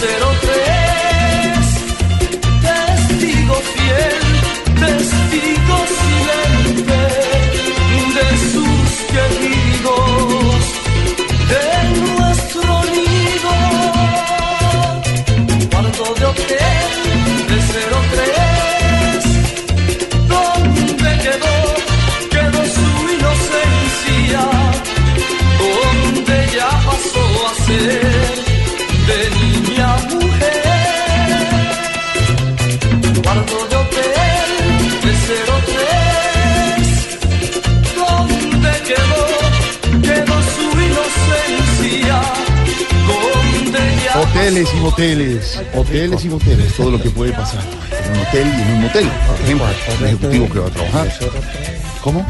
303. Testigo fiel, testigo silente de sus queridos, de nuestro nido. Cuarto de hotel, Hoteles y moteles, hoteles y moteles, todo lo que puede pasar en un hotel y en un motel. Por ejemplo, un ejecutivo que va a trabajar. ¿Cómo?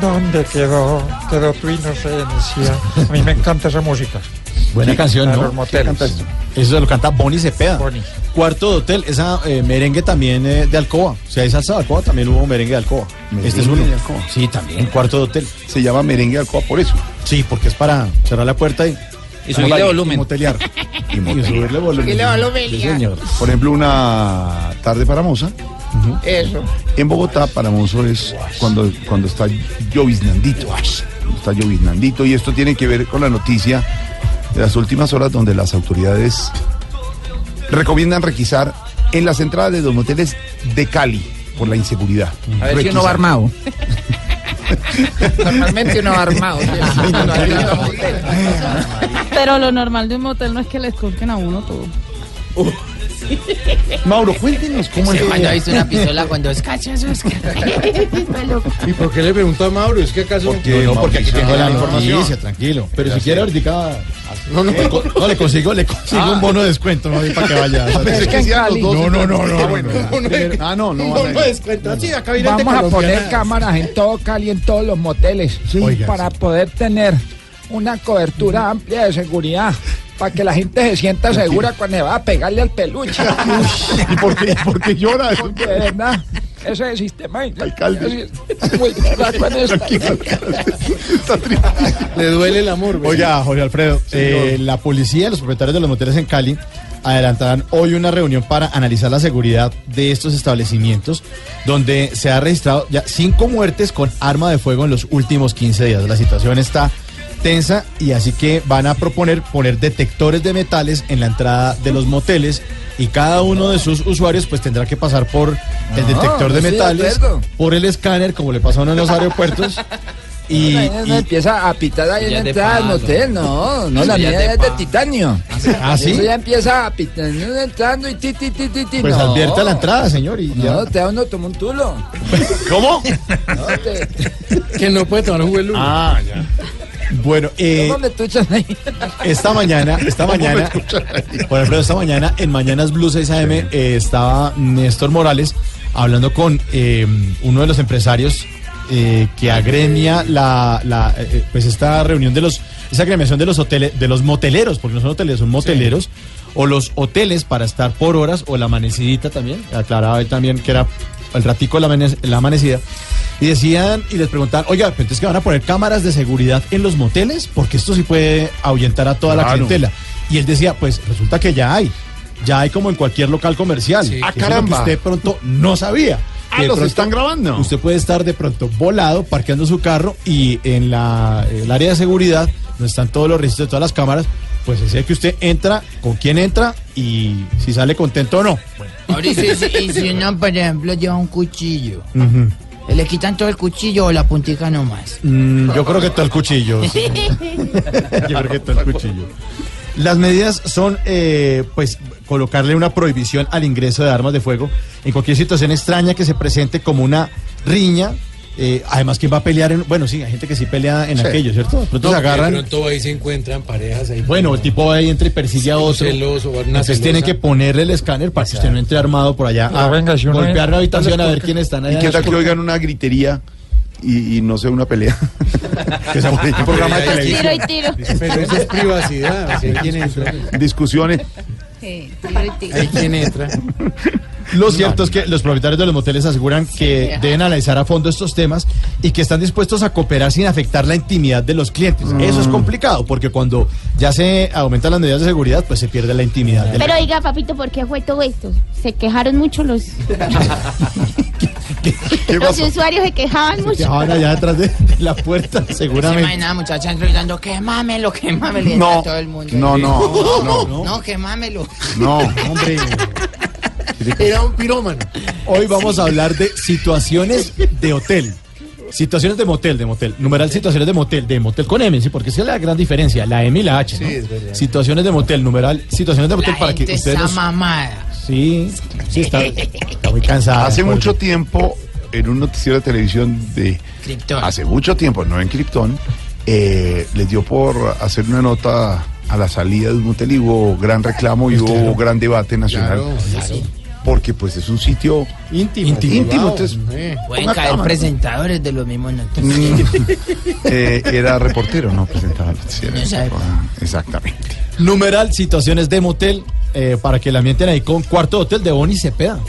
¿Dónde quedó, quedó tu inocencia? A mí me encanta esa música. Buena canción, ¿no? los moteles. Eso lo canta Bonnie Cepeda. Bonnie. Cuarto de hotel, esa eh, merengue también eh, de Alcoba. O sea, hay salsa de Alcoba, también hubo merengue de Alcoba. este es uno. de Alcoba. Sí, también, cuarto de hotel. Se llama merengue de alcoba por eso. Sí, porque es para cerrar la puerta y, Y subirle y volumen. motelear. Y y subirle volumen. Sí, señor. Por ejemplo, una tarde para Moza. Eso. En Bogotá, para Mozo es cuando, cuando está lloviznandito. Cuando Está lloviznandito. Y esto tiene que ver con la noticia de las últimas horas donde las autoridades recomiendan requisar en las entradas de los moteles de Cali por la inseguridad. A ver si uno va armado. Normalmente uno armado. Pero lo normal de un motel no es que le esculquen a uno todo. Mauro, cuéntenos cómo es. Cuando viste una pistola con dos cachazos. ¿Y por qué le preguntó a Mauro? ¿Es que acaso Porque, No, porque aquí tengo la ah, noticia, tranquilo. Pero si quiere ahorita... No, no, le co- no, le consigo, le consigo un bono de descuento, ¿no? Para que vaya. Pensé que hacían los dos. No, no, no, no. Ah. Ah, no, no. no, van no a- descuento. Sí, acá viene el de Vamos a poner cámaras en todo Cali, en todos los moteles, para poder tener una cobertura amplia de seguridad, para que la gente se sienta segura cuando se va a pegarle al peluche. ¿Y por qué, y por qué llora? Porque de verdad, ese sistema es esta- Tranquilo, alcalde. Le duele el amor. Oiga, Jorge Alfredo, eh, la policía y los propietarios de los moteles en Cali adelantarán hoy una reunión para analizar la seguridad de estos establecimientos, donde se ha registrado ya cinco muertes con arma de fuego en los últimos 15 días. La situación está tensa y así que van a proponer poner detectores de metales en la entrada de los moteles y cada uno de sus usuarios pues tendrá que pasar por el detector de metales, por el escáner, como le pasa a uno en los aeropuertos. Y, Ahí no y- empieza a pitar ahí en la entrada del motel, no, no, Eso la ya mía es de titanio. ¿Ah, sí? Eso ya empieza a pitar, entrando y ti, ti, ti, ti, ti, Pues no. advierta la entrada, señor. Y ya. No, te da uno toma un tulo. ¿Cómo? No, te, Que no puede tomar el lunes. Ah, ya. Bueno, eh, esta mañana, esta mañana, por ejemplo, esta mañana en Mañanas Blue 6 AM eh, estaba Néstor Morales hablando con eh, uno de los empresarios eh, que agremia la, la, eh, pues esta reunión de los, esa agremiación de los hoteles, de los moteleros, porque no son hoteles, son moteleros, o los hoteles para estar por horas, o la amanecidita también, aclaraba él también que era el ratico de la, la amanecida. Y decían y les preguntaban, oiga, pero entonces que van a poner cámaras de seguridad en los moteles, porque esto sí puede ahuyentar a toda la clientela. Y él decía, pues resulta que ya hay. Ya hay como en cualquier local comercial. Sí. Ah, es lo que caramba. usted pronto no sabía. Ah, los están grabando. Usted puede estar de pronto volado, parqueando su carro y en la, el área de seguridad, donde están todos los registros de todas las cámaras, pues decía que usted entra, con quién entra y si sale contento o no. Ahora, y si, y si uno, por ejemplo, lleva un cuchillo, Ujú. ¿le quitan todo el cuchillo o la puntica nomás? Mm, yo creo que todo el cuchillo. sí. yo creo que todo el cuchillo. Las medidas son, eh, pues, colocarle una prohibición al ingreso de armas de fuego en cualquier situación extraña que se presente como una riña. Eh, además, ¿quién va a pelear? En, bueno, sí, hay gente que sí pelea en Sí. aquello, ¿cierto? De pronto se De agarran. pronto ahí se encuentran parejas ahí. Bueno, el tipo ahí entra y persigue a otro. celoso, una Entonces celosa. tienen que ponerle el escáner para que usted no entre armado por allá a venga, si uno golpear es- la habitación a ver quién están ¿Y allá. qué tal que oigan una gritería y, y no sea una pelea? Que sea un programa de Pero hay televisión. Tiro y tiro. Pero eso es privacidad. Discusiones. Sí, tiro y tiro. Ahí quién entra. Lo cierto es que los propietarios de los moteles aseguran que deben analizar a fondo estos temas y que están dispuestos a cooperar sin afectar la intimidad de los clientes. Eso es complicado porque cuando ya se aumentan las medidas de seguridad, pues se pierde la intimidad. Pero oiga, papito, ¿por qué fue todo esto? Se quejaron mucho los, ¿Qué los usuarios, se quejaban que mucho. ahora allá detrás de, de la puerta, Se seguramente. imagina, muchachas, gritando, quemámelo, quémamelo, y No, todo el mundo. no, no, no, No, quemámelo. no. Hombre, Era un pirómano. hoy vamos a hablar de situaciones de hotel. Situaciones de motel, de motel. Numeral situaciones de motel, de motel con M, sí, porque esa es la gran diferencia, la M y la H. ¿no? Sí, es verdad. Situaciones de motel, numeral, situaciones de motel La para que gente ustedes está nos- mamada. Sí, sí, está, está muy cansada. Hace mucho tiempo, en un noticiero de televisión de... Krypton. Hace mucho tiempo, no en Krypton, eh, les dio por hacer una nota a la salida de un motel y hubo gran reclamo y hubo gran debate nacional. Claro, claro. Porque pues es un sitio íntimo. íntimo, entonces eh. Pueden caer cámara. presentadores de los mismos. Mm, eh, era reportero, no esa época. Ah, Exactamente. Numeral, situaciones de motel, eh, para que la ambienten ahí con cuarto de hotel de Bonnie Cepeda.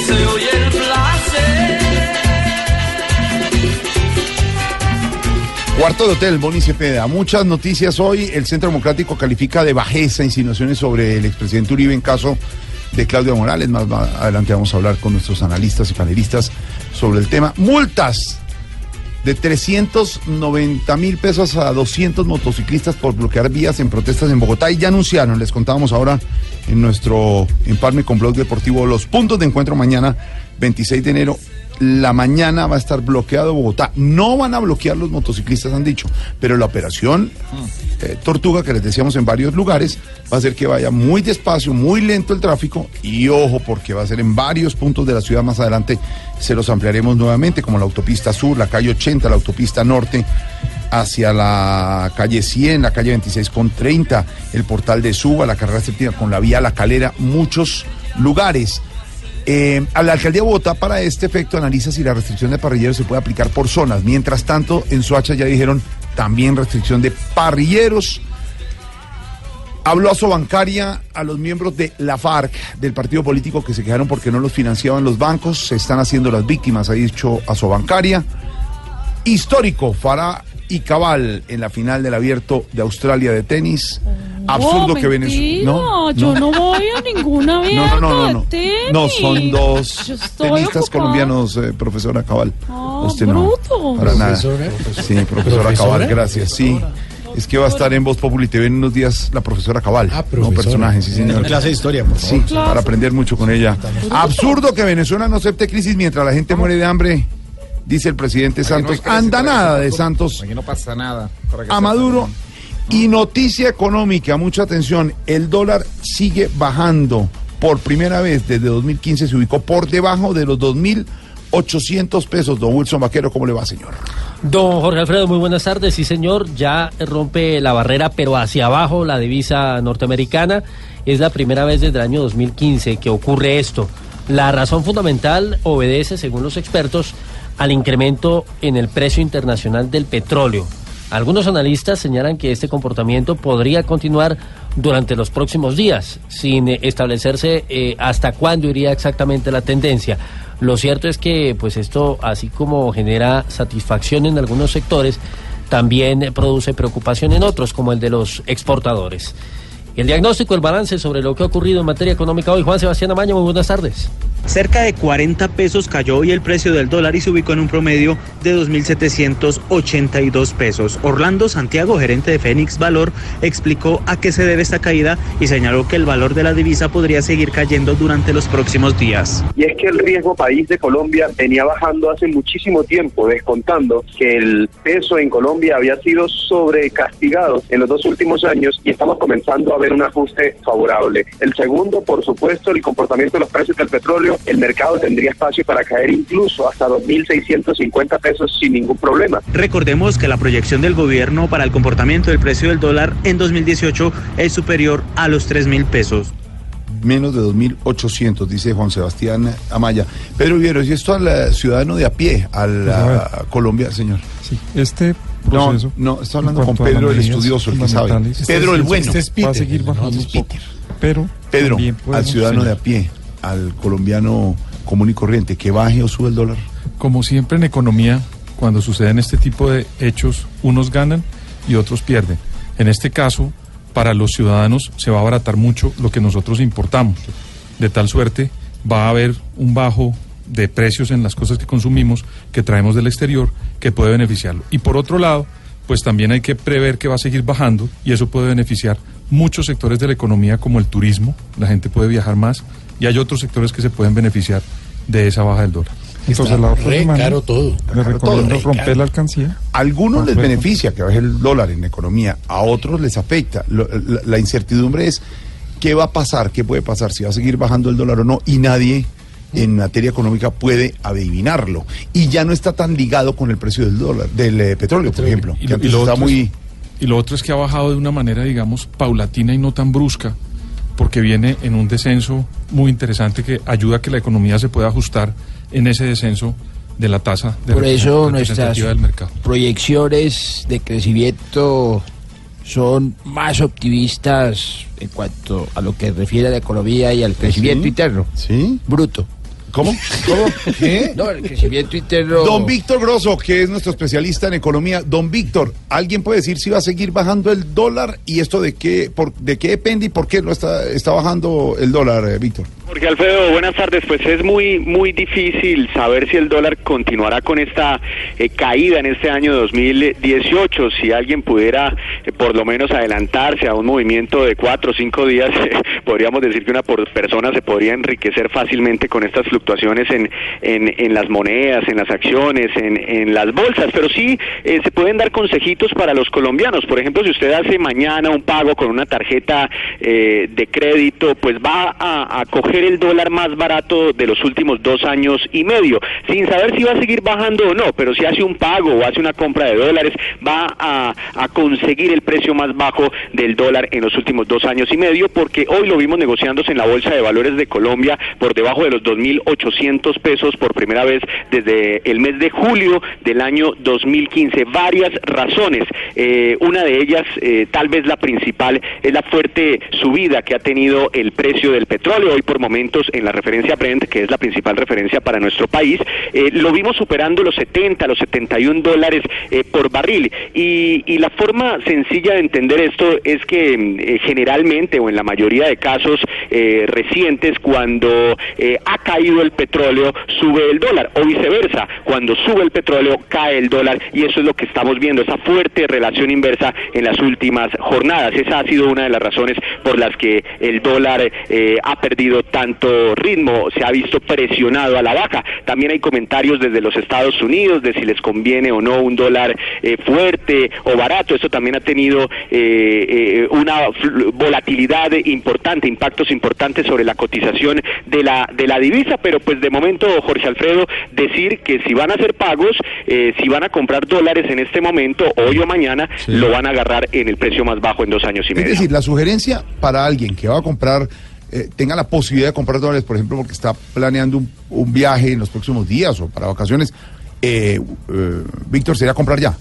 El placer. Cuarto de hotel, Boni Cepeda. Muchas noticias hoy. El Centro Democrático califica de bajeza insinuaciones sobre el expresidente Uribe en caso de Claudia Morales. Más va- adelante vamos a hablar con nuestros analistas y panelistas sobre el tema. Multas de 390 mil pesos a 200 motociclistas por bloquear vías en protestas en Bogotá. Y ya anunciaron, les contábamos ahora en nuestro empalme con Blog Deportivo, los puntos de encuentro mañana, 26 de enero. La mañana va a estar bloqueado Bogotá. No van a bloquear los motociclistas, han dicho, pero la operación eh, Tortuga, que les decíamos en varios lugares, va a hacer que vaya muy despacio, muy lento el tráfico y ojo, porque va a ser en varios puntos de la ciudad más adelante, se los ampliaremos nuevamente, como la autopista sur, la calle 80, la autopista norte, hacia la calle 100, la calle 26 con 30, el portal de Suba, la carrera séptima con la vía La Calera, muchos lugares. Eh, a la alcaldía de Bogotá para este efecto analiza si la restricción de parrilleros se puede aplicar por zonas. Mientras tanto, en Soacha ya dijeron también restricción de parrilleros. Habló a Sobancaria, a los miembros de la FARC, del partido político que se quejaron porque no los financiaban los bancos, se están haciendo las víctimas, ha dicho a Sobancaria. Histórico, Farah y Cabal en la final del abierto de Australia de tenis. Absurdo que Venezuela. No, yo no voy a ninguna No, abierta no, no, no, de no. tenis. No, son dos tenistas ocupada. colombianos, eh, profesora Cabal. Ah, Usted no. bruto. Para nada. Profesora. Sí, profesora ¿Profesora? Cabal, gracias. Sí. Es que va a estar en Voz Populi TV en unos días la profesora Cabal. Ah, no profesora. personaje, sí, señor. Clase de historia, por favor. Sí, para aprender mucho con ella. Absurdo que Venezuela no acepte crisis mientras la gente muere de hambre dice el presidente Santos. Anda nada de Santos Aquí no pasa nada. A. Maduro. Y noticia económica, mucha atención, el dólar sigue bajando. Por primera vez desde 2015 se ubicó por debajo de los 2.800 pesos. Don Wilson Vaquero, ¿cómo le va, señor? Don Jorge Alfredo, muy buenas tardes. Sí, señor, ya rompe la barrera, pero hacia abajo la divisa norteamericana. Es la primera vez desde el año 2015 que ocurre esto. La razón fundamental obedece, según los expertos, al incremento en el precio internacional del petróleo. Algunos analistas señalan que este comportamiento podría continuar durante los próximos días, sin eh, establecerse eh, hasta cuándo iría exactamente la tendencia. Lo cierto es que, pues esto, así como genera satisfacción en algunos sectores, también produce preocupación en otros, como el de los exportadores. El diagnóstico, el balance sobre lo que ha ocurrido en materia económica hoy. Juan Sebastián Amaño, muy buenas tardes. Cerca de 40 pesos cayó hoy el precio del dólar y se ubicó en un promedio de 2.782 pesos. Orlando Santiago, gerente de Fénix Valor, explicó a qué se debe esta caída y señaló que el valor de la divisa podría seguir cayendo durante los próximos días. Y es que el riesgo país de Colombia venía bajando hace muchísimo tiempo, descontando que el peso en Colombia había sido sobrecastigado en los dos últimos años y estamos comenzando a ver un ajuste favorable. El segundo, por supuesto, el comportamiento de los precios del petróleo, el mercado tendría espacio para caer incluso hasta 2.650 pesos sin ningún problema. Recordemos que la proyección del gobierno para el comportamiento del precio del dólar en 2018 es superior a los 3.000 pesos. Menos de 2.800, dice Juan Sebastián Amaya. Pedro Vivieros, y esto al eh, ciudadano de a pie, a la Pues Colombia, señor. Sí, este proceso. no, está hablando con Pedro, el estudioso, el que sabe. Pedro el bueno. Este es va a seguir bajando poco, pero Pedro, al ciudadano de a pie, al colombiano común y corriente, que baje o sube el dólar. Como siempre en economía, cuando suceden este tipo de hechos, unos ganan y otros pierden. En este caso, para los ciudadanos se va a abaratar mucho lo que nosotros importamos. De tal suerte, va a haber un bajo de precios en las cosas que consumimos, que traemos del exterior, que puede beneficiarlo. Y por otro lado, pues también hay que prever que va a seguir bajando y eso puede beneficiar muchos sectores de la economía como el turismo, la gente puede viajar más y hay otros sectores que se pueden beneficiar de esa baja del dólar. Entonces la otra re semana caro todo. les Caro recomiendo romper caro. la alcancía. A algunos les beneficia que baje el dólar en la economía, a otros les afecta. Lo- la, la incertidumbre es qué va a pasar, qué puede pasar, si va a seguir bajando el dólar o no, y nadie en materia económica puede adivinarlo. Y ya no está tan ligado con el precio del dólar, del eh, petróleo, por ejemplo, Y que lo, antes y lo está otro muy... es, y lo otro es que ha bajado de una manera, digamos, paulatina y no tan brusca, porque viene en un descenso muy interesante que ayuda a que la economía se pueda ajustar en ese descenso de la tasa de Por eso nuestras del mercado. proyecciones de crecimiento son más optimistas en cuanto a lo que refiere a la economía y al crecimiento ¿Sí? interno. ¿Sí? Bruto. ¿Cómo? ¿Cómo? ¿Qué? No, el crecimiento interno. Don Víctor Grosso, que es nuestro especialista en economía. Don Víctor, ¿alguien puede decir si va a seguir bajando el dólar y esto de qué, por, de qué depende y por qué no está, está bajando el dólar, eh, Víctor? Jorge Alfredo, buenas tardes. Pues es muy muy difícil saber si el dólar continuará con esta eh, caída en este año 2018. Si alguien pudiera eh, por lo menos adelantarse a un movimiento de cuatro o cinco días, podríamos decir que una por persona se podría enriquecer fácilmente con estas fluctuaciones en, en, las monedas, en las acciones, en, en las bolsas. Pero sí eh, se pueden dar consejitos para los colombianos. Por ejemplo, si usted hace mañana un pago con una tarjeta de crédito, pues va a, a coger el dólar más barato de los últimos dos años y medio, sin saber si va a seguir bajando o no, pero si hace un pago o hace una compra de dólares, va a, a conseguir el precio más bajo del dólar en los últimos dos años y medio, porque hoy lo vimos negociándose en la Bolsa de Valores de Colombia por debajo de los 2.800 pesos por primera vez desde el mes de julio del año 2015. Varias razones. Eh, una de ellas, eh, tal vez la principal, es la fuerte subida que ha tenido el precio del petróleo. Hoy por momentos en la referencia Brent, que es la principal referencia para nuestro país, eh, lo vimos superando los 70, los 71 dólares eh, por barril. Y, y la forma sencilla de entender esto es que mm, eh, generalmente o en la mayoría de casos recientes, cuando ha caído el petróleo, sube el dólar, o viceversa, cuando sube el petróleo, cae el dólar, y eso es lo que estamos viendo, esa fuerte relación inversa en las últimas jornadas. Esa ha sido una de las razones por las que el dólar ha perdido tanto ritmo se ha visto presionado a la baja. También hay comentarios desde los Estados Unidos de si les conviene o no un dólar eh, fuerte o barato. Esto también ha tenido eh, eh, una volatilidad importante, impactos importantes sobre la cotización de la de la divisa, pero pues de momento Jorge Alfredo decir que si van a hacer pagos, eh, si van a comprar dólares en este momento, hoy o mañana, lo van a agarrar en el precio más bajo en dos años y Es medio. decir, la sugerencia para alguien que va a comprar, eh, tenga la posibilidad de comprar dólares, por ejemplo, porque está planeando un, un viaje en los próximos días o para vacaciones, eh, eh, Víctor, sería comprar ya.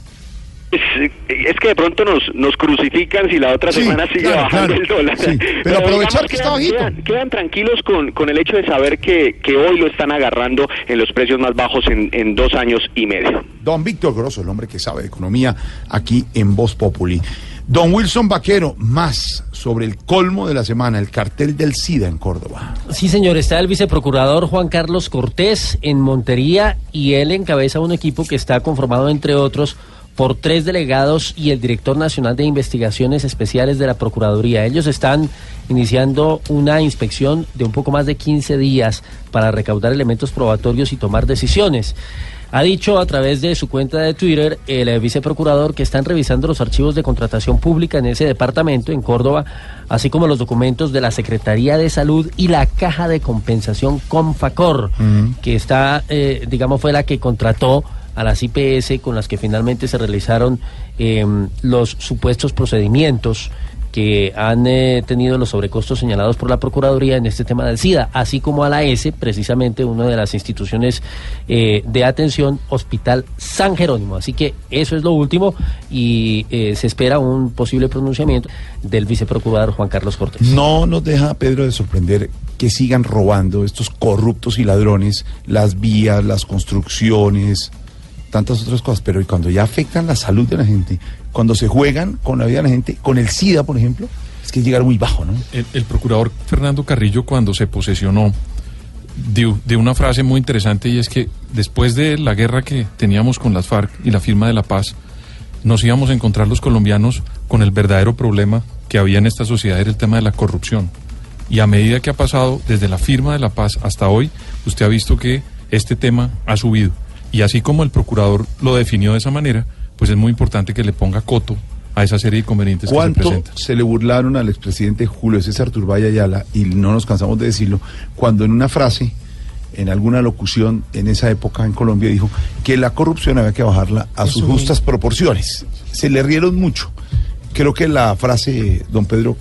Es, es que de pronto nos, nos crucifican si la otra Sí, semana sigue claro, bajando claro. el dólar. Sí, pero aprovechar que está bajito. Quedan, quedan tranquilos con, con el hecho de saber que, que hoy lo están agarrando en los precios más bajos en, en dos años y medio. Don Víctor Grosso, el hombre que sabe de economía aquí en Voz Populi. Don Wilson Vaquero, más sobre el colmo de la semana, el cartel del SIDA en Córdoba. Sí, señor, está el viceprocurador Juan Carlos Cortés en Montería y él encabeza un equipo que está conformado, entre otros, por tres delegados y el director nacional de investigaciones especiales de la Procuraduría. Ellos están iniciando una inspección de un poco más de 15 días para recaudar elementos probatorios y tomar decisiones. Ha dicho a través de su cuenta de Twitter el viceprocurador que están revisando los archivos de contratación pública en ese departamento, en Córdoba, así como los documentos de la Secretaría de Salud y la Caja de Compensación Confacor, que está, eh, digamos, fue la que contrató a las IPS con las que finalmente se realizaron eh, los supuestos procedimientos que han eh, tenido los sobrecostos señalados por la Procuraduría en este tema del SIDA, así como a la S, precisamente una de las instituciones eh, de atención, Hospital San Jerónimo. Así que eso es lo último y eh, se espera un posible pronunciamiento del viceprocurador Juan Carlos Cortés. No nos deja, Pedro, de sorprender que sigan robando estos corruptos y ladrones las vías, las construcciones, tantas otras cosas, pero y cuando ya afectan la salud de la gente, cuando se juegan con la vida de la gente, con el SIDA, por ejemplo, es que es llegar muy bajo, ¿no? El, procurador Fernando Carrillo, cuando se posesionó, dio una frase muy interesante y es que después de la guerra que teníamos con las FARC y la firma de la paz, nos íbamos a encontrar los colombianos con el verdadero problema que había en esta sociedad, era el tema de la corrupción. Y a medida que ha pasado desde la firma de la paz hasta hoy, usted ha visto que este tema ha subido. Y así como el procurador lo definió de esa manera, pues es muy importante que le ponga coto a esa serie de inconvenientes que se ¿Cuánto presentan. se le burlaron al expresidente Julio César Turbay Ayala, y no nos cansamos de decirlo, cuando en una frase, en alguna locución en esa época en Colombia, dijo que la corrupción había que bajarla a sus justas proporciones? Se le rieron mucho. Creo que la frase, don Pedro,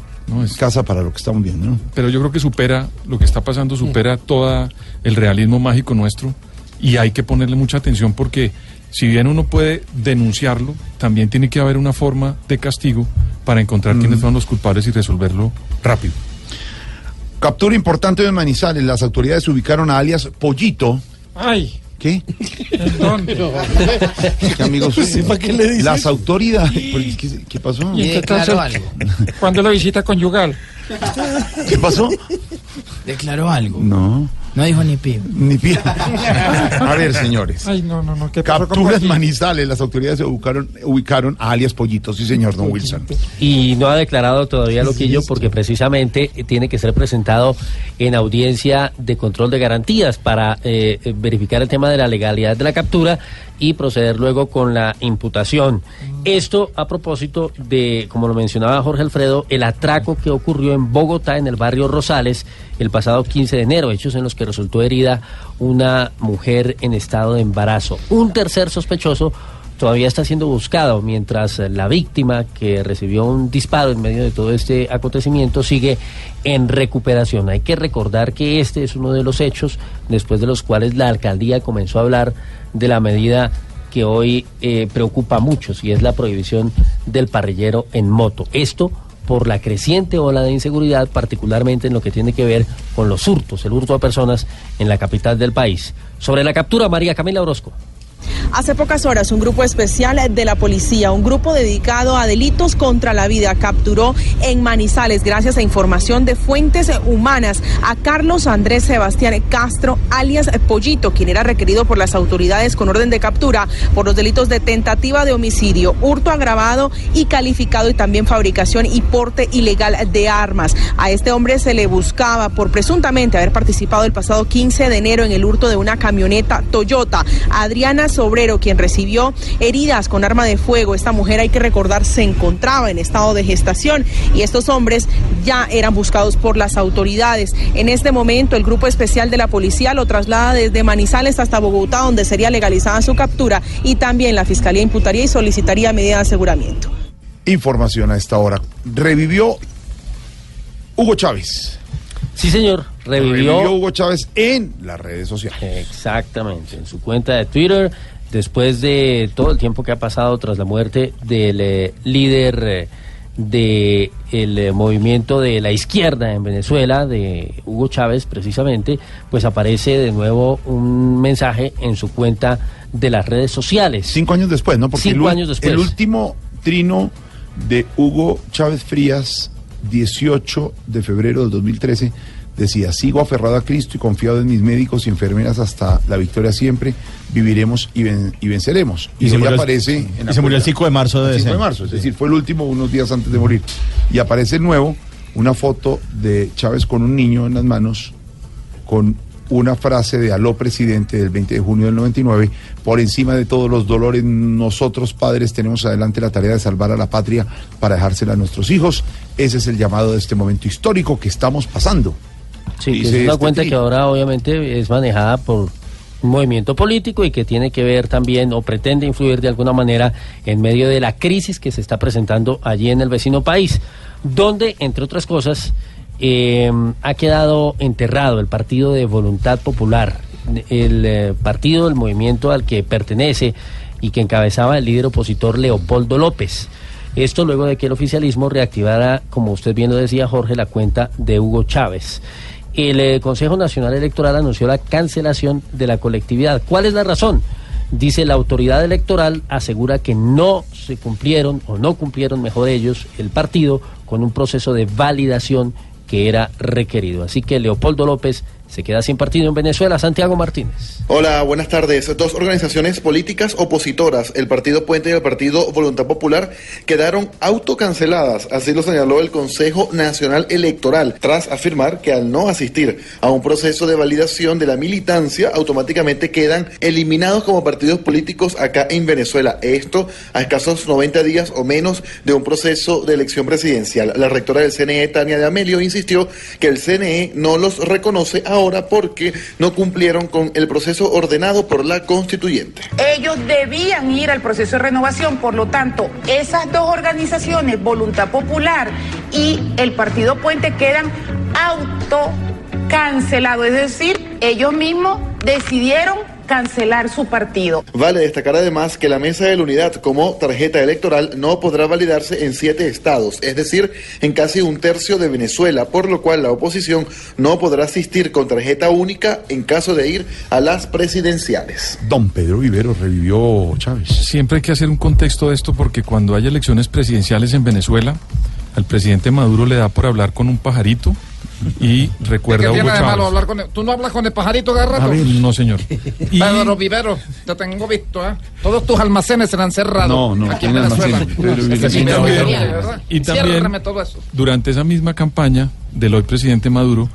casa para lo que estamos viendo, ¿no? pero yo creo que supera, lo que está pasando supera todo el realismo mágico nuestro y hay que ponerle mucha atención porque si bien uno puede denunciarlo, también tiene que haber una forma de castigo para encontrar quiénes son los culpables y resolverlo rápido. Captura importante de Manizales. Las autoridades ubicaron a alias Pollito. Ay. ¿Qué? Perdón. ¿Qué amigos? Sí, ¿para qué le dices? Las autoridades. ¿Qué, qué pasó? ¿Y caso? ¿Cuándo la visita conyugal? ¿Qué pasó? Declaró algo. No. No dijo ni pío. Ni pie. A ver, señores. Ay, no, no, no. ¿Qué pasó Capturas? Manizales. Las autoridades se ubicaron, ubicaron a alias Pollito. Sí, señor, don Wilson. Y no ha declarado todavía Loquillo porque precisamente eh, tiene que ser presentado en audiencia de control de garantías para eh, eh, verificar el tema de la legalidad de la captura y proceder luego con la imputación. Esto a propósito de, como lo mencionaba Jorge Alfredo, el atraco que ocurrió en Bogotá, en el barrio Rosales, el pasado 15 de enero, hechos en los que resultó herida una mujer en estado de embarazo. Un tercer sospechoso todavía está siendo buscado, mientras la víctima que recibió un disparo en medio de todo este acontecimiento sigue en recuperación. Hay que recordar que este es uno de los hechos después de los cuales la alcaldía comenzó a hablar de la medida que hoy eh, preocupa a muchos y es la prohibición del parrillero en moto. Esto por la creciente ola de inseguridad, particularmente en lo que tiene que ver con los hurtos, el hurto a personas en la capital del país. Sobre la captura, María Camila Orozco. Hace pocas horas un grupo especial de la policía, un grupo dedicado a delitos contra la vida, capturó en Manizales, gracias a información de fuentes humanas, a Carlos Andrés Sebastián Castro, alias Pollito, quien era requerido por las autoridades con orden de captura por los delitos de tentativa de homicidio, hurto agravado y calificado y también fabricación y porte ilegal de armas. A este hombre se le buscaba por presuntamente haber participado el pasado 15 de enero en el hurto de una camioneta Toyota. Adriana Sobrero, quien recibió heridas con arma de fuego. Esta mujer, hay que recordar, se encontraba en estado de gestación y estos hombres ya eran buscados por las autoridades. En este momento, el grupo especial de la policía lo traslada desde Manizales hasta Bogotá, donde sería legalizada su captura y también la fiscalía imputaría y solicitaría medida de aseguramiento. Información a esta hora. Revivió Hugo Chávez. Sí, señor. Revivió. Hugo Chávez en las redes sociales. Exactamente, en su cuenta de Twitter, después de todo el tiempo que ha pasado tras la muerte del eh, líder eh, de el eh, movimiento de la izquierda en Venezuela, de Hugo Chávez precisamente, pues aparece de nuevo un mensaje en su cuenta de las redes sociales. Cinco años después, ¿no? Porque Cinco el, años después. El último trino de Hugo Chávez Frías, 18 de febrero del 2013, decía, sigo aferrado a Cristo y confiado en mis médicos y enfermeras hasta la victoria siempre, viviremos y, ven- y venceremos. Y, Y se hoy murió aparece... y en la se murió el cuenta- 5 de marzo de el 5 de marzo, es decir, fue el último unos días antes de morir. Y aparece el nuevo, una foto de Chávez con un niño en las manos, con una frase de aló presidente del 20 de junio del 99, por encima de todos los dolores, nosotros padres tenemos adelante la tarea de salvar a la patria para dejársela a nuestros hijos. Ese es el llamado de este momento histórico que estamos pasando. Sí, que es una este cuenta trino. que ahora obviamente es manejada por un movimiento político y que tiene que ver también o pretende influir de alguna manera en medio de la crisis que se está presentando allí en el vecino país, donde, entre otras cosas, eh, ha quedado enterrado el partido de Voluntad Popular, el eh, partido del movimiento al que pertenece y que encabezaba el líder opositor Leopoldo López. Esto luego de que el oficialismo reactivara, como usted bien lo decía, Jorge, la cuenta de Hugo Chávez. El eh, Consejo Nacional Electoral anunció la cancelación de la colectividad. ¿Cuál es la razón? Dice la autoridad electoral asegura que no se cumplieron o no cumplieron, mejor ellos, el partido, con un proceso de validación que era requerido. Así que Leopoldo López se queda sin partido en Venezuela. Santiago Martínez. Hola, buenas tardes. Dos organizaciones políticas opositoras, el Partido Puente y el Partido Voluntad Popular, quedaron autocanceladas, así lo señaló el Consejo Nacional Electoral, tras afirmar que al no asistir a un proceso de validación de la militancia, automáticamente quedan eliminados como partidos políticos acá en Venezuela. Esto a escasos 90 días o menos de un proceso de elección presidencial. La rectora del CNE, Tania de Amelio, insistió que el CNE no los reconoce ahora porque no cumplieron con el proceso ordenado por la constituyente. Ellos debían ir al proceso de renovación, por lo tanto, esas dos organizaciones, Voluntad Popular y el Partido Puente, quedan autocancelados, es decir, ellos mismos decidieron cancelar su partido. Vale destacar además que la Mesa de la Unidad como tarjeta electoral no podrá validarse en siete estados, es decir, en casi un tercio de Venezuela, por lo cual la oposición no podrá asistir con tarjeta única en caso de ir a las presidenciales. Don Pedro Vivero revivió Chávez. Siempre hay que hacer un contexto de esto porque cuando hay elecciones presidenciales en Venezuela, al presidente Maduro le da por hablar con un pajarito y recuerda ¿Qué tiene de malo Chávez. hablar con el- ¿Tú no hablas con el pajarito cada A rato? ver, no, señor. Y- Pedro Vivero, te tengo visto, ¿eh? Todos tus almacenes serán cerrados. No, no, aquí en Venezuela. Y también- todo eso. Durante esa misma campaña del hoy presidente Maduro,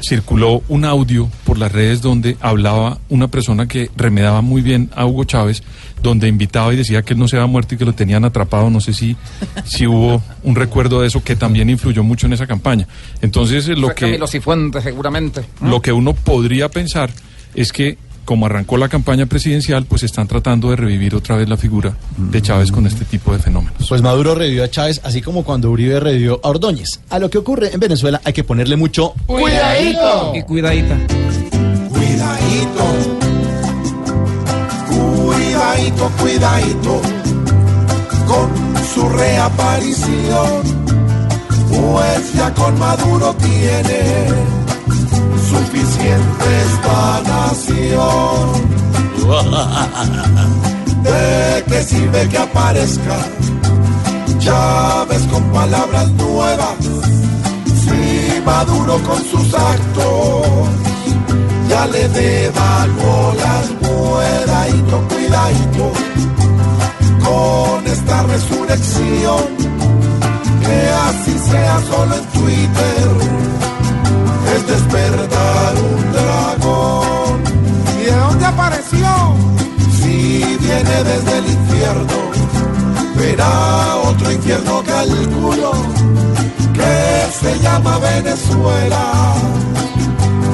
circuló un audio por las redes donde hablaba una persona que remedaba muy bien a Hugo Chávez, donde invitaba y decía que él no se había muerto y que lo tenían atrapado. No sé si, si hubo un recuerdo de eso que también influyó mucho en esa campaña. Entonces, lo Fue que, Camilo Cifuentes, seguramente. lo que uno podría pensar es que como arrancó la campaña presidencial, pues están tratando de revivir otra vez la figura de Chávez con este tipo de fenómenos. Pues Maduro revivió a Chávez, así como cuando Uribe revivió a Ordóñez. A lo que ocurre en Venezuela hay que ponerle mucho Cuidadito. Y cuidadita. Cuidadito. Cuidadito, cuidadito. Con su reaparición. Pues ya con Maduro tiene suficiente esta nación. qué sirve que aparezca Chávez con palabras nuevas? Si Maduro con sus actos ya le devaluó las cuidadito, cuidadito con esta resurrección, que así sea solo en Twitter, es despertar un dragón. ¿Y de dónde apareció? Si viene desde el infierno, verá otro infierno calculo, que se llama Venezuela.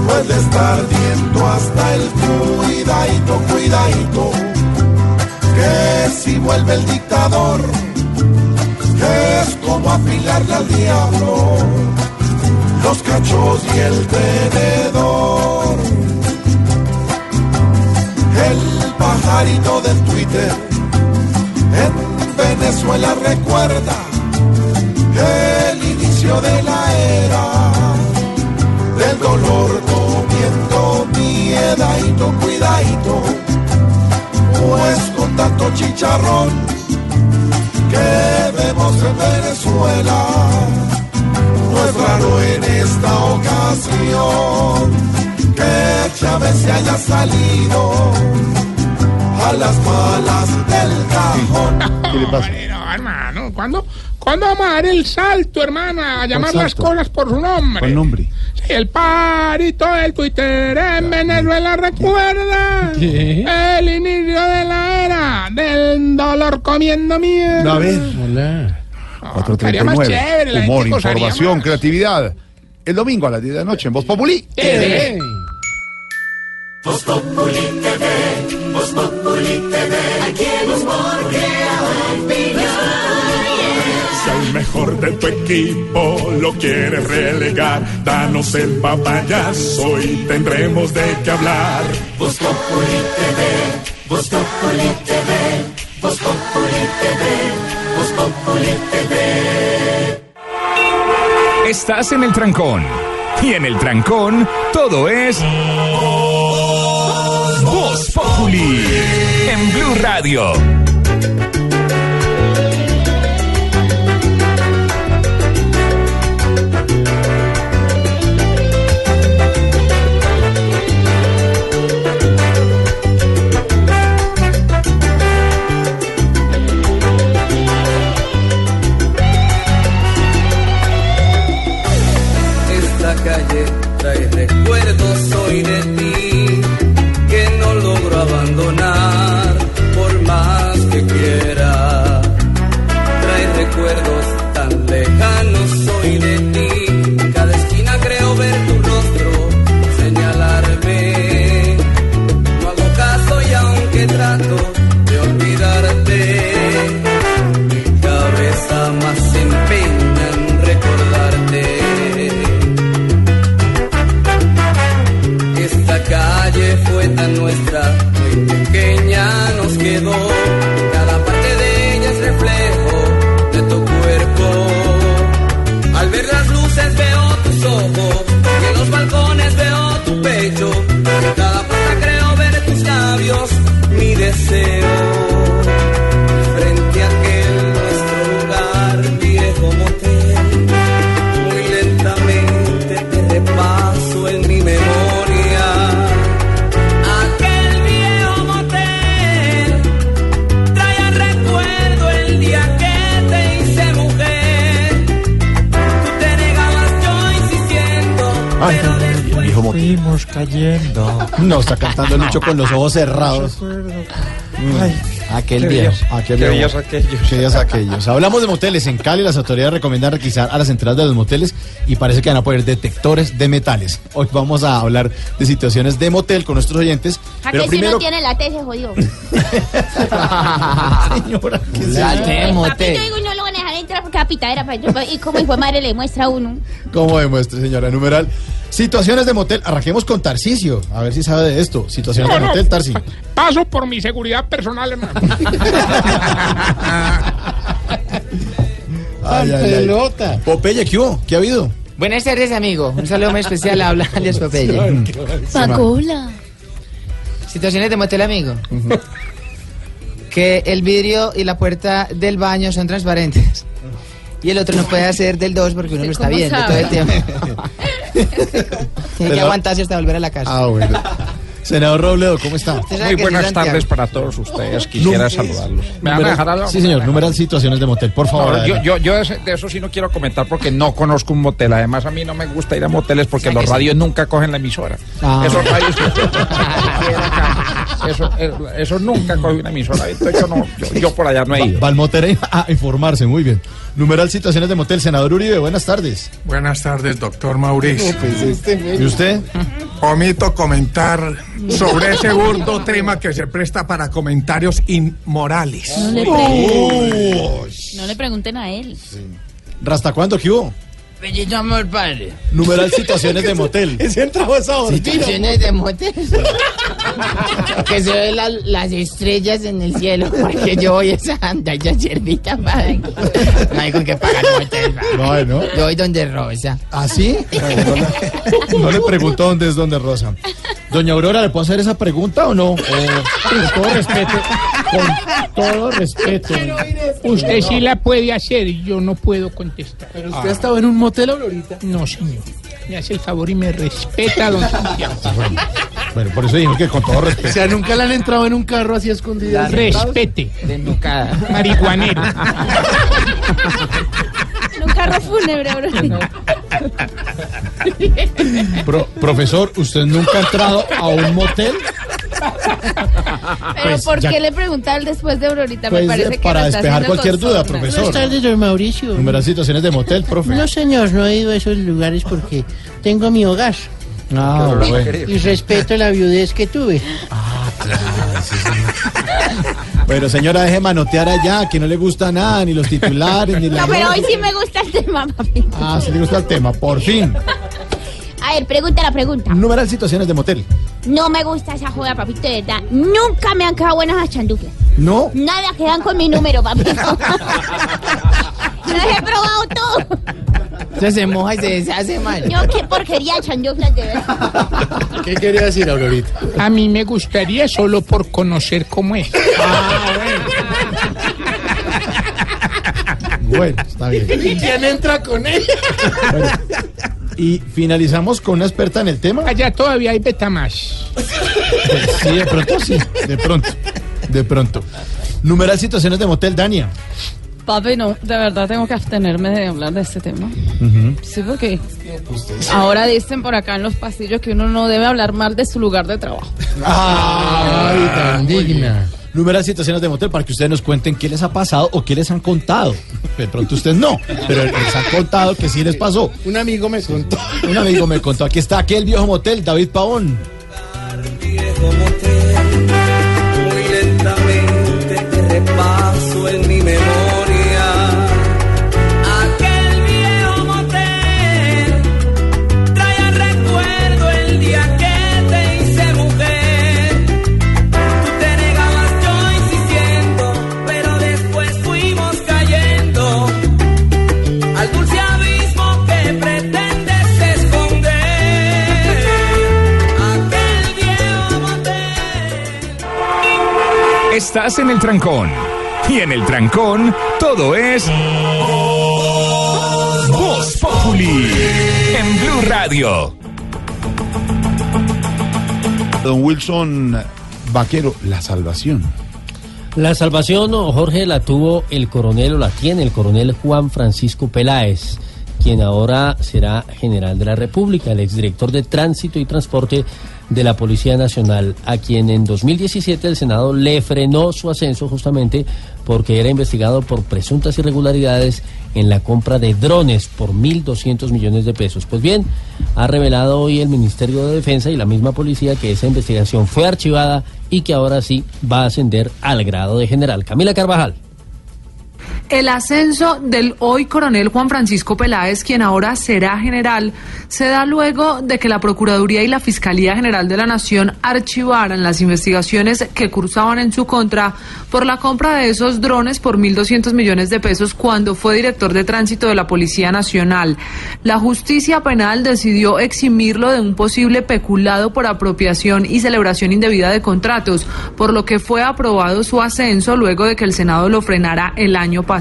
Puede estar viendo hasta el cuidadito, cuidadito que si vuelve el dictador, es como afilarle al diablo los cachos y el tenedor. El pajarito del Twitter en Venezuela recuerda el inicio de la era del dolor miedadito, cuidadito, pues con tanto chicharrón que vemos en Venezuela. No es raro en esta ocasión que Chávez se haya salido a las malas del cajón. ¿Qué le pasa? No, hermano, ¿cuándo, ¿cuándo vamos a dar el salto, hermano? A llamar las cosas por su nombre. ¿Cuál nombre? Sí, el parito del Twitter en Venezuela recuerda el inicio de la era del dolor comiendo mierda. A ver. Hola. estaría más 439. chévere, la Humor, información, más. creatividad. El domingo a las 10 de la noche en Voz Populi. TV. Voz Populi TV, Voz Populi TV, mejor de tu equipo lo quieres relegar, danos el papayazo y tendremos de qué hablar. Voz Populi TV, Voz Populi TV, Voz Populi TV, Voz Populi TV. Estás en el trancón. Y en el trancón, todo es. Voz Populi. En Blue Radio. Fuimos cayendo. No, está cantando el Lucho con los ojos cerrados. Mm, Aquel bellos- Aquel qué viejo. bellos aquellos. Qué aquellos. Hablamos de moteles. En Cali las autoridades recomiendan requisar a las entradas de los moteles y parece que van a poner detectores de metales. Hoy vamos a hablar de situaciones de motel con nuestros oyentes. ¿A Pero que si no tiene la T se jodió? señora, ¿qué es La eso? T, Papito, motel. Digo, y no lo van a dejar entrar porque la pitadera para yo, y como hijo de madre le muestra a uno. ¿Cómo demuestre, señora? Numeral. Situaciones de motel. Arranquemos con Tarcisio. A ver si sabe de esto. Situaciones de motel, Tarsi. Paso por mi seguridad personal, hermano. Ay, ay, ay. pelota. Popeye, ¿qué hubo? ¿Qué ha habido? Buenas tardes, amigo. Un saludo muy especial. Habla alias Popeye. Pacola. Situaciones de motel, amigo. Que el vidrio y la puerta del baño son transparentes. Y el otro no puede hacer del 2 porque uno lo está viendo sabe? todo el tiempo. Tiene que aguantarse hasta volver a la casa. Ah, bueno. Senador Robledo, ¿cómo está? Muy buenas tardes para todos ustedes. Quisiera Num- saludarlos. ¿Me van a dejar hablar? Sí, señor. Numeral situaciones de motel, por favor. No, yo, yo, yo de eso sí no quiero comentar porque no conozco un motel. Además, a mí no me gusta ir a moteles porque los radios nunca cogen la emisora. Ah. Esos radios. eso, eso nunca coge una emisora. Entonces, yo, no, yo, yo por allá no he ido. Va al motel a informarse, muy bien. Numeral situaciones de motel, senador Uribe, buenas tardes. Buenas tardes, doctor Mauricio. ¿Y usted? Omito comentar sobre ese burdo tema que se presta para comentarios inmorales. No le, pregunten, no le pregunten a él. ¿Rasta cuándo que hubo? Bendito amor, padre. Numeral situaciones de motel. Ese entraba esa Situaciones de motel. que se ven la- las estrellas en el cielo. Porque yo voy a esa andalla ciervita, padre. No hay con qué pagar motel, padre. No hay, ¿no? Yo voy donde Rosa. ¿Ah, sí? No le pregunto dónde es donde Rosa. Doña Aurora, ¿le puedo hacer esa pregunta o no? O- Con todo respeto, con todo respeto. Usted sí la puede hacer y yo no puedo contestar. ¿Pero usted ha estado en un motel, Aurorita? No, señor. Me hace el favor y me respeta, don Santiago. Bueno, por eso dijimos que con todo O respeto. sea, nunca le han entrado en un carro así escondido. Respete. Desnucada. Marihuanero. Carro fúnebre, bro. Pro- profesor, ¿usted nunca ha entrado a un motel? Pero Pues, ¿por ya- qué le preguntar después de Aurorita? Pues, Me parece que para despejar cualquier duda, profesor. Buenas tardes, don Mauricio. Numeral situaciones de motel, profe. No, señor, no he ido a esos lugares porque tengo mi hogar. Ah, bueno. Y respeto la viudez que tuve. Bueno, señora, deje manotear allá, que no le gusta nada, ni los titulares, ni la... No, pero hoy sí me gusta el tema, papi. Ah, sí le gusta el tema, por fin. A ver, pregunta la pregunta. Numeral situaciones de motel. No me gusta esa joda, papito, de verdad. Nunca me han quedado buenas las chanduflas. ¿No? Nada quedan con mi número, papito. Las he probado todo. Entonces se moja y se deshace, man. Yo qué porquería de chanduflas, de verdad. ¿Qué quería decir, Aurorita? A mí me gustaría solo por conocer cómo es. Bueno, está bien. ¿Y quién entra con ella? Y finalizamos con una experta en el tema. Allá todavía hay Betamax. Sí, de pronto sí, de pronto, de pronto. Numeral situaciones de motel, Dania. Papi, no, de verdad tengo que abstenerme de hablar de este tema. Ujú. Sí, porque ahora dicen por acá en los pasillos que uno no debe hablar mal de su lugar de trabajo. Ay, tan digna. Numeral situaciones de motel para que ustedes nos cuenten qué les ha pasado o qué les han contado. De pronto ustedes no, pero les han contado que sí les pasó. Un amigo me contó. Un amigo me contó, aquí está aquel viejo motel, David Pavón. Estás en el trancón. Y en el trancón, todo es. Voz Populi. En Blue Radio. Don Wilson Vaquero, la salvación. La salvación, Jorge, la tuvo el coronel o la tiene el coronel Juan Francisco Peláez, quien ahora será general de la República, el exdirector de Tránsito y Transporte de la Policía Nacional, a quien en 2017 el Senado le frenó su ascenso justamente porque era investigado por presuntas irregularidades en la compra de drones por 1.200 millones de pesos. Pues bien, ha revelado hoy el Ministerio de Defensa y la misma policía que esa investigación fue archivada y que ahora sí va a ascender al grado de general. Camila Carvajal. El ascenso del hoy coronel Juan Francisco Peláez, quien ahora será general, se da luego de que la Procuraduría y la Fiscalía General de la Nación archivaran las investigaciones que cursaban en su contra por la compra de esos drones por 1.200 millones de pesos cuando fue director de tránsito de la Policía Nacional. La justicia penal decidió eximirlo de un posible peculado por apropiación y celebración indebida de contratos, por lo que fue aprobado su ascenso luego de que el Senado lo frenara el año pasado.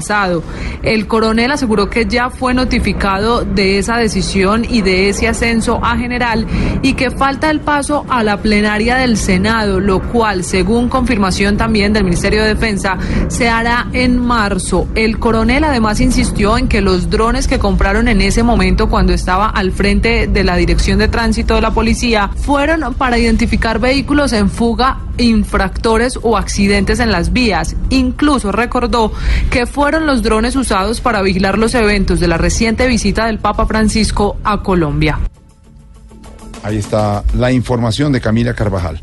El coronel aseguró que ya fue notificado de esa decisión y de ese ascenso a general y que falta el paso a la plenaria del Senado, lo cual, según confirmación también del Ministerio de Defensa, se hará en marzo. El coronel además insistió en que los drones que compraron en ese momento cuando estaba al frente de la Dirección de Tránsito de la Policía fueron para identificar vehículos en fuga infractores o accidentes en las vías. Incluso recordó que fueron los drones usados para vigilar los eventos de la reciente visita del Papa Francisco a Colombia. Ahí está la información de Camila Carvajal.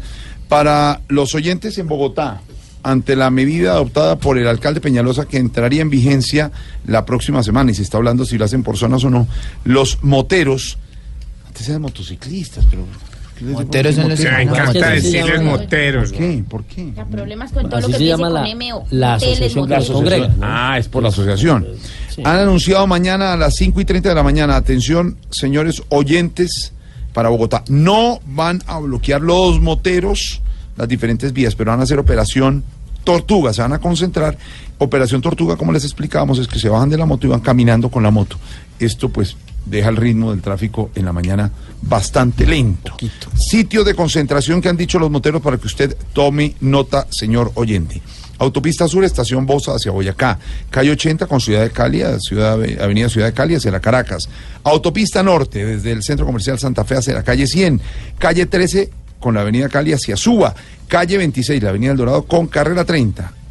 Para los oyentes en Bogotá, ante la medida adoptada por el alcalde Peñalosa que entraría en vigencia la próxima semana, y se está hablando si lo hacen por zonas o no, los moteros, antes eran motociclistas, pero Moteros son los Me encanta decirles moteros. ¿Por qué? ¿Por qué? El problema es con todo Así lo que se llama con asociación. La asociación. Ah, es por la asociación. Han anunciado mañana a las 5 y 30 de la mañana, atención, señores oyentes, para Bogotá. No van a bloquear los moteros, las diferentes vías, pero van a hacer operación Tortuga, se van a concentrar. Operación Tortuga, como les explicábamos, es que se bajan de la moto y van caminando con la moto. Esto pues deja el ritmo del tráfico en la mañana bastante lento. Sitio de concentración que han dicho los moteros para que usted tome nota, señor oyente. Autopista Sur, Estación Bosa hacia Boyacá. Calle 80 con Ciudad de Cali, Ciudad, Avenida Ciudad de Cali hacia la Caracas. Autopista Norte, desde el Centro Comercial Santa Fe hacia la calle 100. Calle 13 con la Avenida Cali hacia Suba. Calle 26, la Avenida El Dorado con Carrera 30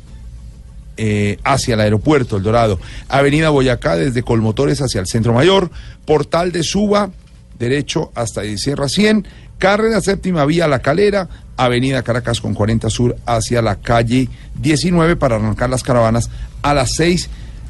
eh, hacia el aeropuerto El Dorado. Avenida Boyacá desde Colmotores hacia el Centro Mayor. Portal de Suba, derecho hasta Sierra 100. Carrera séptima vía La Calera. Avenida Caracas con 40 Sur hacia la calle 19 para arrancar las caravanas a las 6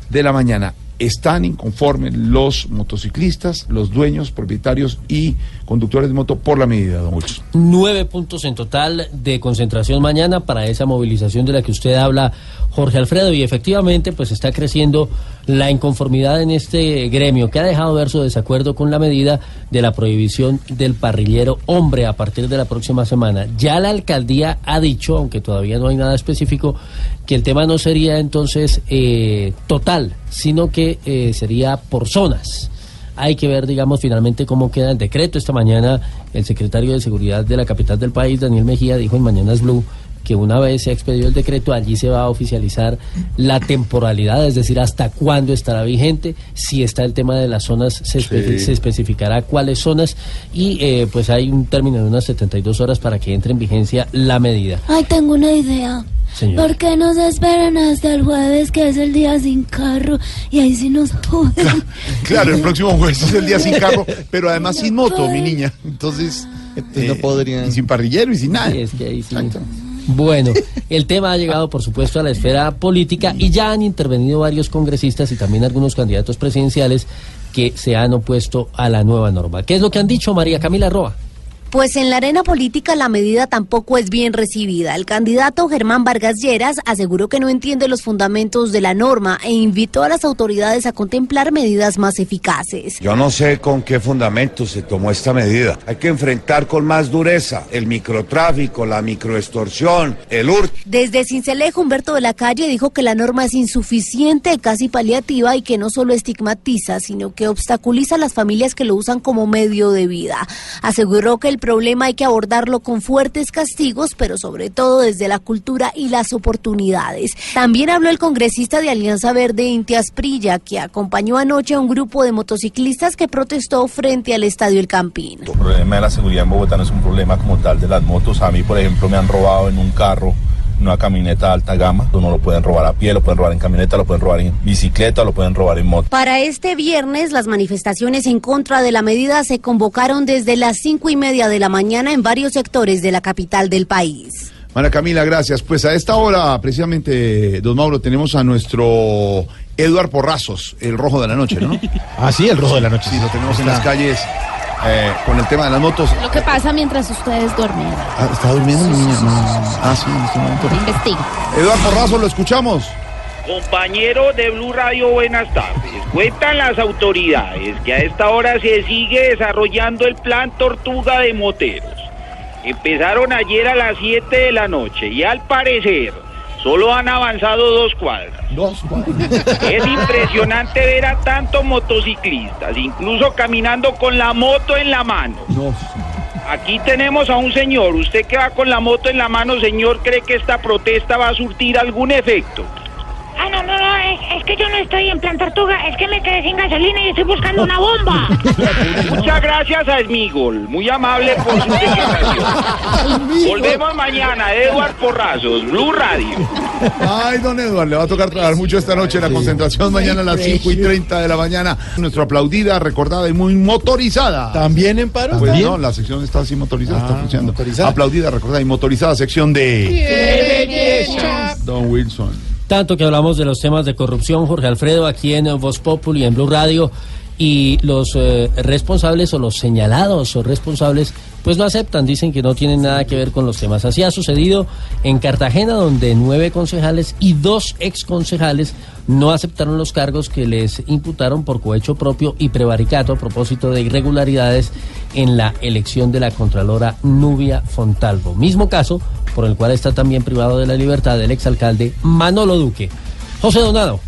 de la mañana. Están inconformes los motociclistas, los dueños, propietarios y conductores de moto por la medida, don Wilson. Nueve puntos en total de concentración mañana para esa movilización de la que usted habla, Jorge Alfredo, y efectivamente pues está creciendo la inconformidad en este gremio que ha dejado ver su desacuerdo con la medida de la prohibición del parrillero hombre a partir de la próxima semana. Ya la alcaldía ha dicho, aunque todavía no hay nada específico, que el tema no sería entonces eh, total, sino que eh, sería por zonas. Hay que ver, digamos, finalmente cómo queda el decreto. Esta mañana el secretario de Seguridad de la capital del país, Daniel Mejía, dijo en Mañanas Blue que una vez se ha expedido el decreto, allí se va a oficializar la temporalidad, es decir, hasta cuándo estará vigente, si está el tema de las zonas, se, espe- Sí. se especificará cuáles zonas y eh, pues hay un término de unas 72 horas para que entre en vigencia la medida. Ay, tengo una idea. Señor. ¿Por qué no se esperan hasta el jueves, que es el día sin carro? Y ahí sí nos joden. Claro, el próximo jueves es el día sin carro, pero además sin moto, mi niña. Entonces, no podrían. Y sin parrillero y sin nada. Sí, es que ahí sí. Bueno, el tema ha llegado, por supuesto, a la esfera política y ya han intervenido varios congresistas y también algunos candidatos presidenciales que se han opuesto a la nueva norma. ¿Qué es lo que han dicho María Camila Roa? Pues en la arena política la medida tampoco es bien recibida. El candidato Germán Vargas Lleras aseguró que no entiende los fundamentos de la norma e invitó a las autoridades a contemplar medidas más eficaces. Yo no sé con qué fundamento se tomó esta medida. Hay que enfrentar con más dureza el microtráfico, la microextorsión, el hurto. Desde Cincelejo, Humberto de la Calle dijo que la norma es insuficiente, casi paliativa y que no solo estigmatiza, sino que obstaculiza a las familias que lo usan como medio de vida. Aseguró que el problema hay que abordarlo con fuertes castigos, pero sobre todo desde la cultura y las oportunidades. También habló el congresista de Alianza Verde, Intias Prilla, que acompañó anoche a un grupo de motociclistas que protestó frente al Estadio El Campín. El problema de la seguridad en Bogotá no es un problema como tal de las motos. A mí, por ejemplo, me han robado en un carro, una camioneta de alta gama. No lo pueden robar a pie, lo pueden robar en camioneta, lo pueden robar en bicicleta, lo pueden robar en moto. Para este viernes, las manifestaciones en contra de la medida se convocaron desde las cinco y media de la mañana en varios sectores de la capital del país. María Camila, gracias. Pues a esta hora, precisamente, don Mauro, tenemos a nuestro Eduard Porrazos, el rojo de la noche, ¿no? Ah, sí, el rojo de la noche. Sí, lo tenemos en las calles eh, con el tema de las motos. Lo que pasa mientras ustedes duermen. Ah, ¿Está durmiendo mi niña? No. Ah, sí, en este momento. Investiga. Eduard Porrazos, lo escuchamos. Compañero de Blue Radio, buenas tardes. Cuentan las autoridades que a esta hora se sigue desarrollando el plan Tortuga de Moteros. Empezaron ayer a las 7 de la noche y al parecer solo han avanzado dos cuadras. Dos Es impresionante ver a tantos motociclistas, incluso caminando con la moto en la mano. Aquí tenemos a un señor. Usted que va con la moto en la mano, señor, ¿cree que esta protesta va a surtir algún efecto? Ah, no, no, no, es, es que yo no estoy en plan tortuga, es que me quedé sin gasolina y estoy buscando una bomba. Muchas gracias a Smigol, muy amable por su declaración. Volvemos mañana, Eduard Porrazos, Blue Radio. Ay, don Eduardo, le va a tocar trabajar mucho esta noche en la concentración, mañana a las 5 y 30 de la mañana. Nuestra aplaudida, recordada y muy motorizada. ¿También en paro? Pues ¿También? no, la sección está así motorizada, está Ah, funcionando. motorizada. Aplaudida, recordada y motorizada sección de Don Wilson. Tanto que hablamos de los temas de corrupción, Jorge Alfredo, aquí en Voz Populi, en Blue Radio, y los eh, responsables o los señalados o responsables, pues no aceptan, dicen que no tienen nada que ver con los temas. Así ha sucedido en Cartagena, donde nueve concejales y dos exconcejales no aceptaron los cargos que les imputaron por cohecho propio y prevaricato a propósito de irregularidades en la elección de la Contralora Nubia Fontalvo. Mismo caso por el cual está también privado de la libertad el exalcalde Manolo Duque. José Donado.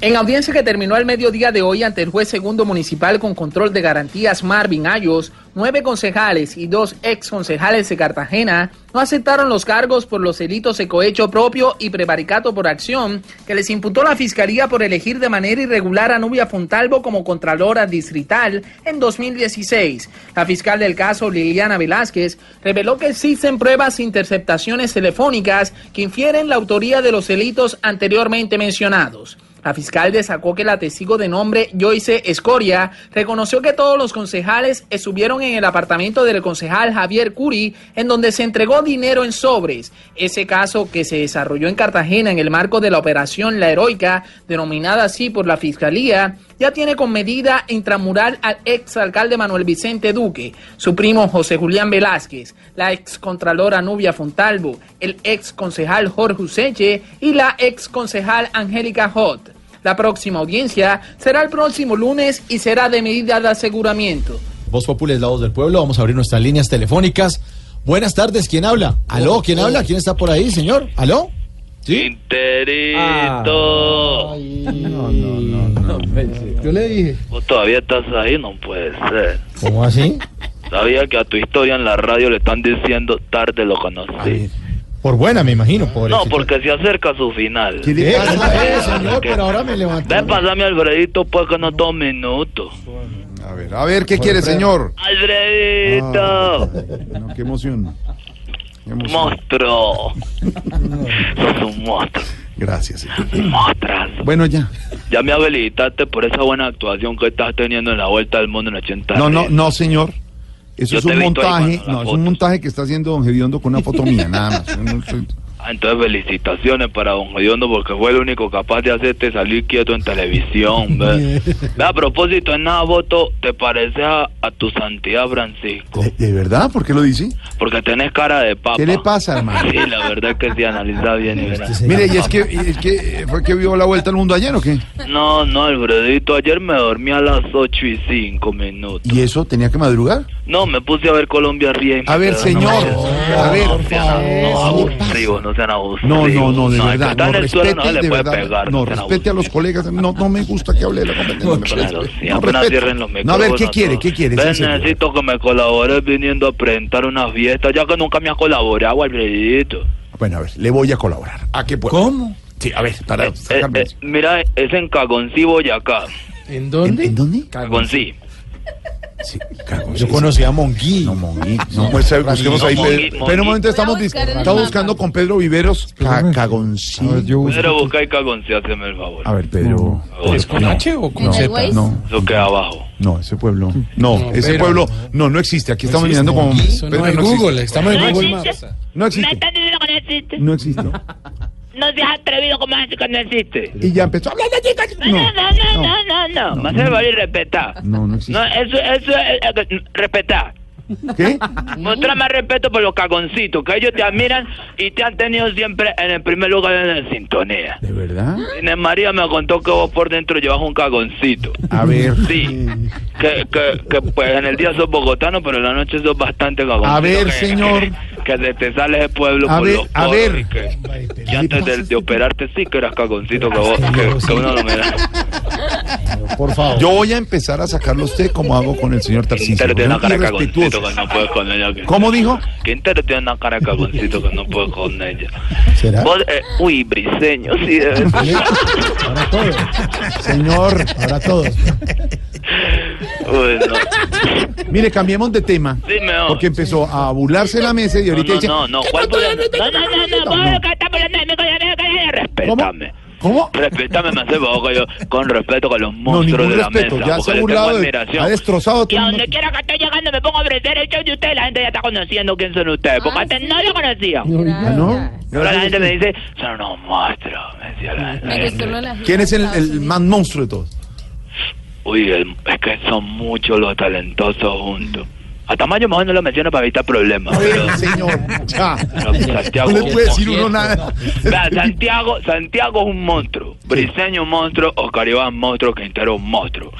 En audiencia que terminó al mediodía de hoy ante el juez segundo municipal con control de garantías Marvin Ayos, nueve concejales y dos ex concejales de Cartagena no aceptaron los cargos por los delitos de cohecho propio y prevaricato por acción que les imputó la fiscalía por elegir de manera irregular a Nubia Fontalvo como contralora distrital en 2016. La fiscal del caso, Liliana Velázquez, reveló que existen pruebas e interceptaciones telefónicas que infieren la autoría de los delitos anteriormente mencionados. La fiscal destacó que la testigo de nombre Joyce Escoria reconoció que todos los concejales estuvieron en el apartamento del concejal Javier Curi, en donde se entregó dinero en sobres. Ese caso que se desarrolló en Cartagena en el marco de la operación La Heroica, denominada así por la fiscalía, ya tiene con medida intramural al ex alcalde Manuel Vicente Duque, su primo José Julián Velázquez, la ex contralora Nubia Fontalvo, el ex concejal Jorge Useche y la ex concejal Angélica Hot. La próxima audiencia será el próximo lunes y será de medida de aseguramiento. Voz Populi es la voz del pueblo. Vamos a abrir nuestras líneas telefónicas. Buenas tardes, ¿quién habla? ¿Aló? ¿Quién habla? ¿Quién está por ahí, señor? ¿Aló? Interito. No, no, no, no. Yo le dije. Vos todavía estás ahí, no puede ser. ¿Cómo así? Sabía que a tu historia en la radio le están diciendo tarde lo conocí. Por buena, me imagino, por No, porque se acerca su final. ¿Qué le pasa? Eh, señor, pero ahora me levantó. Ven, pasame Alfredito, pues que no dos minutos. A ver, a ver, ¿qué quiere, señor? Alfredito, Ah, no, qué emoción. Qué emoción. monstruo. Sos un monstruo. Gracias. señor. Bueno, ya. Ya me habilitaste por esa buena actuación que estás teniendo en la Vuelta al Mundo en 80 No, no, no, señor. Eso Yo es un montaje, no, es un montaje que está haciendo Don Gediondo con una foto mía, nada más. No Entonces felicitaciones para Don Gediondo porque fue el único capaz de hacerte salir quieto en televisión. ¿ve? Ve, a propósito, en nada voto te parece a, a tu santidad Francisco. ¿De verdad? ¿Por qué lo dice? Porque tenés cara de papa. ¿Qué le pasa, hermano? Sí, la verdad es que si analiza bien. y verá. Mire, ¿y es que, y es que fue que vio la vuelta al mundo ayer o qué? No, no, Alfredito, ayer me dormí a las 8 y 5 minutos. ¿Y eso tenía que madrugar? No, me puse a ver Colombia Ríe. A ver, señor, a ver. No abusivos, no sean abusivos. No, no, no, de que verdad, no en el suelo respete, no se de puede verdad, pegar. no respete a los colegas, no, no me gusta que hable de la competencia. me Claro, sí, No, apenas respete. cierren los No, a ver, ¿qué quiere? ¿Qué quiere? Ven, Sí, necesito que me colabores viniendo a presentar una fiesta, ya que nunca me has colaborado, Alfredito. Bueno, a ver, le voy a colaborar. ¿A qué puedo? ¿Cómo? Sí, a ver, para Eh, sacarme. eh, mira, es en Cagoncí, Boyacá. ¿En dónde? ¿En dónde? Cagoncí. Yo conocí a Monguí. No, Monguí. No, pues eh, busquemos ahí. No, Pedro. Monguí, Pero un Monguí. momento, estamos, estamos buscando con Pedro Viveros. Ca- Cagoncín. Pero busca y Cagoncí, hazme el favor. A ver, Pedro. ¿Es con No, H o con no, Z? No, Eso queda abajo. no, ese pueblo. No, No, ese pero- pueblo no, no existe. Aquí estamos mirando no Pedro, en existe. Google, estamos en No Google. Maps. No existe. No existe? No seas atrevido como que no existe. Y ya empezó a hablar de chicas. No, no, no, no, no, no. Más se vale respetar. No, no existe. No, eso, eso es, es- respetar. ¿Qué? Muestra más respeto por los cagoncitos, que ellos te admiran y te han tenido siempre en el primer lugar en la sintonía. ¿De verdad? Inés María me contó que vos por dentro llevas un cagoncito. A ver. Sí, que, que, que pues en el día sos bogotano, pero en la noche sos bastante cagoncito. A ver, que- señor. Que, de- te sales del pueblo A por ver, los a ver. y que, antes de, de operarte sí que eras cagoncito, que, vos, que, que uno lo mira. Por favor. Yo voy a empezar a sacarlo a usted como hago con el señor Tarcísio. Tiene una cara de Irrespetuoso. cagoncito que no puedes con ella. que- ¿Cómo dijo? Quintero tiene una cara de cagoncito que no puedes con ella. ¿Será? Vos, eh, uy, briseño, sí, debe ser. Ahora todos. Señor, ahora todos. Uy, no. Mire, cambiemos de tema. Sí, mejor. Porque empezó a burlarse la mesa y ahorita no, dice. no, no, ¿cuál por el- No, no, no, no, vos que estás hablando de mí, coño, coño, respétame. ¿Cómo? Respétame, me hace boca yo, con respeto con los No, monstruos de la respeto. mesa. Ya porque se ha les burlado, tengo de- admiración. ha destrozado Y a donde quiera que estoy llegando me pongo a ofrecer el show de ustedes, la gente ya está conociendo quién son ustedes, porque antes no lo conocía. Ah, ¿no? Ahora la gente me dice, son unos monstruos, me decía la gente. de ¿Quién es de el, el más monstruo de todos? Uy, el- es que son muchos los talentosos juntos. A Tamayo mejor no lo menciono para evitar problemas. Pero- señor. Ya. pero Santiago, No le puede decir uno nada. Vea, Santiago, Santiago es un monstruo. Briseño un monstruo, Oscar Iván monstruo, Quintero un monstruo.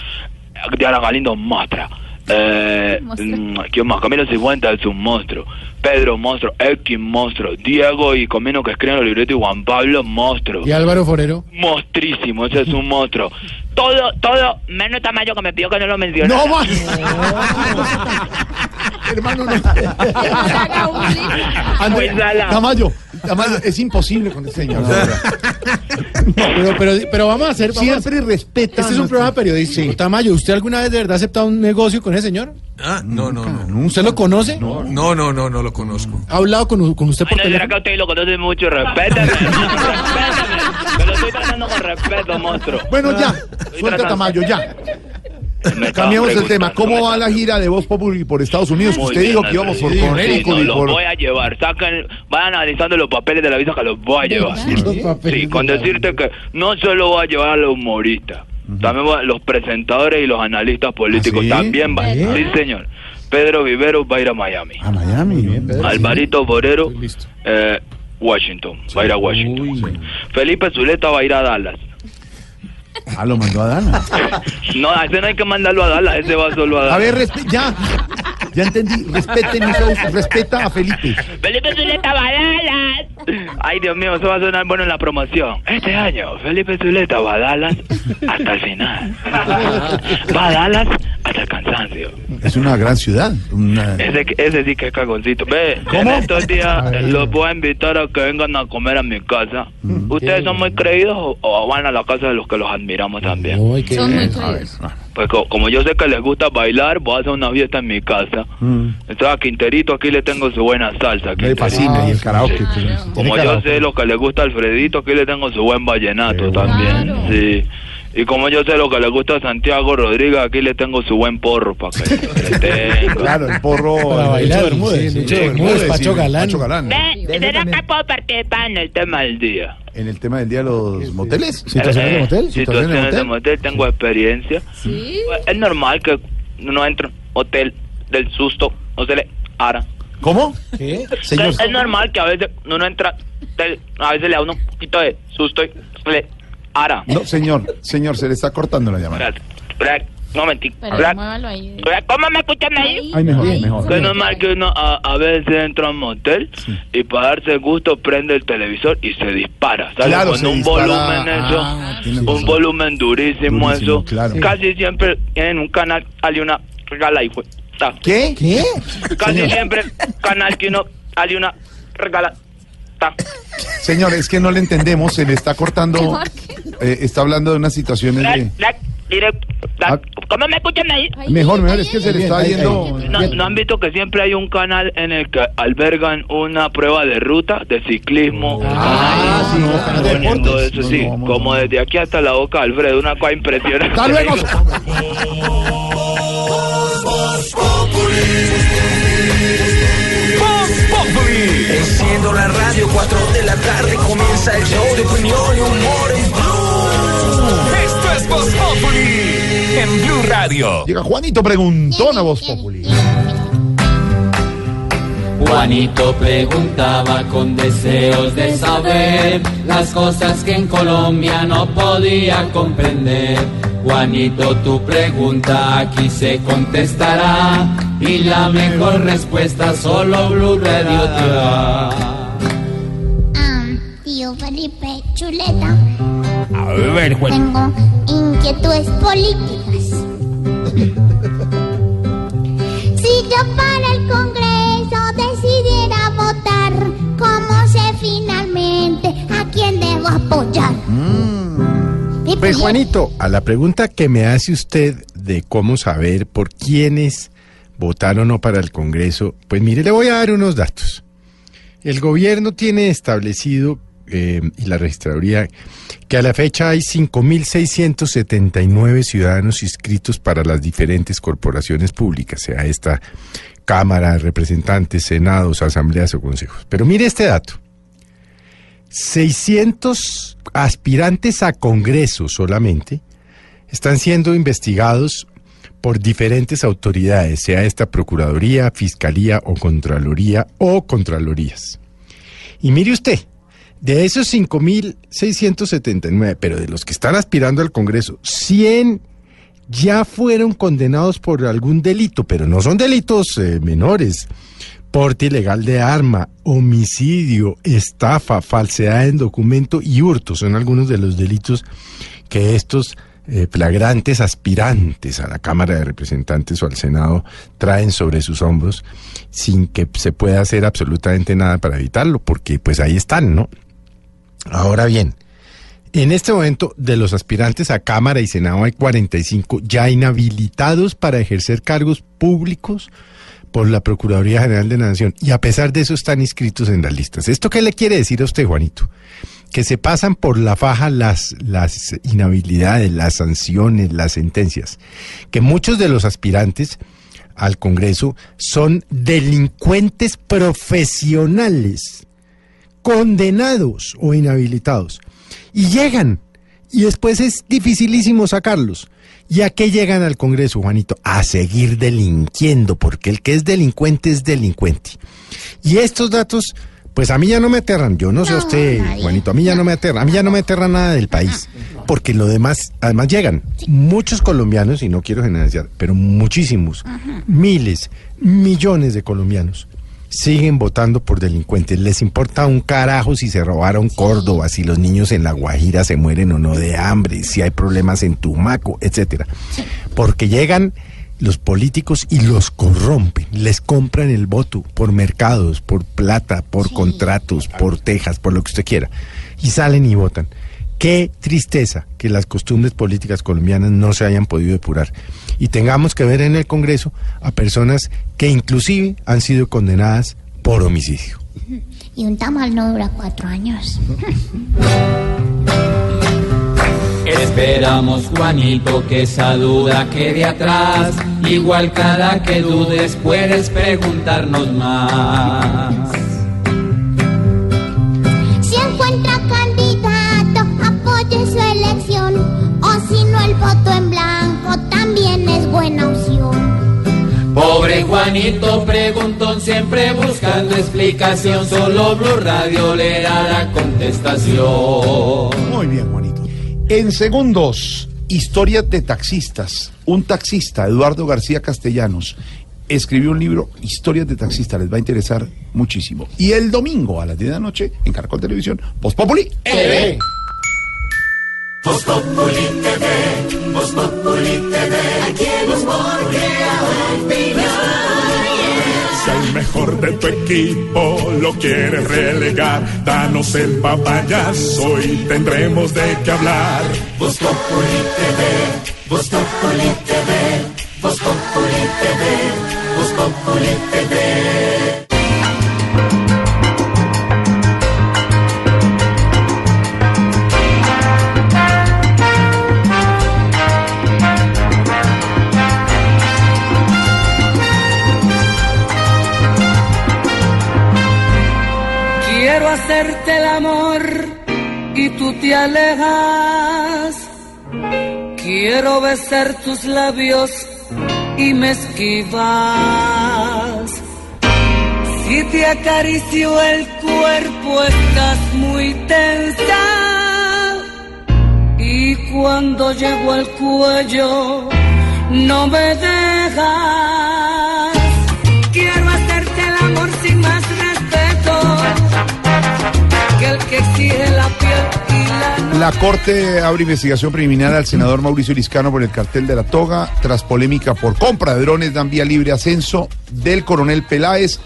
Diana Galindo un monstruo. Eh, mm, ¿Quién más? Camilo Cifuentes es un monstruo. Pedro monstruo. X monstruo. Diego y Comino que escriben los libretos y Juan Pablo monstruo. ¿Y Álvaro Forero? Monstrísimo, ese es un monstruo. Todo, todo, menos Tamayo que me pidió que no lo mencione. No más. Hermano, no. André, salado. Tamayo, Tamayo, es imposible con este señor. Pero, pero, pero vamos a hacer. Siempre respeta. Este es un programa periodístico. Tamayo, ¿usted alguna vez de verdad ha aceptado un negocio con ese señor? Ah, no, no, no. ¿Usted lo conoce? No, no, no, no, no lo conozco. ¿Ha hablado con, con usted por Ay, no, será teléfono? que usted lo conoce mucho, respétame. respétame. Estoy tratando con respeto, monstruo. Bueno, ya. Estoy Suelta tratando- Tamayo, ya. Me estaban Cambiemos el tema. preguntando, ¿Cómo va la gira de Voz Populi por Estados Unidos? Muy Usted bien, dijo que íbamos por Andrés. Connecticut Sí, no, y los por... voy a llevar. Saquen, vayan analizando los papeles de la visa que los voy a llevar. Sí, con decirte que no solo voy a llevar a los humoristas, también voy a- los presentadores y los analistas políticos ¿Ah, sí? también van. Bien. Sí, señor. Pedro Vivero va a ir a Miami. A Miami. Alvarito Borero, eh, Washington. Va a ir a Washington. Felipe Zuleta va a ir a Dallas. Ah, lo mandó a Dana. No, a ese no hay que mandarlo a Dallas, ese va solo a Dallas. A ver, respe- ya. Ya entendí. Respeten mis. Respeta a Felipe. Felipe Zuleta Dallas. Ay, Dios mío, eso va a sonar bueno en la promoción. Este año, Felipe Zuleta va a Dallas hasta el final. Va a Dallas hasta el cansancio. Es una gran ciudad. Una... Ese, ese sí que es cagoncito. Ve, en estos días los voy a invitar a que vengan a comer a mi casa. ¿Ustedes son muy creídos o, o van a la casa de los que los admiramos también? Son muy creídos. Pues co- como yo sé que les gusta bailar, voy a hacer una fiesta en mi casa. Entonces a Quinterito aquí le tengo su buena salsa. Quinterito. fascina y el karaoke. pues, tiene Como yo karaoke. sé lo que le gusta a Alfredito, aquí le tengo su buen vallenato también. Sí. Y como yo sé lo que le gusta a Santiago Rodríguez, aquí le tengo su buen porro para que le tenga. Claro, el porro. Para bailar, Bermúdez, sí, Bermúdez, sí, Pacho Galán. Pacho Galán. Ve, ¿será que puedo participar en el tema del día? En el tema del día de los moteles. ¿Situaciones de Eh, motel? Situaciones de motel, tengo experiencia. Sí. Pues, Es normal que uno un hotel del susto, no se le ara. ¿Cómo? ¿Qué? Señor. Es, normal que a veces uno entra, a veces le da uno un poquito de susto y se le ara. No, señor, señor, se le está cortando la llamada. Muévalo ahí. ¿Cómo me escuchan ahí? Ay, mejor, mejor. Que es normal que uno a, a veces entra a un motel y para darse gusto prende el televisor y se dispara. ¿Sale? Claro, Con se un dispara. volumen eso, Ah, un razón. volumen durísimo, Durísimo, eso. claro. Casi siempre en un canal hay una regala y fue. ¿Qué? ¿Qué? Casi Señor. siempre canal que uno hay una regala. Señor, es que no le entendemos, se le está cortando. eh, está hablando de unas situaciones La- de. la- ¿Cómo me escuchan ahí? Mejor, mejor, es que se le está Ahí, ahí, yendo. ¿No, no han visto que siempre hay un canal en el que albergan una prueba de ruta de ciclismo? Ah, sí, no, canal de poniendo deportes. eso, sí, No, no, vamos, como desde aquí hasta la boca, Alfredo, una cosa impresionante. ¡Hasta luego! La radio, 4 de la tarde comienza el show de opinión y humor en Blue. Esto es Voz Populi en Blue Radio. Llega Juanito Preguntón a Voz Populi. Juanito preguntaba con deseos de saber las cosas que en Colombia no podía comprender. Juanito, tu pregunta aquí se contestará y la mejor respuesta solo Blue Radio te da. Felipe Chuleta, A ver, Juan. tengo inquietudes políticas. Si yo para el Congreso decidiera votar, ¿cómo sé finalmente a quién debo apoyar? Pues Juanito, a la pregunta que me hace usted de cómo saber por quiénes votaron o no para el Congreso, pues mire, le voy a dar unos datos. El gobierno tiene establecido, eh, y la registraduría, que a la fecha hay 5.679 ciudadanos inscritos para las diferentes corporaciones públicas, sea esta Cámara, representantes, senados, asambleas o consejos. Pero mire este dato. 600 aspirantes a Congreso solamente están siendo investigados por diferentes autoridades, sea esta Procuraduría, Fiscalía o Contraloría o Contralorías. Y mire usted, de esos 5.679, pero de los que están aspirando al Congreso, 100 ya fueron condenados por algún delito, pero no son delitos eh, menores. Porte ilegal de arma, homicidio, estafa, falsedad en documento y hurto son algunos de los delitos que estos eh, flagrantes aspirantes a la Cámara de Representantes o al Senado traen sobre sus hombros sin que se pueda hacer absolutamente nada para evitarlo, porque pues ahí están, ¿no? Ahora bien, en este momento de los aspirantes a Cámara y Senado hay 45 ya inhabilitados para ejercer cargos públicos por la Procuraduría General de la Nación y a pesar de eso están inscritos en las listas. ¿Esto qué le quiere decir a usted, Juanito? Que se pasan por la faja las, las inhabilidades, las sanciones, las sentencias. Que muchos de los aspirantes al Congreso son delincuentes profesionales, condenados o inhabilitados. Y llegan, y después es dificilísimo sacarlos. ¿Y a qué llegan al Congreso, Juanito? A seguir delinquiendo, porque el que es delincuente es delincuente. Y estos datos, pues a mí ya no me aterran. Yo no, sé a usted, Juanito, a mí ya no me aterra. A mí ya no me aterra nada del país. Porque lo demás, además llegan muchos colombianos, y no quiero generalizar, pero muchísimos, miles, millones de colombianos siguen votando por delincuentes. Les importa un carajo si se robaron Córdoba, si los niños en La Guajira se mueren o no de hambre, si hay problemas en Tumaco, etcétera. Porque llegan los políticos y los corrompen, les compran el voto por mercados, por plata, por contratos, por tejas, por lo que usted quiera, y salen y votan. Qué tristeza que las costumbres políticas colombianas no se hayan podido depurar y tengamos que ver en el Congreso a personas que inclusive han sido condenadas por homicidio. Y un tamal no dura cuatro años. Esperamos, Juanito, que esa duda quede atrás. Igual cada que dudes puedes preguntarnos más. Apoye su elección. O si no, el voto en blanco también es buena opción. Pobre Juanito preguntón siempre buscando explicación. Solo Blue Radio le da la contestación. Muy bien, Juanito. En segundos, historias de taxistas. Un taxista, Eduardo García Castellanos, escribió un libro, Historias de taxistas. Les va a interesar muchísimo. Y el domingo a las 10 de la noche, en Caracol Televisión, Voz Populi. TV. Voz Populi TV, Voz Populi TV, aquí crea opinión. Si al mejor de tu equipo lo quieres relegar, danos el papayazo y tendremos de qué hablar. Voz Populi TV, Voz Populi TV, Voz Populi TV, Voz Populi TV. Hacerte el amor y tú te alejas. Quiero besar tus labios y me esquivas. Si te acaricio el cuerpo estás muy tensa. Y cuando llego al cuello no me dejas. La Corte abre investigación preliminar al senador Mauricio Liscano por el cartel de la toga, tras polémica por compra de drones, dan vía libre ascenso del coronel Peláez.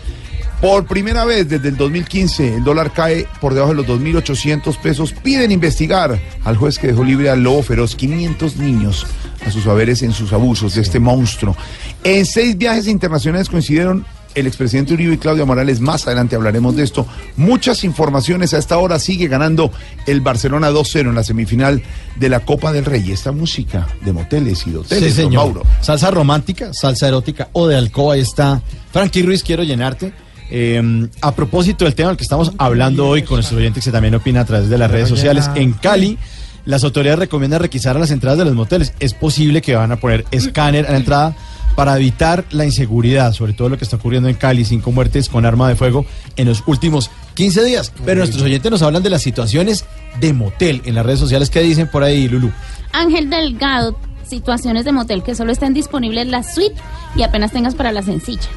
Por primera vez desde el 2015, el dólar cae por debajo de los 2.800 pesos. Piden investigar al juez que dejó libre al lobo feroz, 500 niños a sus haberes en sus abusos de este monstruo. En seis viajes internacionales coincidieron el expresidente Uribe y Claudia Morales. Más adelante hablaremos de esto. Muchas informaciones. A esta hora sigue ganando el Barcelona 2-0 en la semifinal de la Copa del Rey. Esta música de moteles y de hoteles, Sí, don señor. Mauro. Salsa romántica, salsa erótica o de alcoba. Ahí está Frankie Ruiz, quiero llenarte. Eh, a propósito del tema del que estamos hablando hoy con nuestros oyentes que también opina a través de las redes sociales, en Cali las autoridades recomiendan requisar a las entradas de los moteles. Es posible que van a poner escáner a la entrada para evitar la inseguridad, sobre todo lo que está ocurriendo en Cali, cinco muertes con arma de fuego en los últimos 15 días. Pero nuestros oyentes nos hablan de las situaciones de motel en las redes sociales. ¿Qué dicen por ahí, Lulu? Ángel Delgado, situaciones de motel que solo estén disponibles la suite y apenas tengas para la sencilla.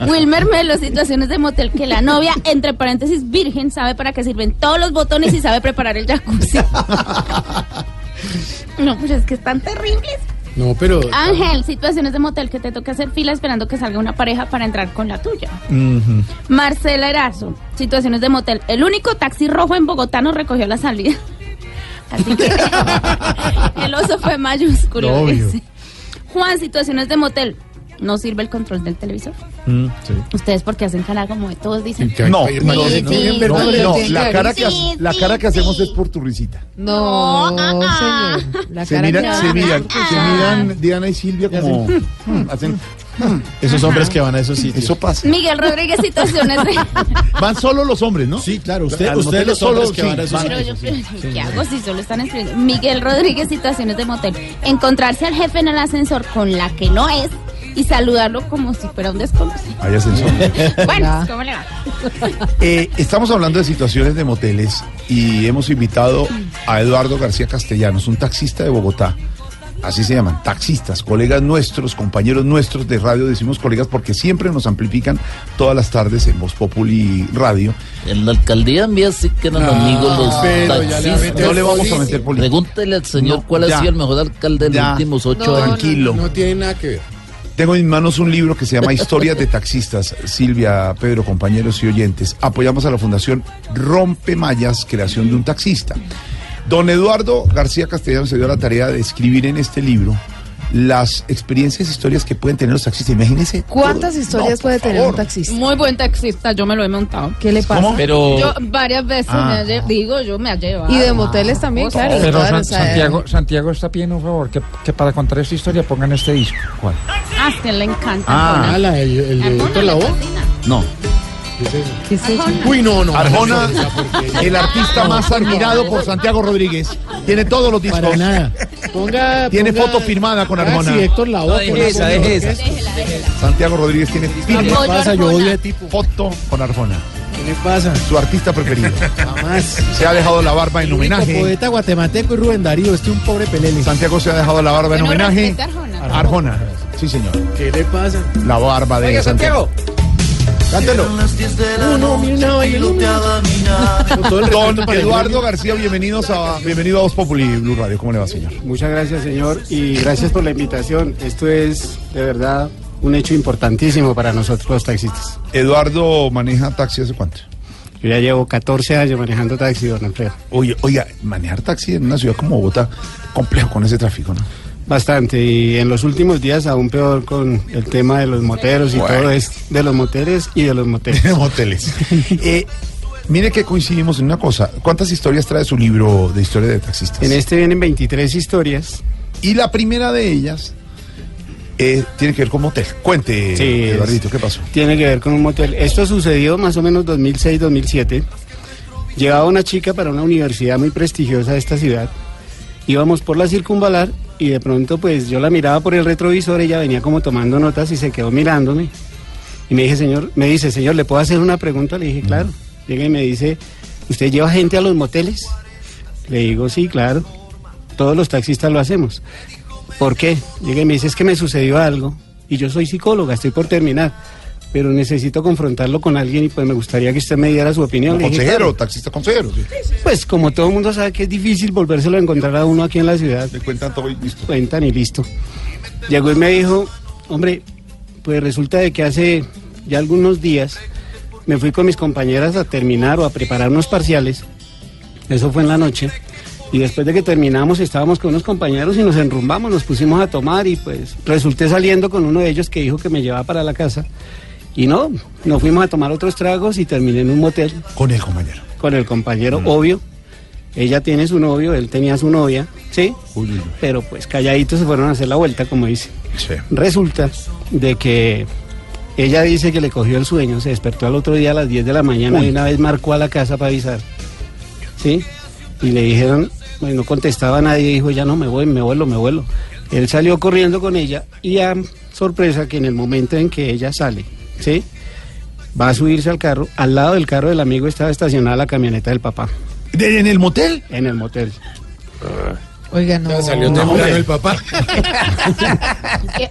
Wilmer Melo, situaciones de motel que la novia, entre paréntesis, virgen, sabe para qué sirven todos los botones y sabe preparar el jacuzzi. no, pues es que están terribles. No, pero. Ángel, situaciones de motel que te toca hacer fila esperando que salga una pareja para entrar con la tuya. Marcela Erazo, situaciones de motel. El único taxi rojo en Bogotá nos recogió la salida. Así que el oso fue mayúsculo. Lo obvio. ese. Juan, situaciones de motel. No sirve el control del televisor. Mm, sí. Ustedes porque hacen cara como de todos dicen. No, Sí, no, no, sí, no, sí, no, sí, no, sí, la cara que, sí, ha- la cara que hacemos es por tu risita. No, ah, señor. La Se cara miran, que- se miran, se miran Diana y Silvia como mm, hacen mm. Esos hombres que van a esos sitios. Eso pasa. Miguel Rodríguez, situaciones de. Van solo los hombres, ¿no? Sí, claro, usted- A los ustedes moteles los hombres que sí, van a esos Pero yo, Sí, ¿qué hago si solo están escribiendo? Miguel Rodríguez, situaciones de motel. Encontrarse al jefe en el ascensor con la que no es y saludarlo como si fuera un desconocido. Ascensor. Bueno, ¿cómo le va? Eh, estamos hablando de situaciones de moteles y hemos invitado a Eduardo García Castellanos, un taxista de Bogotá. Así se llaman, taxistas, colegas nuestros, compañeros nuestros de radio, decimos colegas porque siempre nos amplifican todas las tardes en Voz Populi Radio. En la alcaldía mía sí que eran No, amigos los le taxistas. No le vamos a meter política. Pregúntele al señor No, cuál ya. ha sido el mejor alcalde de los últimos ocho No, años. tranquilo. No tiene nada que ver. Tengo en mis manos un libro que se llama Historias de Taxistas. Silvia, Pedro, compañeros y oyentes. Apoyamos a la Fundación Rompe Mallas, creación de un taxista. Don Eduardo García Castellanos se dio la tarea de escribir en este libro las experiencias, historias que pueden tener los taxistas. Imagínense. ¿Cuántas todo- historias No, puede tener un taxista? Muy buen taxista, yo me lo he montado. ¿Qué le pasa? ¿Cómo? Pero- Yo varias veces Ah. me ha lle- digo, yo me ha llevado. Y de moteles también, claro. Pero todas, San- o sea, Santiago, Santiago está pidiendo un favor, que, que para contar esta historia pongan este disco. ¿Cuál? Ah, que le encanta. Ah. Ah, la- el, el de Lavoe. fascina. No. ¿Qué es eso? ¿Qué es eso? Uy, no, no. Arjona, el artista más admirado por Santiago Rodríguez. Tiene todos los discos. Para nada. Ponga. Tiene ponga- foto firmada con Ah, Arjona. sí, Héctor Lavoe. No, deje esa, deje esa. Santiago Rodríguez tiene ¿Qué le firma, Apoyo pasa? Yo odio a tipo. foto con Arjona. ¿Qué le pasa? Su artista preferido. Jamás. Se ha dejado la barba en El único homenaje. poeta guatemalteco es Rubén Darío. Este es un pobre pelele. Santiago se ha dejado la barba en homenaje Arjona. Sí, señor. ¿Qué le pasa? La barba de Santiago. Cántelo. Uno, mira una vaina, Con todo el Don Eduardo. García, bienvenidos a, bienvenido a Voz Populi Blue Radio. ¿Cómo le va, señor? Muchas gracias, señor, y gracias por la invitación. Esto es, de verdad, un hecho importantísimo para nosotros los taxistas. Eduardo maneja taxi hace cuánto? Yo ya llevo 14 años manejando taxi, don Alfredo. Oye, oiga, manejar taxi en una ciudad como Bogotá, complejo con ese tráfico, ¿no? Bastante, y en los últimos días aún peor con el tema de los moteros y Bueno. todo es de los moteles y de los moteles. De moteles. Eh, mire que coincidimos en una cosa. ¿Cuántas historias trae su libro de historia de taxistas? En este vienen 23 historias. Y la primera de ellas eh, tiene que ver con motel. Cuente, Sí, Eduardito, ¿qué pasó? Tiene que ver con un motel. Esto sucedió más o menos 2006-2007. Llegaba una chica para una universidad muy prestigiosa de esta ciudad. Íbamos por la circunvalar y de pronto pues yo la miraba por el retrovisor, ella venía como tomando notas y se quedó mirándome. Y me dije, señor, me dice, señor, ¿le puedo hacer una pregunta? Le dije, claro. Llega y me dice, ¿usted lleva gente a los moteles? Le digo, sí, claro. Todos los taxistas lo hacemos. ¿Por qué? Llega y me dice, es que me sucedió algo. Y yo soy psicóloga, estoy por terminar. Pero necesito confrontarlo con alguien y pues me gustaría que usted me diera su opinión. Consejero, "Claro". taxista consejero. sí. Pues como todo el mundo sabe que es difícil volvérselo a encontrar a uno aquí en la ciudad. Le cuentan todo y listo. Cuentan y listo. Llegó y me dijo, hombre, pues resulta de que hace ya algunos días me fui con mis compañeras a terminar o a preparar unos parciales. Eso fue en la noche. Y después de que terminamos estábamos con unos compañeros y nos enrumbamos, nos pusimos a tomar y pues resulté saliendo con uno de ellos que dijo que me llevaba para la casa. Y no, nos fuimos a tomar otros tragos y terminé en un motel. Con el compañero. Con el compañero, obvio. Ella tiene su novio, él tenía su novia, ¿sí? Pero pues calladitos se fueron a hacer la vuelta, como dice. Sí. Resulta de que ella dice que le cogió el sueño, se despertó al otro día a las 10 de la mañana Uy. y una vez marcó a la casa para avisar. ¿Sí? Y le dijeron, pues, no contestaba nadie, dijo, ya no me voy, me vuelo, me vuelo. Él salió corriendo con ella y a sorpresa que en el momento en que ella sale, ¿sí? Va a subirse al carro, al lado del carro del amigo estaba estacionada la camioneta del papá. ¿En el motel? En el motel. Oiga, no. salió No, temprano hombre. el papá.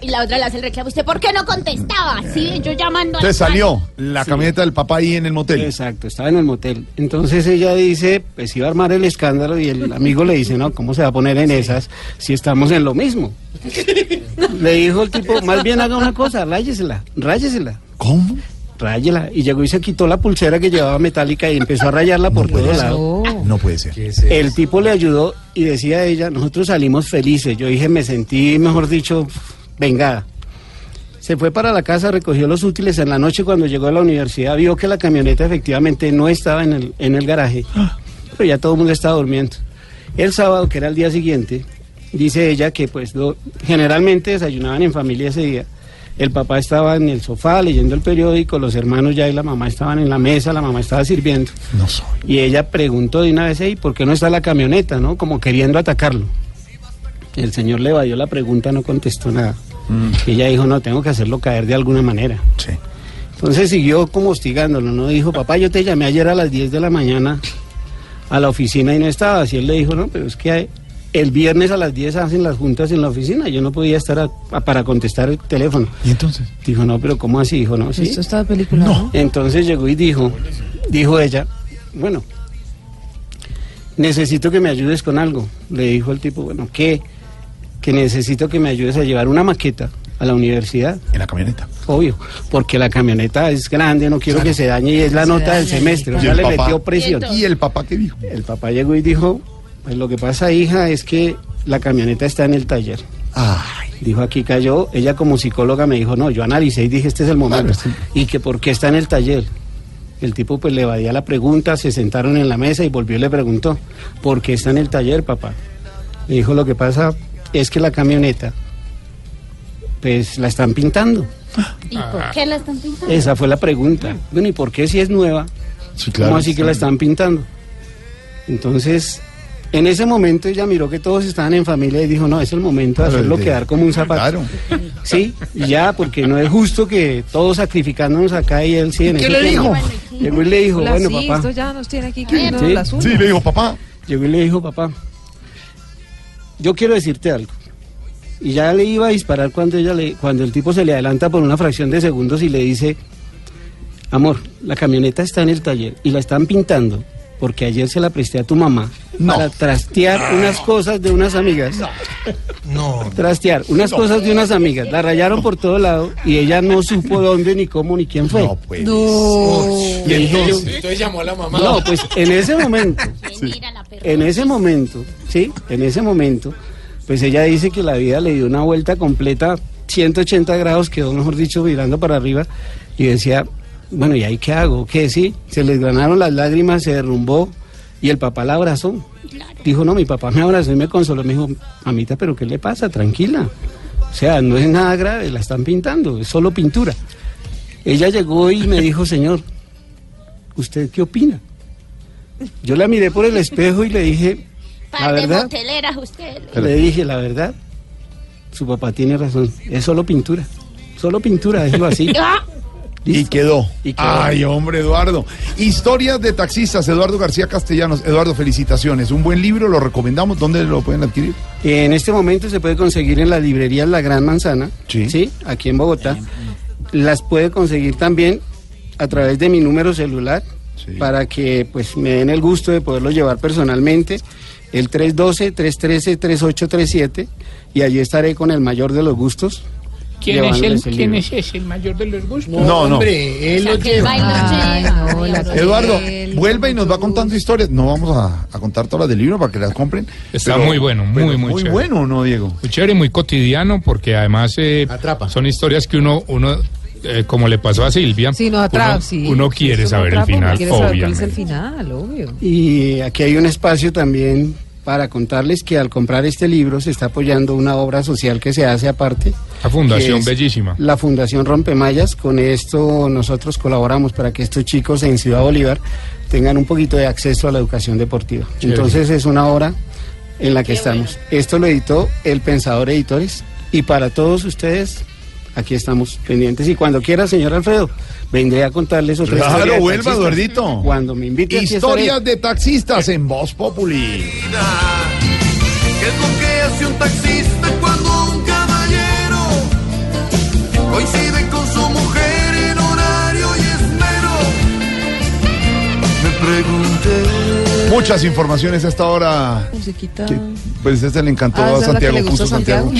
Y la otra le hace el reclamo. ¿Usted por qué no contestaba? Sí, yo llamando a la Entonces salió la camioneta del papá ahí en el motel. Exacto, estaba en el motel. Entonces ella dice, pues iba a armar el escándalo y el amigo le dice, no, ¿cómo se va a poner en esas si estamos en lo mismo? Le dijo el tipo, más bien haga una cosa, ráyesela, ráyesela. ¿Cómo? Ráyela. Y llegó y se quitó la pulsera que llevaba metálica y empezó a rayarla por todos lados. No puede ser. El tipo le ayudó y decía a ella, nosotros salimos felices. Yo dije, me sentí, mejor dicho, vengada. Se fue para la casa, recogió los útiles en la noche cuando llegó a la universidad, vio que la camioneta efectivamente no estaba en el, en el garaje, pero ya todo el mundo estaba durmiendo. El sábado, que era el día siguiente, dice ella que pues lo- generalmente desayunaban en familia ese día. El papá estaba en el sofá leyendo el periódico, los hermanos ya y la mamá estaban en la mesa, la mamá estaba sirviendo. No soy. Y ella preguntó de una vez, ¿y por qué no está la camioneta, no? Como queriendo atacarlo. El señor le evadió la pregunta, no contestó nada. Y ella dijo, no, tengo que hacerlo caer de alguna manera. Sí. Entonces siguió como hostigándolo, ¿no? Dijo, papá, yo te llamé ayer a las 10 de la mañana a la oficina y no estabas. Y él le dijo, no, pero es que hay- el viernes a las 10 hacen las juntas en la oficina. Yo no podía estar a- a- para contestar el teléfono. ¿Y entonces? Dijo, no, pero ¿cómo así? Dijo, no, sí. Esto está de película. ¿no? Entonces llegó y dijo, dijo ella, bueno, necesito que me ayudes con algo. Le dijo el tipo, bueno, ¿qué? Que necesito que me ayudes a llevar una maqueta a la universidad. En la camioneta. Obvio, porque la camioneta es grande, no quiero que se dañe y es la nota del semestre. O ¿Y sea, le papá? metió presión. ¿Y el papá qué dijo? El papá llegó y dijo, pues lo que pasa, hija, es que la camioneta está en el taller. Ay, Dijo, aquí cayó. Ella como psicóloga me dijo, no, yo analicé y dije, este es el momento. Claro, Y que por qué está en el taller. El tipo pues le evadía la pregunta, se sentaron en la mesa y volvió y le preguntó, ¿por qué está en el taller, papá? Le dijo, lo que pasa es que la camioneta, pues la están pintando. ¿Y por qué la están pintando? Esa fue la pregunta. Bueno, ¿y por qué si es nueva? sí, claro. ¿Cómo así que la están pintando? Entonces, en ese momento ella miró que todos estaban en familia y dijo, no, es el momento de hacerlo quedar como un zapato. Claro. Sí, y ya, porque no es justo que todos sacrificándonos acá y él sí en ¿Qué ese le dijo? Llegó y le dijo, bueno, sí, papá. esto ya nos tiene aquí cayendo Sí, las uñas. Sí, le dijo papá. Llegó y le dijo, papá, yo quiero decirte algo. Y ya le iba a disparar cuando ella le, cuando el tipo se le adelanta por una fracción de segundos y le dice, amor, la camioneta está en el taller y la están pintando porque ayer se la presté a tu mamá No. para trastear unas cosas de unas amigas. No. Trastear unas cosas de unas amigas. La rayaron por todo lado y ella no supo dónde ni cómo ni quién fue. No, pues. Y dije yo, Entonces llamó a la mamá. no, pues en ese momento, en ese momento, sí, en ese momento, pues ella dice que la vida le dio una vuelta completa, 180 grados, quedó mejor dicho mirando para arriba y decía, bueno, ¿y ahí qué hago? ¿Qué? Sí, se les ganaron las lágrimas, se derrumbó y el papá la abrazó. Dijo, no, mi papá me abrazó y me consoló, me dijo, mamita, pero ¿qué le pasa? Tranquila. O sea, no es nada grave, la están pintando, es solo pintura. Ella llegó y me dijo, señor, ¿usted qué opina? Yo la miré por el espejo y le dije, la verdad, moteleras usted. le dije, la verdad, su papá tiene razón, es solo pintura, solo pintura, déjelo así. Y quedó. Y quedó. Ay, hombre, Eduardo. Historias de taxistas, Eduardo García Castellanos. Eduardo, felicitaciones. Un buen libro, lo recomendamos. ¿Dónde lo pueden adquirir? En este momento se puede conseguir en la librería La Gran Manzana, sí, aquí en Bogotá. Las puede conseguir también a través de mi número celular para que pues me den el gusto de poderlo llevar personalmente. El 312-313-3837 y allí estaré con el mayor de los gustos. ¿Quién es, el, llevándoles ¿Quién libro. es ese, el mayor de los gustos? No, no. Hombre, él lo que lleva. Ay, no, la- Eduardo, vuelva y nos va contando historias. No vamos a, a contar todas las del libro para que las compren. Está pero- muy bueno, muy, muy Muy chévere. bueno, ¿no, Diego? Muy chévere y muy cotidiano porque además eh, son historias que uno, uno eh, como le pasó a Silvia, Sí, atrapa, uno, sí. uno quiere saber el final, quiere saber cuál es obviamente. el final, obvio. Y aquí hay un espacio también para contarles que al comprar este libro se está apoyando una obra social que se hace aparte. La fundación bellísima. La Fundación Rompemayas. Con esto nosotros colaboramos para que estos chicos en Ciudad Bolívar tengan un poquito de acceso a la educación deportiva. Chévere. Entonces es una obra en la que estamos. Esto lo editó El Pensador Editores y para todos ustedes aquí estamos pendientes y cuando quiera, señor Alfredo, vendré a contarles otra historia. Claro, vuelva. Eduardito. Cuando me invite Historias de taxistas en Voz Populi. ¿Qué es lo que hace un taxista cuando un caballero coincide con su mujer en horario y esmero? Me pregunté. Muchas informaciones a esta hora. Musiquita. que, pues este le encantó Ah, a Santiago le gusta Custo a Santiago.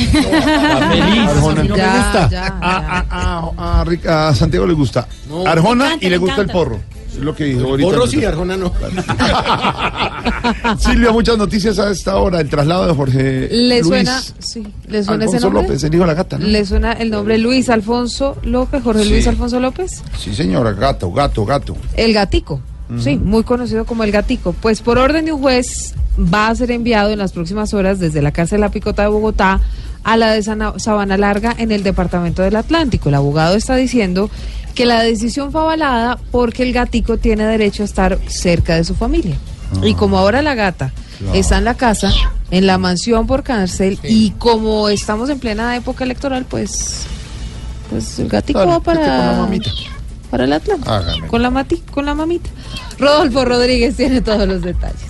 A, Santiago le gusta. No. Arjona encanta, y le gusta el porro. Es lo que dijo ahorita. Porro sí, Arjona no. Silvia, muchas noticias a esta hora. El traslado de Jorge ¿Le Luis suena, sí, ¿le suena ese Alfonso nombre? López, el hijo de la gata. ¿no? ¿Le suena el nombre Luis Alfonso López, Jorge Sí. Luis Alfonso López? Sí, señora, gato, gato, gato. El gatico. Sí, muy conocido como el gatico. Pues por orden de un juez va a ser enviado en las próximas horas desde la cárcel La Picota de Bogotá a la de Sabana Larga en el departamento del Atlántico. El abogado está diciendo que la decisión fue avalada porque el gatico tiene derecho a estar cerca de su familia. Y como ahora la gata Claro. está en la casa, en la mansión por cárcel, y como estamos en plena época electoral, pues, pues el gatico Dale, va vete con la para, mamita. Para el Atlántico. Hágame. Con la, mati, con la mamita. Rodolfo Rodríguez tiene todos los detalles.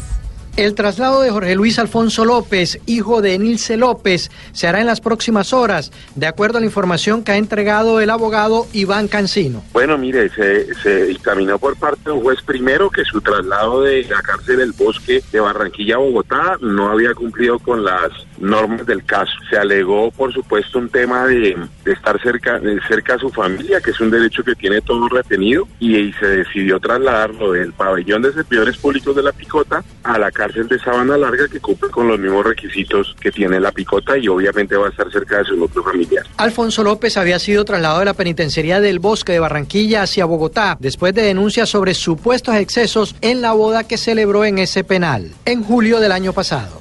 El traslado de Jorge Luis Alfonso López, hijo de Nilce López, se hará en las próximas horas, de acuerdo a la información que ha entregado el abogado Iván Cancino. Bueno, mire, se, se dictaminó por parte de un juez primero que su traslado de la cárcel del bosque de Barranquilla a Bogotá no había cumplido con las normas del caso. Se alegó, por supuesto, un tema de, de estar cerca, de cerca a su familia, que es un derecho que tiene todo retenido, y, y se decidió trasladarlo del pabellón de servidores públicos de la Picota a la cárcel de Sabana Larga, que cumple con los mismos requisitos que tiene la Picota y obviamente va a estar cerca de su núcleo familiar. Alfonso López había sido trasladado de la penitenciaría del Bosque de Barranquilla hacia Bogotá después de denuncias sobre supuestos excesos en la boda que celebró en ese penal en julio del año pasado.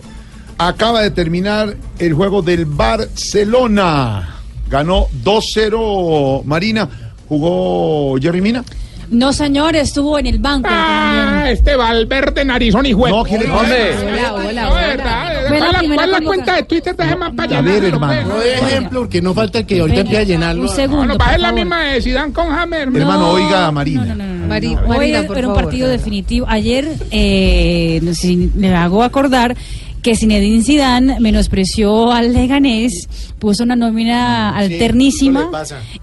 Acaba de terminar el juego del Barcelona. Ganó 2-0 Marina. ¿Jugó Jerry Mina? No, señor, estuvo en el banco. Ah, este Valverde narizón y juego. No, ¿quién es Valverde? Hola, hola, No, verdad. Fue la ¿Cuál la, cuál la cuenta de Twitter de man para A ver, hermano. No de ejemplo, porque no falta el que ahorita empiece a llenarlo. Un segundo, No, no, por es la misma de Zidane con Hammer. Hermano, oiga a Marina. Mari- Hoy Marina, por era un partido definitivo. Ayer, eh, no sé si le hago acordar que Zinedine Zidane menospreció al Leganés, puso una nómina alternísima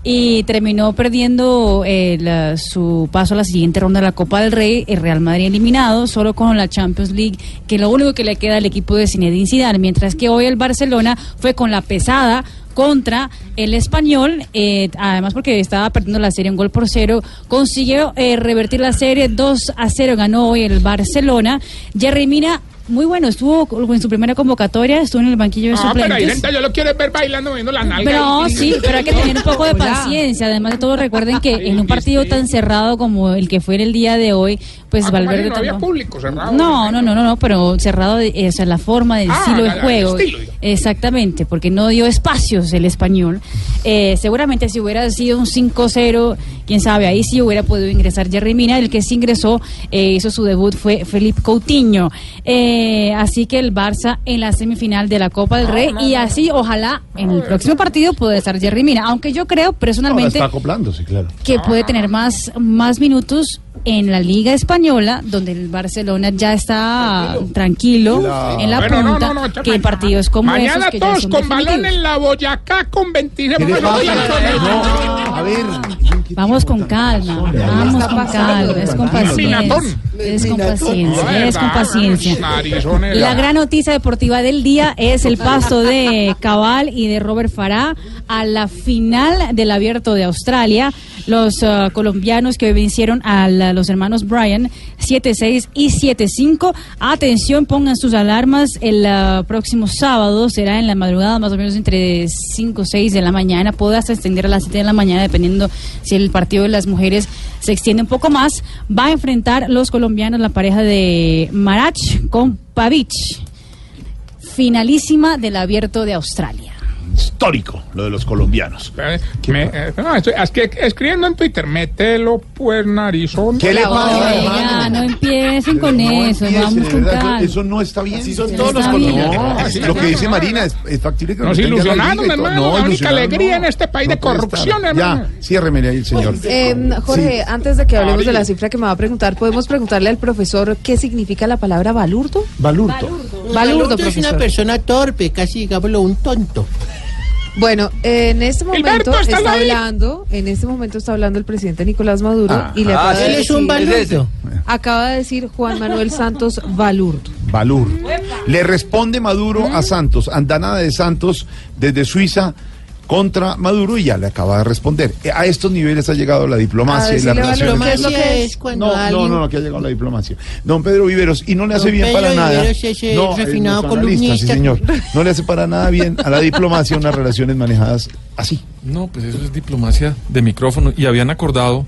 y terminó perdiendo eh, la- su paso a la siguiente ronda de la Copa del Rey, el Real Madrid eliminado, solo con la Champions League, que lo único que le queda al equipo de Zinedine Zidane, mientras que hoy el Barcelona fue con la pesada contra el español, eh, además porque estaba perdiendo la serie un gol por cero, consiguió eh, revertir la serie 2 a 0, ganó hoy el Barcelona. Jerry Mina Muy bueno, estuvo en su primera convocatoria, estuvo en el banquillo de Ah, pero suplentes. gente, yo lo quiero ver bailando, moviendo la nalga. Pero y- sí, pero hay que tener un poco de paciencia. Además de todo, recuerden que en un partido tan cerrado como el que fue en el día de hoy, pues Ah. Valverde no había tomó- público cerrado. No, no, no, no, no, pero cerrado, de, eh, o sea, la forma del Ah, estilo de juego. estilo. Exactamente, porque no dio espacios el español. Eh, seguramente si hubiera sido un 5-0, quién sabe, ahí sí hubiera podido ingresar Jerry Mina. El que sí ingresó, eh, hizo su debut, fue Felipe Coutinho. Eh, así que el Barça en la semifinal de la Copa del Rey y así, ojalá, en el próximo partido pueda estar Jerry Mina. Aunque yo creo personalmente está acoplándose, claro. que puede tener más, más minutos en la Liga Española, donde el Barcelona ya está tranquilo en la Bueno, no, punta, no, no, que partidos como esos Mañana que ya todos son con balón en la Boyacá con 26 ¿Qué le Bueno, pasa? no, A ver. Vamos con calma, vamos con calma, es con paciencia, es con paciencia, es con paciencia. La gran noticia deportiva del día es el paso de Cabal y de Robert Farah a la final del Abierto de Australia. Los ah, colombianos que vencieron a los hermanos Bryan 7-6 y 7-5. Atención, pongan sus alarmas. El ah, próximo sábado será en la madrugada, más o menos entre 5 o 6 de la mañana. Puede hasta extender a las 7 de la mañana, dependiendo si el partido de las mujeres se extiende un poco más. Va a enfrentar los colombianos la pareja de Marach con Pavich. Finalísima del Abierto de Australia. Histórico, lo de los colombianos. Me- eh, no, estoy, es que escribiendo en Twitter, mételo pues narizón. ¿Qué le pasa, Oiga, no empiecen con eso, empiecen, vamos con verdad. Eso no está bien. Así son todos los colombianos. No, Así lo que dice Marina es, es factible que Nos ilusionaron, hermano, No, la única alegría en este país de corrupción, estar. hermano. Ya, ciérremele ahí el señor. Eh, Jorge, antes de que hablemos de la cifra que me va a preguntar, ¿podemos preguntarle al profesor qué significa la palabra balurdo? Balurdo. Balurdo, es una persona torpe, casi digámoslo un tonto. Bueno, en este momento Gilberto, ¿estás está hablando, en este momento está hablando el presidente Nicolás Maduro Ah. y le Ah, acaba de él es un decir- balurdo. Acaba de decir Juan Manuel Santos Balurdo. Balur. Le responde Maduro a Santos, andanada de Santos desde Suiza contra Maduro y ya le acaba de responder. Eh, A estos niveles ha llegado la diplomacia y la decirle, relación. Balur, ¿qué es lo que es? cuando No, no, alguien- no, no, que ha llegado la diplomacia. Don Pedro Viveros, y no le hace Don bien Pedro para nada. El no, refinado nuestro analista, columnista. Sí, señor. No le hace para nada bien a la diplomacia unas relaciones manejadas así. No, pues eso es diplomacia de micrófono. Y habían acordado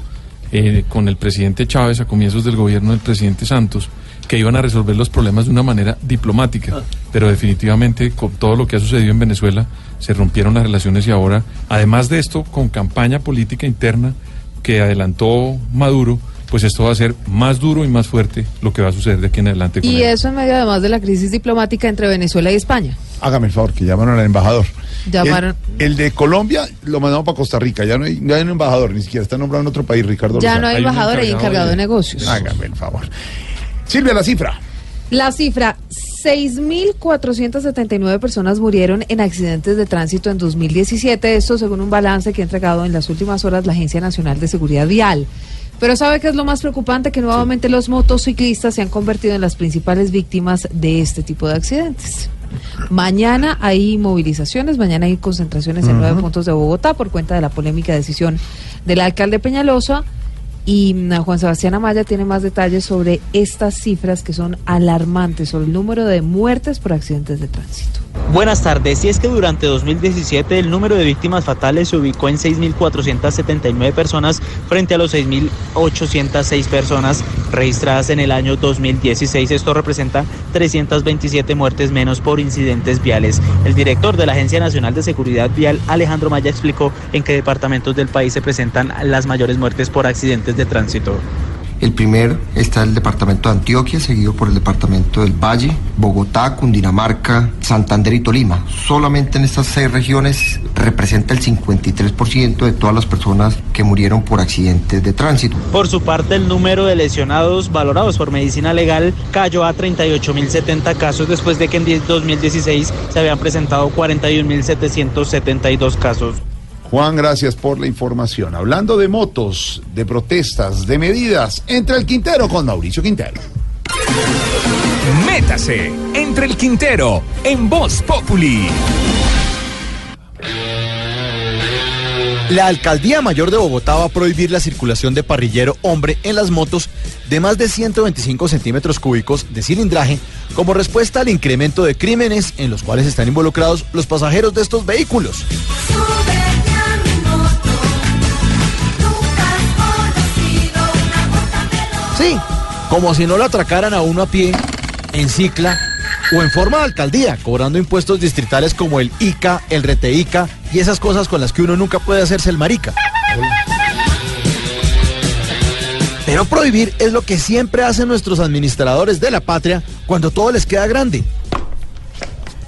eh, con el presidente Chávez a comienzos del gobierno del presidente Santos que iban a resolver los problemas de una manera diplomática. Pero definitivamente con todo lo que ha sucedido en Venezuela se rompieron las relaciones y ahora, además de esto, con campaña política interna que adelantó Maduro, pues esto va a ser más duro y más fuerte lo que va a suceder de aquí en adelante con Y él. eso en medio además de la crisis diplomática entre Venezuela y España. Hágame el favor, que llamaron al embajador. Llamaron- El, el de Colombia lo mandamos para Costa Rica. Ya no, hay, no hay un embajador, ni siquiera está nombrado en otro país, Ricardo. Ya no hay embajador, hay encargado de negocios. Hágame el favor. Silvia, la cifra. La cifra, 6.479 personas murieron en accidentes de tránsito en 2017, esto según un balance que ha entregado en las últimas horas la Agencia Nacional de Seguridad Vial. Pero ¿sabe qué es lo más preocupante? Que nuevamente los motociclistas se han convertido en las principales víctimas de este tipo de accidentes. Mañana hay movilizaciones, mañana hay concentraciones en nueve puntos de Bogotá por cuenta de la polémica decisión del alcalde Peñalosa. Y Juan Sebastián Amaya tiene más detalles sobre estas cifras que son alarmantes, sobre el número de muertes por accidentes de tránsito. Buenas tardes. Y es que durante 2017 el número de víctimas fatales se ubicó en 6.479 personas frente a los 6.806 personas registradas en el año 2016. Esto representa 327 muertes menos por incidentes viales. El director de la Agencia Nacional de Seguridad Vial, Alejandro Maya, explicó en qué departamentos del país se presentan las mayores muertes por accidentes de tránsito. El primer está el departamento de Antioquia, seguido por el departamento del Valle, Bogotá, Cundinamarca, Santander y Tolima. Solamente en estas seis regiones representa el 53% de todas las personas que murieron por accidentes de tránsito. Por su parte, el número de lesionados valorados por medicina legal cayó a 38.070 casos después de que en 10 2016 se habían presentado 41.772 casos. Juan, gracias por la información. Hablando de motos, de protestas, de medidas, entre el Quintero con Mauricio Quintero. Métase entre el Quintero en Voz Populi. La alcaldía mayor de Bogotá va a prohibir la circulación de parrillero hombre en las motos de más de 125 centímetros cúbicos de cilindraje como respuesta al incremento de crímenes en los cuales están involucrados los pasajeros de estos vehículos. Sí, como si no lo atracaran a uno a pie, en cicla o en forma de alcaldía, cobrando impuestos distritales como el ICA, el RETEICA y esas cosas con las que uno nunca puede hacerse el marica. Pero prohibir es lo que siempre hacen nuestros administradores de la patria cuando todo les queda grande.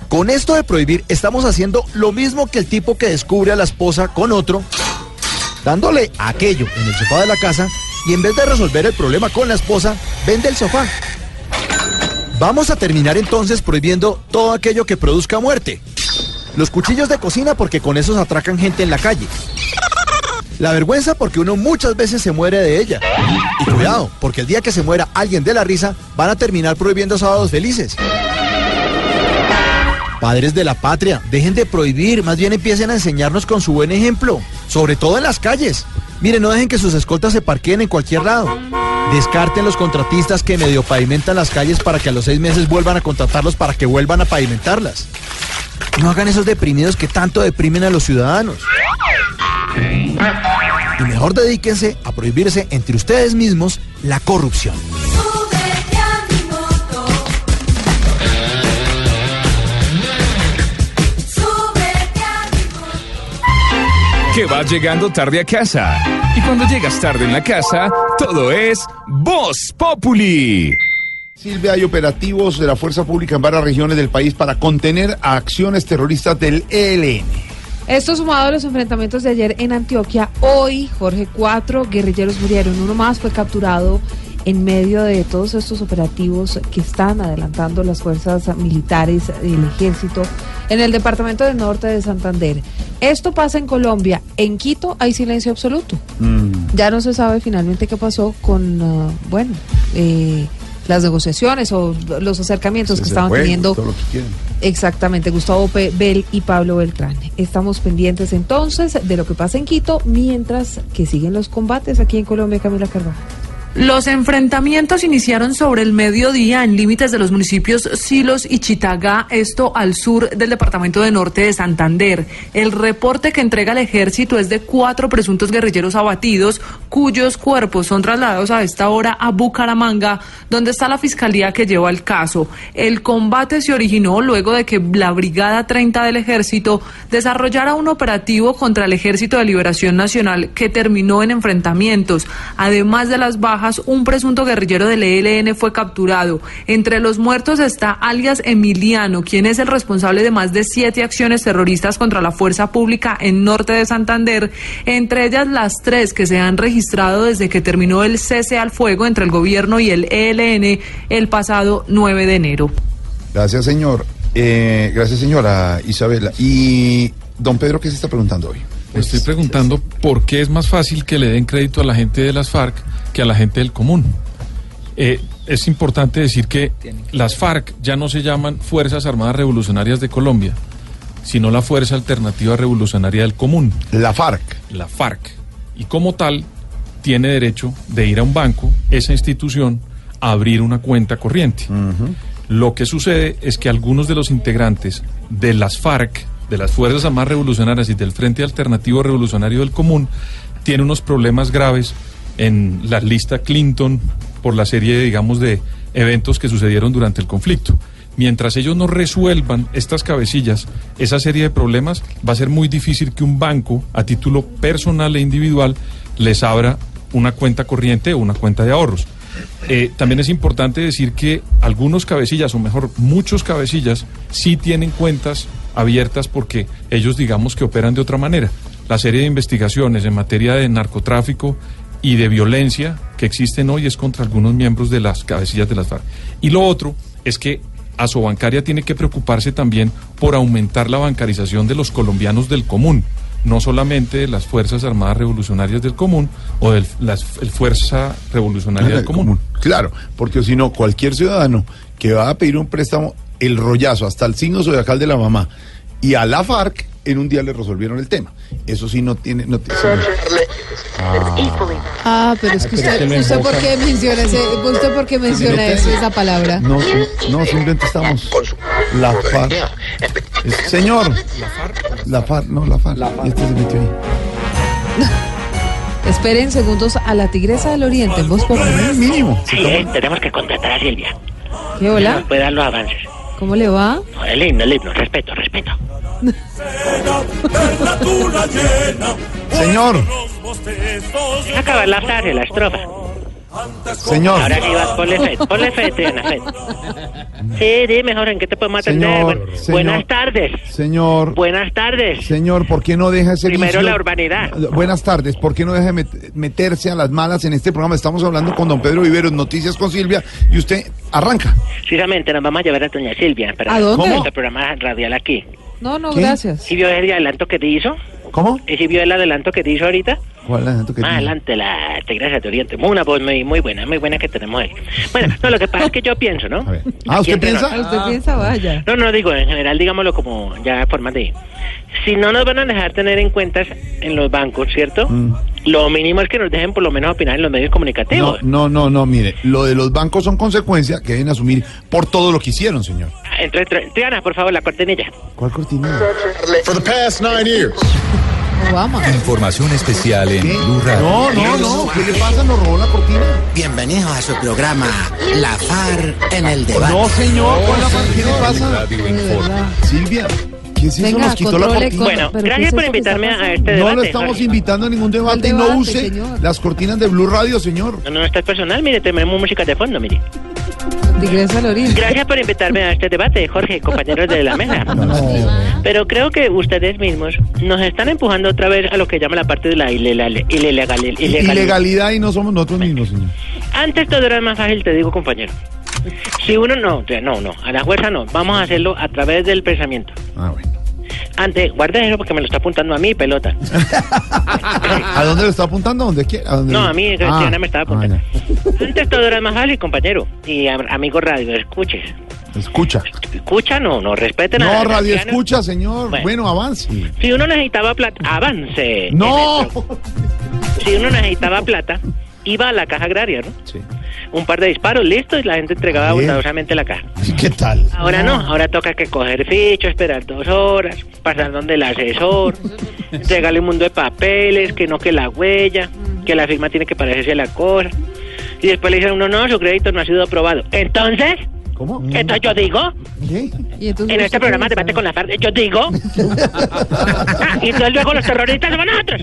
Con esto de prohibir estamos haciendo lo mismo que el tipo que descubre a la esposa con otro, dándole aquello en el sofá de la casa y en vez de resolver el problema con la esposa, vende el sofá. Vamos a terminar entonces prohibiendo todo aquello que produzca muerte. Los cuchillos de cocina porque con esos atracan gente en la calle. La vergüenza porque uno muchas veces se muere de ella. Y cuidado, porque el día que se muera alguien de la risa, van a terminar prohibiendo sábados felices. Padres de la patria, dejen de prohibir, más bien empiecen a enseñarnos con su buen ejemplo, sobre todo en las calles. Miren, no dejen que sus escoltas se parqueen en cualquier lado. Descarten los contratistas que medio pavimentan las calles para que a los seis meses vuelvan a contratarlos para que vuelvan a pavimentarlas. No hagan esos deprimidos que tanto deprimen a los ciudadanos. Y mejor dedíquense a prohibirse entre ustedes mismos la corrupción. Que vas llegando tarde a casa. Y cuando llegas tarde en la casa, todo es Voz Populi. Silvia, hay operativos de la Fuerza Pública en varias regiones del país para contener a acciones terroristas del ELN. Esto sumado a los enfrentamientos de ayer en Antioquia, hoy, Jorge, cuatro guerrilleros murieron. Uno más fue capturado en medio de todos estos operativos que están adelantando las fuerzas militares y el ejército en el departamento del norte de Santander. Esto pasa en Colombia. En Quito hay silencio absoluto. Ya no se sabe finalmente qué pasó con, uh, bueno, eh, las negociaciones o los acercamientos que estaban teniendo. todo lo que quieren. Exactamente, Gustavo Pe- Bell y Pablo Beltrán. Estamos pendientes entonces de lo que pasa en Quito, mientras que siguen los combates aquí en Colombia, Camila Carvajal. Los enfrentamientos iniciaron sobre el mediodía en límites de los municipios Silos y Chitagá, esto al sur del departamento de norte de Santander. El reporte que entrega el ejército es de cuatro presuntos guerrilleros abatidos, cuyos cuerpos son trasladados a esta hora a Bucaramanga, donde está la fiscalía que lleva el caso. El combate se originó luego de que la Brigada 30 del ejército desarrollara un operativo contra el Ejército de Liberación Nacional que terminó en enfrentamientos. Además de las bajas, un presunto guerrillero del ELN fue capturado. Entre los muertos está alias Emiliano, quien es el responsable de más de siete acciones terroristas contra la fuerza pública en norte de Santander, entre ellas las tres que se han registrado desde que terminó el cese al fuego entre el gobierno y el ELN el pasado 9 de enero. Gracias, señor. Eh, gracias, señora Isabela. Y don Pedro, ¿qué se está preguntando hoy? Me estoy preguntando por qué es más fácil que le den crédito a la gente de las FARC que a la gente del común. Eh, es importante decir que las FARC ya no se llaman Fuerzas Armadas Revolucionarias de Colombia, sino la Fuerza Alternativa Revolucionaria del Común. La FARC. La FARC. Y como tal, tiene derecho de ir a un banco, esa institución, a abrir una cuenta corriente. Lo que sucede es que algunos de los integrantes de las FARC, de las Fuerzas Armadas Revolucionarias y del Frente Alternativo Revolucionario del Común, tienen unos problemas graves en la lista Clinton por la serie, digamos, de eventos que sucedieron durante el conflicto. Mientras ellos no resuelvan estas cabecillas, esa serie de problemas, va a ser muy difícil que un banco, a título personal e individual, les abra una cuenta corriente o una cuenta de ahorros. Eh, también es importante decir que algunos cabecillas, o mejor, muchos cabecillas, sí tienen cuentas abiertas porque ellos digamos que operan de otra manera. La serie de investigaciones en materia de narcotráfico y de violencia que existen hoy es contra algunos miembros de las cabecillas de las FARC. Y lo otro es que Asobancaria tiene que preocuparse también por aumentar la bancarización de los colombianos del común, no solamente de las Fuerzas Armadas Revolucionarias del común o de la Fuerza Revolucionaria del común. Claro, porque si no, cualquier ciudadano que va a pedir un préstamo, el rollazo, hasta el signo zodiacal de la mamá, y a la FARC, en un día le resolvieron el tema. Eso sí no tiene... No tiene Ah, pero es que usted, usted por qué menciona, ese, usted por qué menciona eso, esa palabra. No, sí, no, simplemente estamos. La FARC. Señor. La FARC, no, la FARC. Y este se metió ahí. Esperen segundos a la tigresa del oriente en voz popular. Mínimo. Sí, eh, tenemos que contratar a Silvia. ¿Qué hola? Nos puede dar los avances. ¿Cómo le va? No, el himno, el himno, respeto, respeto. Señor, Acabar la frase, la estrofa. Señor. Ahora sí vas, ponle fe, ponle fe, Triana, fe. Sí, dime, Jorge, ¿en qué te podemos atender? Señor, señor. Buenas tardes. Señor. Buenas tardes. Señor, ¿por qué no deja ese Primero vicio? la urbanidad. Buenas tardes. ¿Por qué no deja de met- meterse a las malas en este programa? Estamos hablando con don Pedro Viveros, Noticias con Silvia, y usted arranca. Precisamente nos vamos a llevar a doña Silvia para ¿A dónde? nuestro programa radial aquí. No, no, ¿Qué? gracias. ¿Sí vio el adelanto que te hizo? ¿Cómo? ¿Y si vio el adelanto que te hizo ahorita? ¿Cuál es el que Más adelante, la Tigresa de Oriente. Muy Una voz muy, muy buena, muy buena que tenemos ahí. Bueno, no, lo que pasa es que yo pienso, ¿no? Ah, Aquí ¿usted entre piensa? nos. ¿Usted piensa? Vaya. No, no, digo, en general, digámoslo como ya forma de... Si no nos van a dejar tener en cuentas en los bancos, ¿cierto? Mm. Lo mínimo es que nos dejen por lo menos opinar en los medios comunicativos. no, no, no, mire, lo de los bancos son consecuencias que deben asumir por todo lo que hicieron, señor. Entre, entre- Triana, por favor, la cortinilla. ¿Cuál cortina? For the past nine years. Obama. Información especial en Blue Radio. No, no, no, ¿qué le pasa? ¿Nos robó la cortina? Bienvenidos a su programa La FAR en el debate. No, señor, ¿cuál la par- ¿qué le pasa? Silvia, ¿qué es eso? Venga, Nos quitó la cortina. Bueno, pero ¿qué gracias es por invitarme a este No debate. lo estamos Jorge. invitando a ningún debate, ¿Cuál no debate, use señor? las cortinas de Blue Radio, señor. No, no, esto es personal, mire, tenemos música de fondo, mire. Gracias por invitarme a este debate, Jorge, compañeros de la mesa. Pero creo que ustedes mismos nos están empujando otra vez a lo que llama la parte de la ilegal, ilegal, ilegal- Ilegalidad y no somos nosotros mismos, señor. Antes todo era más fácil, te digo, compañero. Si uno no, no, no, a la fuerza no, vamos a hacerlo a través del pensamiento. Ah, bueno. Antes, guarda eso porque me lo está apuntando a mí, pelota. ¿A dónde lo está apuntando? ¿A dónde quiere? ¿A dónde No, lo- a mí, Ah, Cristiana me estaba apuntando. ah, Antes todo era más fácil, compañero. Y a- amigo radio, escuches. ya. Escucha. Escucha, no, no, respeten a No, radio escucha, señor. Bueno. Bueno, avance. Si uno necesitaba plata, avance. No. Si uno necesitaba plata, iba a la caja agraria, ¿no? Sí. Un par de disparos, listo, y la gente entregaba Bien. bondadosamente la caja. ¿Qué tal? Ahora no, ahora toca que coger ficho, esperar dos horas, pasar donde el asesor, entregarle un mundo de papeles, que no que la huella, que la firma tiene que parecerse a la cosa. Y después le dicen a uno, no, su crédito no ha sido aprobado. Entonces, ¿Cómo? entonces yo digo, ¿Qué? Y entonces en este programa debate con la parte, yo digo, ah, y entonces luego los terroristas somos nosotros.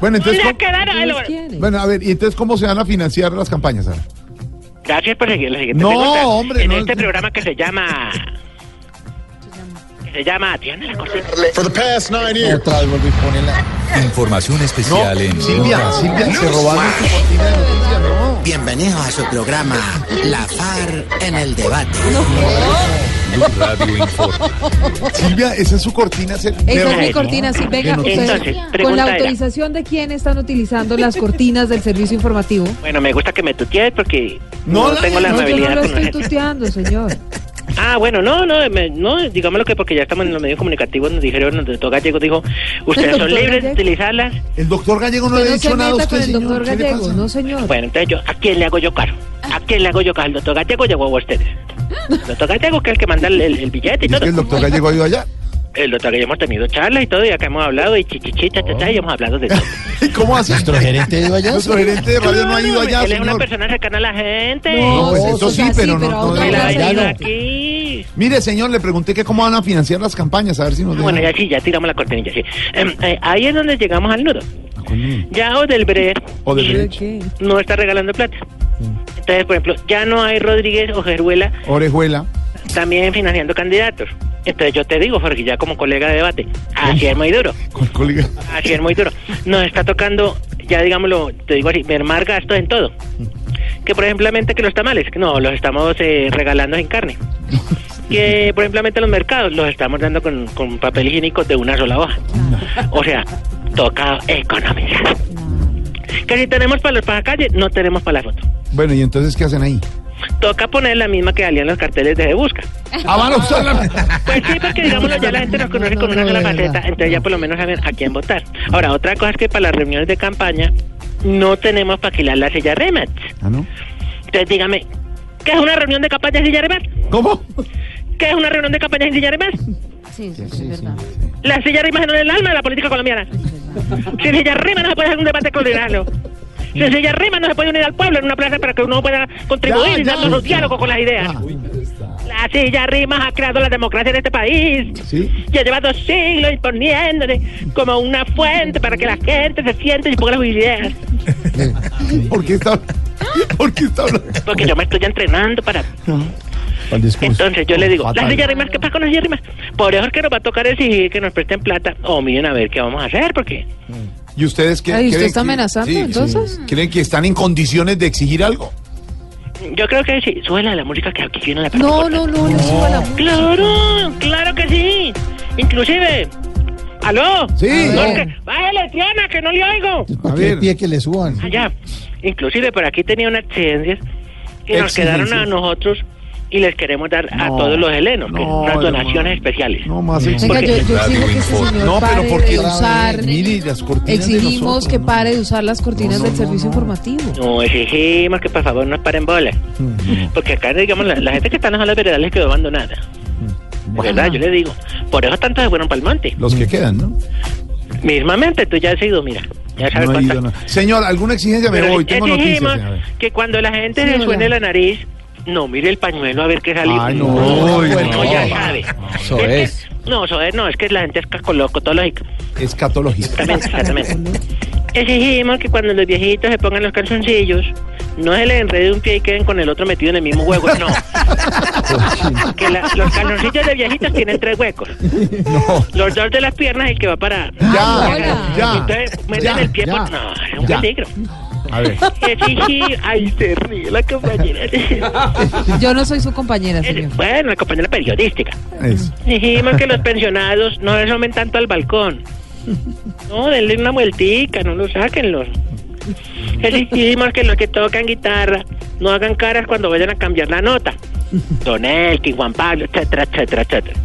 Bueno, entonces. ¿Dónde ¿cómo- Bueno, a ver, ¿y entonces cómo se van a financiar las campañas? ahora? Gracias por seguir la siguiente No, pregunta. hombre, En no. este programa que se llama... que se llama... La cortina. For the past nine years. Otra vez pone la... Información especial en Silvia. Silvia, se robaron tu cortina de noticias, no. Bienvenidos a su programa La FAR en el debate. Blue Radio informa. Silvia, esa es su cortina. se- Esa es mi cortina, sí, venga. Entonces, con la era- autorización de quién están utilizando las cortinas del servicio informativo. Bueno, me gusta que me tutees porque No, no, la- tengo la No, yo no amabilidad lo con estoy tuteando, señor. Ah, bueno, no, no, me- no, digámoslo que porque ya estamos en los medios comunicativos, nos dijeron, el doctor Gallego dijo, ustedes son libres de utilizarlas. El doctor Gallego no le ha dicho nada a usted, el señor. doctor ¿Qué le Gallego, pasa? no señor. Bueno, entonces yo, ¿a quién le hago yo caro? ¿A quién le hago yo caro? ¿Al doctor Gallego llegó a ustedes? El doctor Gallego, que es el que manda el, el- el billete y Es todo. que el doctor Gallego ha ido allá. El doctor Gallego hemos tenido charlas y todo, y acá hemos hablado, y chichichi, cha, cha, cha, y hemos hablado de todo. ¿Cómo así? ¿Nuestro gerente ha ido allá? Nuestro gerente de radio no ha ido allá, Él es una persona cercana a la gente. No, pues eso sí, pero no- no no. aquí. Mire, señor, le pregunté que cómo van a financiar las campañas, a ver si nos Bueno, ya sí, ya tiramos la cortinilla, sí. Em, eh, ahí es donde llegamos al nudo. Ya Odelbrecht Odebrecht. no está regalando plata. Entonces, por ejemplo, ya no hay Rodríguez o Geruela Orejuela. también financiando candidatos. Entonces yo te digo, Jorge, ya como colega de debate, así es muy duro. Colega. Así es muy duro. Nos está tocando, ya digámoslo, te digo así, mermar gastos en todo. Que por ejemplo, que los tamales, no, los estamos eh, regalando en carne. Que por ejemplo, los mercados los estamos dando con, con papel higiénico de una sola hoja. O sea, toca economizar. Que si tenemos para los para la calle, no tenemos para la foto. Bueno, ¿y entonces qué hacen ahí? toca poner la misma que salían los carteles de Busca. Ah, van a usarla. Pues sí, porque digámoslo, ya la gente nos conoce con una sola faceta, entonces ya por lo menos saben a quién votar. Ahora, otra cosa es que para las reuniones de campaña no tenemos para alquilar la silla remats. Ah, ¿no? Entonces dígame, ¿qué es una reunión de campaña sin silla remats? ¿Cómo? ¿Qué es una reunión de campaña sin silla remats? Sí, sí, sí, es verdad. La silla rimas no es el alma de la política colombiana. Sin silla rima no se puede hacer un debate coordinado. Sin silla rima no se puede unir al pueblo en una plaza para que uno pueda contribuir Ya, y ya, darnos un ya. diálogo con las ideas. La silla rimas ha creado la democracia en este país. Sí. Ya lleva dos siglos imponiéndose como una fuente para que la gente se siente y ponga sus ideas. ¿Por qué está, ¿por qué está hablando? Porque yo me estoy entrenando para... Entonces yo le digo, las sillas rimas, ¿qué pasa con las sillas rimas? Por eso es que nos va a tocar exigir que nos presten plata. O miren a ver qué vamos a hacer, porque... ¿Y ustedes qué Ay, ¿usted creen está que- amenazando, entonces? ¿Creen que están en condiciones de exigir algo? Yo creo que sí. Súbela la música que aquí viene la parte No, no, no, le suba la música. Claro, claro que sí. Inclusive... ¿Aló? Sí. No, No. que- Bájale, Tiana, que no le oigo. ¿Para qué pie que le suban? Allá. Inclusive por aquí tenía unas exigencias que nos quedaron a nosotros y les queremos dar a No, todos los helenos, que no, unas hermano. donaciones especiales. No más Venga, Porque- yo, yo exijo que este señor No, pero pare porque de usar... mire las cortinas de Exigimos nosotros, que ¿no? pare de usar las cortinas No, no, del no, servicio no. informativo. No, exigimos que por favor nos paren bola. Mm, Porque acá, digamos, la, la gente que está en las veredales quedó abandonada. Mm. Verdad, yo le digo. Por eso tantos se fueron para el monte. Los que quedan, ¿no? Mismamente, tú ya has ido, mira. Ya sabes No ido, no. Señor, ¿alguna exigencia? Me Pero voy, tengo exigimos noticias. señora. que cuando la gente Sí, se hola. suene la nariz, no mire el pañuelo a ver qué sale. Ay, no, no, no, no, ya no. sabe. Eso que- es. no, eso es, no, es que la gente es lógico. Escatología. Exactamente, exactamente. Exigimos que cuando los viejitos se pongan los calzoncillos, no se les enrede un pie y queden con el otro metido en el mismo hueco, no. que la- los calzoncillos de viejitos tienen tres huecos. Los dos de las piernas, el que va para... Ya, ya, Entonces, meten ya, el pie ya, por... No, es un ya. peligro. A ver. Ay, se ríe la compañera. Yo no soy su compañera, señor. Bueno, la compañera periodística. Eso. Dijimos que los pensionados no se asomen tanto al balcón. No, denle una vueltica, no lo sáquenlos. Exigimos que los que tocan guitarra no hagan caras cuando vayan a cambiar la nota. Don Elkin, Juan Pablo, etcétera, etcétera, etcétera.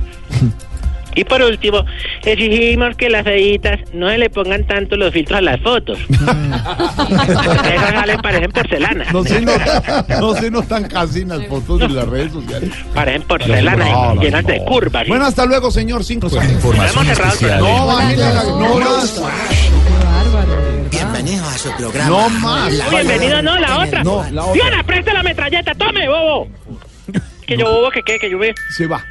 Y por último, exigimos que las editas no se le pongan tanto los filtros a las fotos. Porque esas salen, parecen porcelana. No se notan, no se notan casi en las fotos de las redes sociales. Parecen porcelana No, no, llenas no. de curvas. Bueno, hasta luego, señor. Cinco Información cerrado el especial. No, en- bájale la- no más. Bienvenido a su programa. No más. La Bienvenido, no, la otra. No, la otra. Diana, presta la metralleta, tome, bobo. Que yo bobo, que qué, que yo ve. Se va.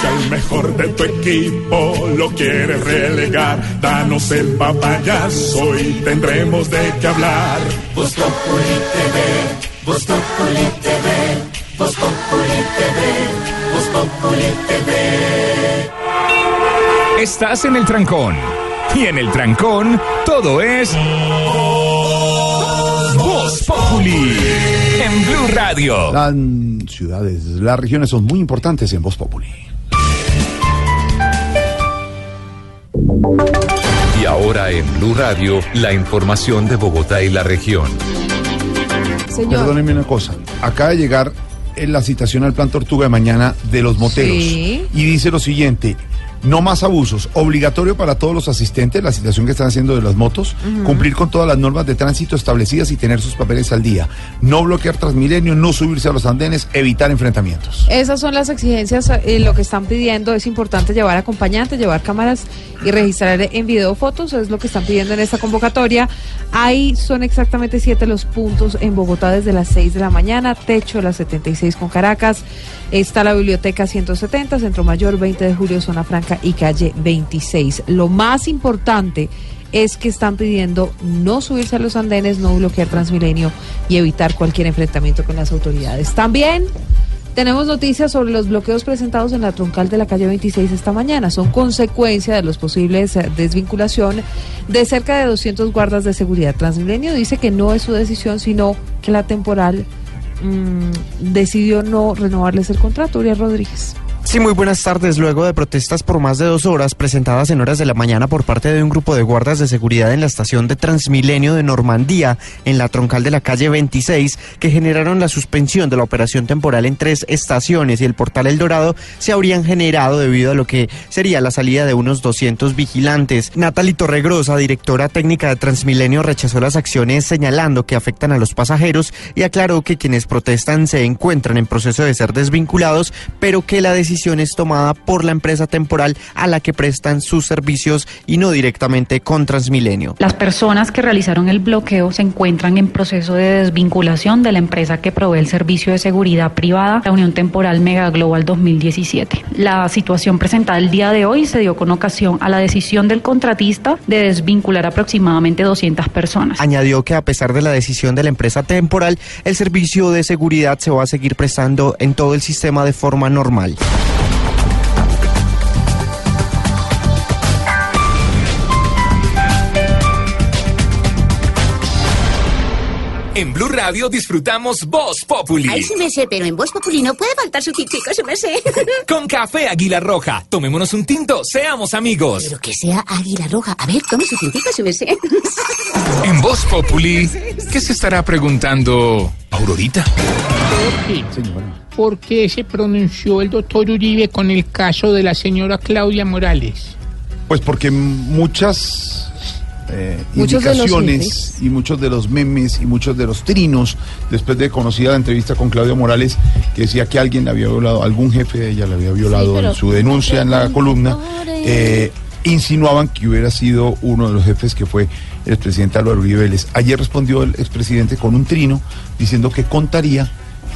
Si al mejor de tu equipo lo quieres relegar, danos el papayazo y tendremos de qué hablar. Voz Populi TV, Voz Populi TV, Voz Populi TV, Voz Populi TV. Estás en el trancón. Y en el trancón, todo es. Populi. En Blue Radio. Las ciudades, las regiones son muy importantes en Voz Populi. Y ahora en Blue Radio, la información de Bogotá y la región. Señor. Perdónenme una cosa. Acaba de llegar en la citación al plan Tortuga de mañana de los moteros. Sí. Y dice lo siguiente. No más abusos. Obligatorio para todos los asistentes, la situación que están haciendo de las motos. Cumplir con todas las normas de tránsito establecidas y tener sus papeles al día. No bloquear Transmilenio, no subirse a los andenes, evitar enfrentamientos. Esas son las exigencias, eh, lo que están pidiendo es importante llevar acompañantes, llevar cámaras y registrar en video fotos, es lo que están pidiendo en esta convocatoria. Ahí son exactamente siete los puntos en Bogotá desde las 6 de la mañana, techo las 76 con Caracas, está la biblioteca 170, Centro Mayor 20 de julio, Zona Franca y calle 26. Lo más importante es que están pidiendo no subirse a los andenes, no bloquear Transmilenio y evitar cualquier enfrentamiento con las autoridades. También tenemos noticias sobre los bloqueos presentados en la troncal de la calle 26 esta mañana. Son consecuencia de los posibles eh, desvinculación de cerca de 200 guardas de seguridad. Transmilenio dice que no es su decisión, sino que la temporal mm, decidió no renovarles el contrato. Uriel Rodríguez. Sí, muy buenas tardes. Luego de protestas por más de dos horas presentadas en horas de la mañana por parte de un grupo de guardas de seguridad en la estación de Transmilenio de Normandía, en la troncal de la calle 26, que generaron la suspensión de la operación temporal en tres estaciones y el portal El Dorado, se habrían generado debido a lo que sería la salida de unos 200 vigilantes. Natalie Torregrosa, directora técnica de Transmilenio, rechazó las acciones señalando que afectan a los pasajeros y aclaró que quienes protestan se encuentran en proceso de ser desvinculados, pero que la decisión es tomada por la empresa temporal a la que prestan sus servicios y no directamente con Transmilenio. Las personas que realizaron el bloqueo se encuentran en proceso de desvinculación de la empresa que provee el servicio de seguridad privada, la Unión Temporal Mega Global 2017. La situación presentada el día de hoy se dio con ocasión a la decisión del contratista de desvincular aproximadamente 200 personas. Añadió que a pesar de la decisión de la empresa temporal, el servicio de seguridad se va a seguir prestando en todo el sistema de forma normal. En Blue Radio disfrutamos Voz Populi. Ay, sí me sé, pero en Voz Populi no puede faltar su tintico, sí me sé. Con café Águila Roja. Tomémonos un tinto, seamos amigos. Pero que sea Águila Roja. A ver, tome su tintico, sí me sé. En Voz Populi, ¿qué se estará preguntando Aurorita? ¿Por qué se pronunció el doctor Uribe con el caso de la señora Claudia Morales? Pues porque muchas eh, indicaciones y muchos de los memes y muchos de los trinos, después de conocida la entrevista con Claudia Morales, que decía que alguien la había violado, algún jefe de ella la había violado pero- en su denuncia en la columna, eh, insinuaban que hubiera sido uno de los jefes que fue el expresidente Álvaro Uribe Vélez. Ayer respondió el expresidente con un trino diciendo que contaría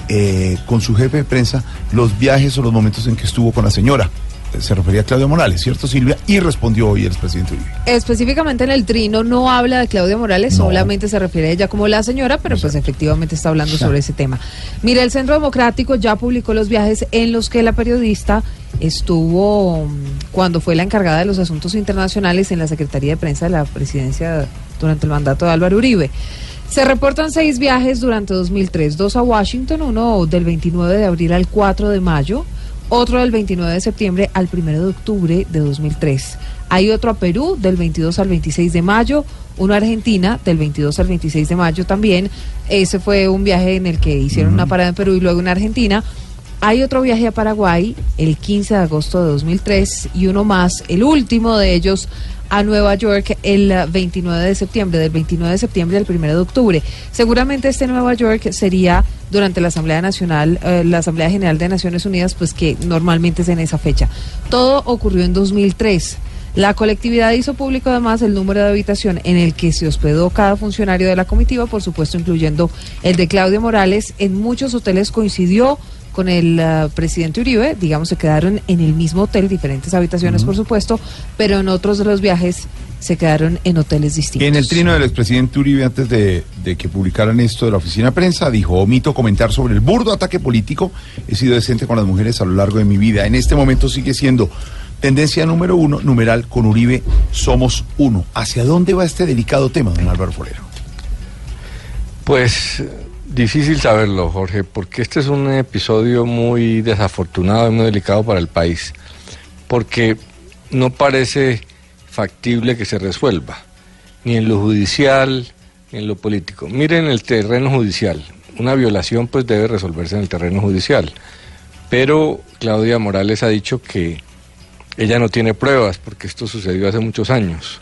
eh, con su jefe de prensa los viajes o los momentos en que estuvo con la señora. Se refería a Claudia Morales, ¿cierto Silvia? Y respondió hoy el expresidente Uribe. Específicamente en el trino no habla de Claudia Morales, solamente se refiere a ella como la señora, pero pues efectivamente está hablando sobre ese tema. Mira, el Centro Democrático ya publicó los viajes en los que la periodista estuvo mm, cuando fue la encargada de los asuntos internacionales en la Secretaría de Prensa de la Presidencia durante el mandato de Álvaro Uribe. Se reportan seis viajes durante 2003, dos a Washington, uno del 29 de abril al 4 de mayo, otro del 29 de septiembre al 1 de octubre de 2003. Hay otro a Perú del 22 al 26 de mayo, uno a Argentina del 22 al 26 de mayo también. Ese fue un viaje en el que hicieron una parada en Perú y luego en Argentina. Hay otro viaje a Paraguay el 15 de agosto de 2003 y uno más, el último de ellos a Nueva York el eh, 29 de septiembre, del 29 de septiembre al 1 de octubre. Seguramente este Nueva York sería durante la Asamblea Nacional, eh, la Asamblea General de Naciones Unidas, pues que normalmente es en esa fecha. Todo ocurrió en 2003. La colectividad hizo público además el número de habitación en el que se hospedó cada funcionario de la comitiva, por supuesto incluyendo el de Claudia Morales. En muchos hoteles coincidió con el eh, presidente Uribe, digamos, se quedaron en el mismo hotel, diferentes habitaciones, por supuesto, pero en otros de los viajes se quedaron en hoteles distintos. En el trino del expresidente Uribe, antes de, de que publicaran esto de la oficina de prensa, dijo, omito comentar sobre el burdo ataque político. He sido decente con las mujeres a lo largo de mi vida. En este momento sigue siendo tendencia número uno, numeral con Uribe, somos uno. ¿Hacia dónde va este delicado tema, don Álvaro Forero? Pues difícil saberlo, Jorge, porque este es un episodio muy desafortunado y muy delicado para el país, porque no parece factible que se resuelva, ni en lo judicial, ni en lo político. Miren el terreno judicial, una violación pues debe resolverse en el terreno judicial, pero Claudia Morales ha dicho que ella no tiene pruebas, porque esto sucedió hace muchos años,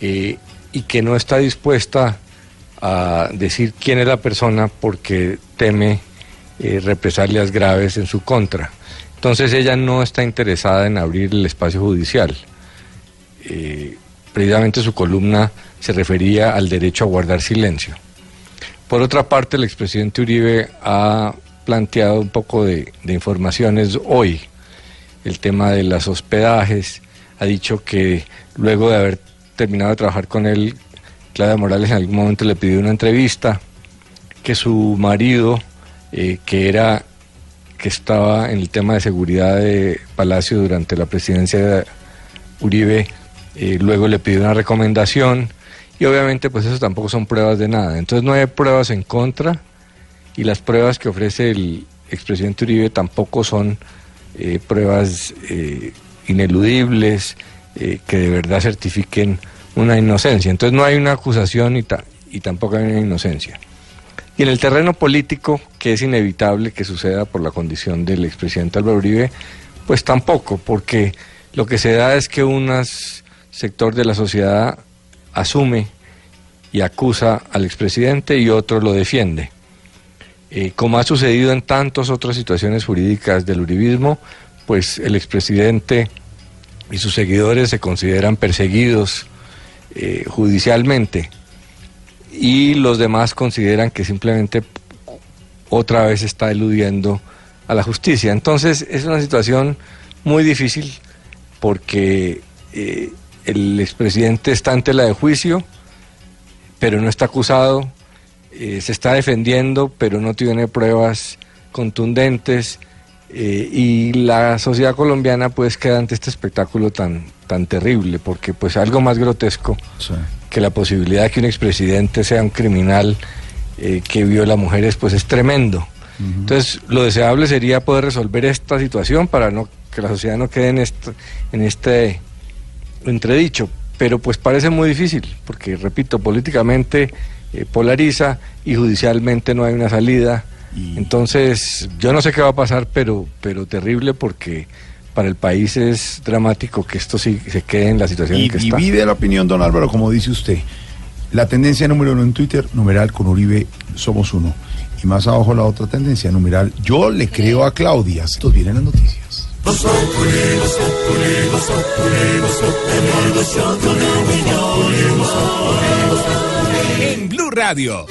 eh, y que no está dispuesta a decir quién es la persona porque teme eh, represalias graves en su contra. Entonces ella no está interesada en abrir el espacio judicial. Eh, precisamente su columna se refería al derecho a guardar silencio. Por otra parte, el expresidente Uribe ha planteado un poco de, de informaciones hoy. El tema de los hospedajes, ha dicho que luego de haber terminado de trabajar con él, Claudia Morales en algún momento le pidió una entrevista, que su marido, eh, que era que estaba en el tema de seguridad de Palacio durante la presidencia de Uribe, eh, luego le pidió una recomendación y obviamente pues eso tampoco son pruebas de nada. Entonces no hay pruebas en contra y las pruebas que ofrece el expresidente Uribe tampoco son eh, pruebas ineludibles que de verdad certifiquen una inocencia. Entonces no hay una acusación y, ta- y tampoco hay una inocencia. Y en el terreno político, que es inevitable que suceda por la condición del expresidente Álvaro Uribe, pues tampoco, porque lo que se da es que un sector de la sociedad asume y acusa al expresidente y otro lo defiende. Eh, como ha sucedido en tantas otras situaciones jurídicas del uribismo, pues el expresidente y sus seguidores se consideran perseguidos eh, judicialmente y los demás consideran que simplemente otra vez está eludiendo a la justicia. Entonces es una situación muy difícil porque eh, el expresidente está ante la de juicio, pero no está acusado, eh, se está defendiendo, pero no tiene pruebas contundentes eh, y la sociedad colombiana pues queda ante este espectáculo tan, tan terrible, porque pues algo más grotesco que la posibilidad de que un expresidente sea un criminal eh, que viola mujeres pues es tremendo. Entonces lo deseable sería poder resolver esta situación para no que la sociedad no quede en este, en este entredicho, pero pues parece muy difícil, porque repito, políticamente eh, polariza y judicialmente no hay una salida. Entonces, yo no sé qué va a pasar, pero, pero terrible porque para el país es dramático que esto sí se quede en la situación Y en que está. divide la opinión, don Álvaro, como dice usted. La tendencia número uno en Twitter, numeral con Uribe somos uno. Y más abajo la otra tendencia, numeral yo le creo a Claudia. Estos vienen las noticias. En Blue Radio.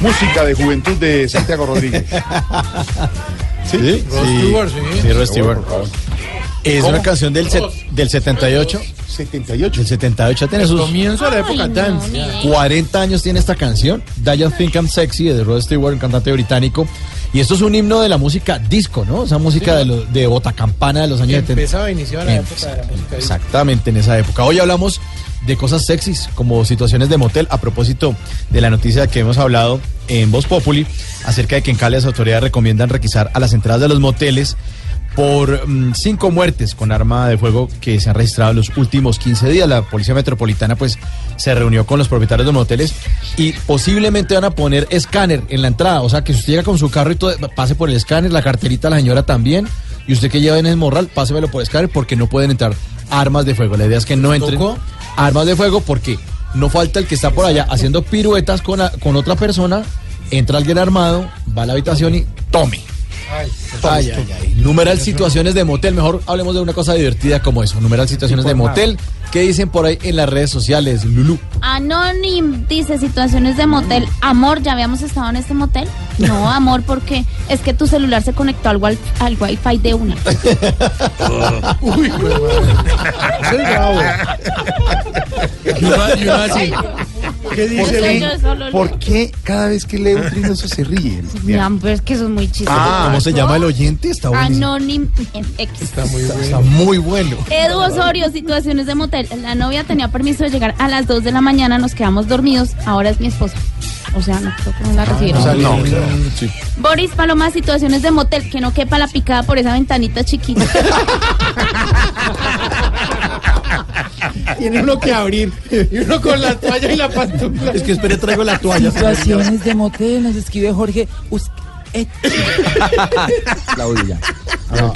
Música de juventud de Santiago Rodríguez. Sí, Rod sí, Stewart, sí. sí, Rod Stewart. Es ¿Cómo? una canción del, set- del 78. 78. Del 78 tiene El sus comienzo de la época dance. 40 años tiene esta canción. Dial Think I'm Sexy de Rod Stewart, un cantante británico. Y esto es un himno de la música disco, ¿no? Esa música Sí. de, lo- de Botacampana de los años 70. Empezaba, iniciaba la Em- época de la música. Exactamente, en esa época. Hoy hablamos de cosas sexys, como situaciones de motel, a propósito de la noticia que hemos hablado en Voz Populi, acerca de que en Cali las autoridades recomiendan requisar a las entradas de los moteles por mm, cinco muertes con arma de fuego que se han registrado en los últimos 15 días. La Policía Metropolitana pues se reunió con los propietarios de los moteles y posiblemente van a poner escáner en la entrada, o sea que si usted llega con su carro y todo, pase por el escáner, la carterita la señora también, y usted que lleva en el morral, pásemelo por escáner porque no pueden entrar armas de fuego. La idea es que no entren. Armas de fuego porque no falta el que está por allá haciendo piruetas con, a- con otra persona, entra alguien armado, va a la habitación y tome. Ay, Ay, ay, ay. Numeral situaciones de motel. Mejor hablemos de una cosa divertida como eso. Numeral situaciones de motel. ¿Qué dicen por ahí en las redes sociales, Lulu? Anonym dice situaciones de motel. Amor, ¿ya habíamos estado en este motel? No, amor, porque es que tu celular se conectó al, wi- al wifi de una. Uy, Soy bravo. Y uno, y uno así. ¿Qué dice. ¿Por qué cada vez que lee un trino eso se ríe? Ya, pero es que eso es muy chistoso. ¿Cómo se llama el oyente? Está buenísimo. Anonym. Está muy Está bueno. muy bueno. Edu Osorio, situaciones de motel. La novia tenía permiso de llegar a las 2 de la mañana, nos quedamos dormidos. Ahora es mi esposa. O sea, no creo que no la recibieron. O sea, no, Sí. Boris Paloma, situaciones de motel, que no quepa la picada por esa ventanita chiquita. Tiene uno que abrir. Y uno con la toalla y la pantufla. Es que espere, traigo la toalla. Situaciones de motel, nos escribe Jorge. Us- eh, Claudia.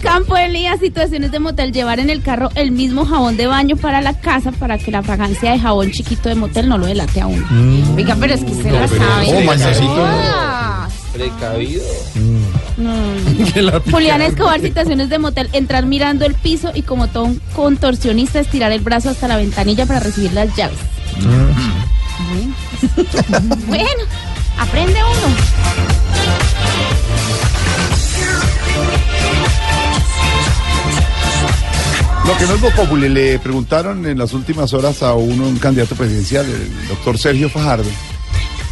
Campo Elías, situaciones de motel, llevar en el carro el mismo jabón de baño para la casa para que la fragancia de jabón chiquito de motel no lo delate a uno. Oiga, pero es que se la sabe. Oh. Precavido. Mm. Julián Escobar, situaciones de motel, entrar mirando el piso y como todo un contorsionista estirar el brazo hasta la ventanilla para recibir las llaves. Bueno, bueno, aprende uno. Lo que no es Populi, le preguntaron en las últimas horas a uno, un candidato presidencial, el doctor Sergio Fajardo,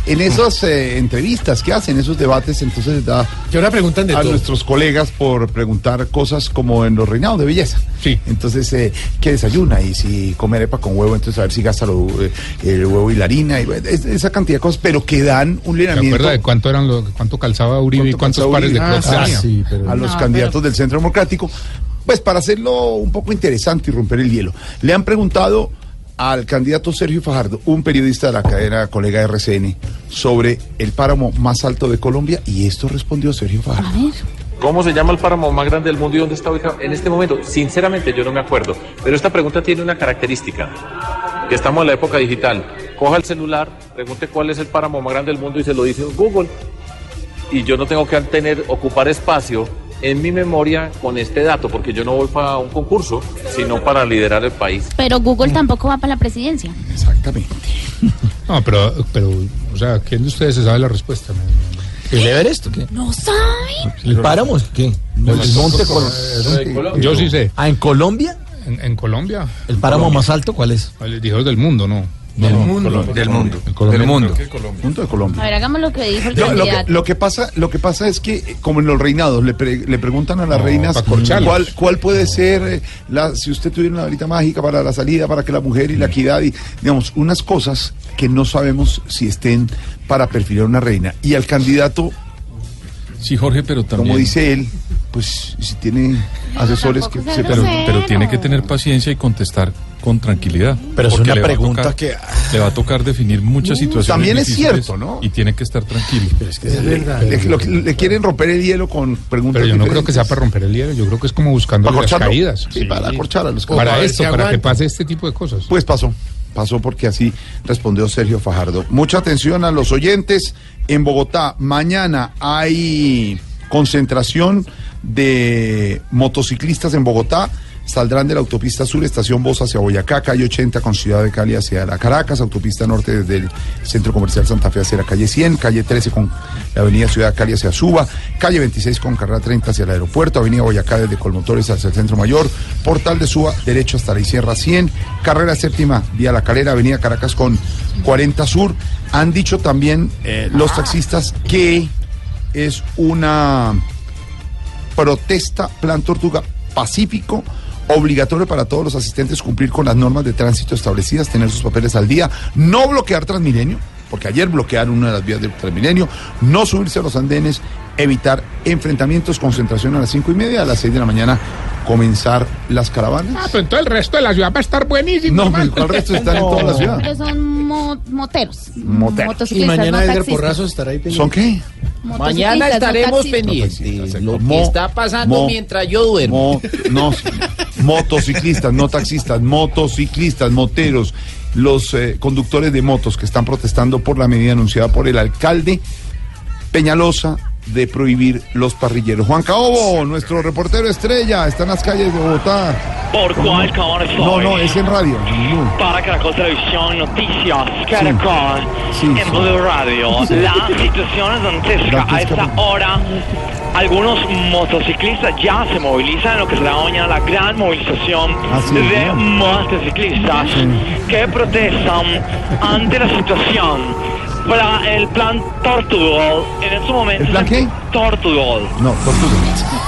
en esas eh, entrevistas que hacen, esos debates, entonces da Que ahora preguntan de a todo. nuestros colegas por preguntar cosas como en los reinados de belleza. Sí. Entonces, eh, ¿qué desayuna? Y si come arepa con huevo, entonces a ver si gasta lo- eh, el huevo y la harina, y es- esa cantidad de cosas, pero que dan un ¿Se lineamiento acuerda de cuánto eran lo, cuánto calzaba Uribe y cuántos pares de crocs Ah, tenía? sí, a los No, candidatos del Centro Democrático, pues para hacerlo un poco interesante y romper el hielo. Le han preguntado al candidato Sergio Fajardo, un periodista de la cadena colega RCN, sobre el páramo más alto de Colombia y esto respondió Sergio Fajardo. ¿Cómo se llama el páramo más grande del mundo y dónde está ubicado? En este momento, sinceramente, yo no me acuerdo. Pero esta pregunta tiene una característica. Que estamos en la época digital. Coja el celular, pregunte cuál es el páramo más grande del mundo y se lo dice Google. Y yo no tengo que tener, ocupar espacio en mi memoria con este dato, porque yo no voy para un concurso, sino para liderar el país. Pero Google tampoco va para la presidencia. Exactamente. No, pero, pero, o sea, ¿quién de ustedes se sabe la respuesta? ¿El Everest o qué? No sabe. ¿El páramo? ¿Qué? No, ¿El monte Col- Yo sí sé. ¿Ah, en Colombia? En, en Colombia. ¿El páramo más alto cuál es? Dijo del mundo, ¿no? Del No, mundo. Colombia. Del mundo. Del mundo. Punto de Colombia. A ver, hagamos lo que dijo el Lo, lo que, candidato. lo que pasa, lo que pasa es que, eh, como en los reinados, le, pre- le preguntan a las No, reinas cuál, cuál puede ser, eh, la, si usted tuviera una varita mágica para la salida, para que la mujer y la equidad, y digamos, unas cosas que no sabemos si estén para perfilar una reina. Y al candidato, Sí, Jorge, pero también. como dice él, pues si tiene asesores que se pero, pero tiene que tener paciencia y contestar con tranquilidad. Pero es una pregunta tocar- que- Le va a tocar definir muchas situaciones. también es cierto, ¿no? Y tiene que estar tranquilo. le, le- lo- le quieren romper el hielo con preguntas Pero yo no creo que sea para romper el hielo, yo creo que es como buscando ¿Para las caídas. Sí, para corchar a los Para esto, para que pase este tipo de cosas. Pues pasó, pasó porque así respondió Sergio Fajardo. Mucha atención a los oyentes. En Bogotá, mañana hay concentración de motociclistas en Bogotá. Saldrán de la autopista sur, estación Voz hacia Boyacá, calle 80 con Ciudad de Cali hacia la Caracas, autopista norte desde el Centro Comercial Santa Fe hacia la calle 100, calle 13 con la avenida Ciudad de Cali hacia Suba, calle 26 con carrera 30 hacia el aeropuerto, avenida Boyacá desde Colmotores hacia el Centro Mayor, portal de Suba derecho hasta la Sierra 100, carrera séptima vía La Calera, avenida Caracas con 40 Sur. Han dicho también eh, los taxistas que es una protesta Plan Tortuga pacífico, obligatorio para todos los asistentes cumplir con las normas de tránsito establecidas, tener sus papeles al día, no bloquear Transmilenio, porque ayer bloquearon una de las vías del Transmilenio, no subirse a los andenes, evitar enfrentamientos, concentración a las cinco y media, a las seis de la mañana comenzar las caravanas. Ah, pero entonces el resto de la ciudad va a estar buenísimo. No, ¿cuál resto están en toda la ciudad? Son mo- moteros. Moteros. Motociclistas, no taxistas. estará ahí ¿Son qué? Mañana no estaremos pendientes. Lo Mo- que está pasando mo- mientras yo duermo. Mo- no, motociclistas, no taxistas, motociclistas, moteros, los eh, conductores de motos que están protestando por la medida anunciada por el alcalde Peñalosa de prohibir los parrilleros. Juan Caobo, nuestro reportero estrella, está en las calles de Bogotá. ¿Por cuál estoy? No, no, es en radio. No. Para Caracol Televisión, Noticias, Caracol, Sí, en sí. Blue Radio. La situación es dantesca. A esta hora, algunos motociclistas ya se movilizan en lo que será mañana la gran movilización Ah, sí, de motociclistas que protestan ante la situación para el plan Tortugal. En estos momentos. ¿El plan qué? Tortugal. No, tortuga.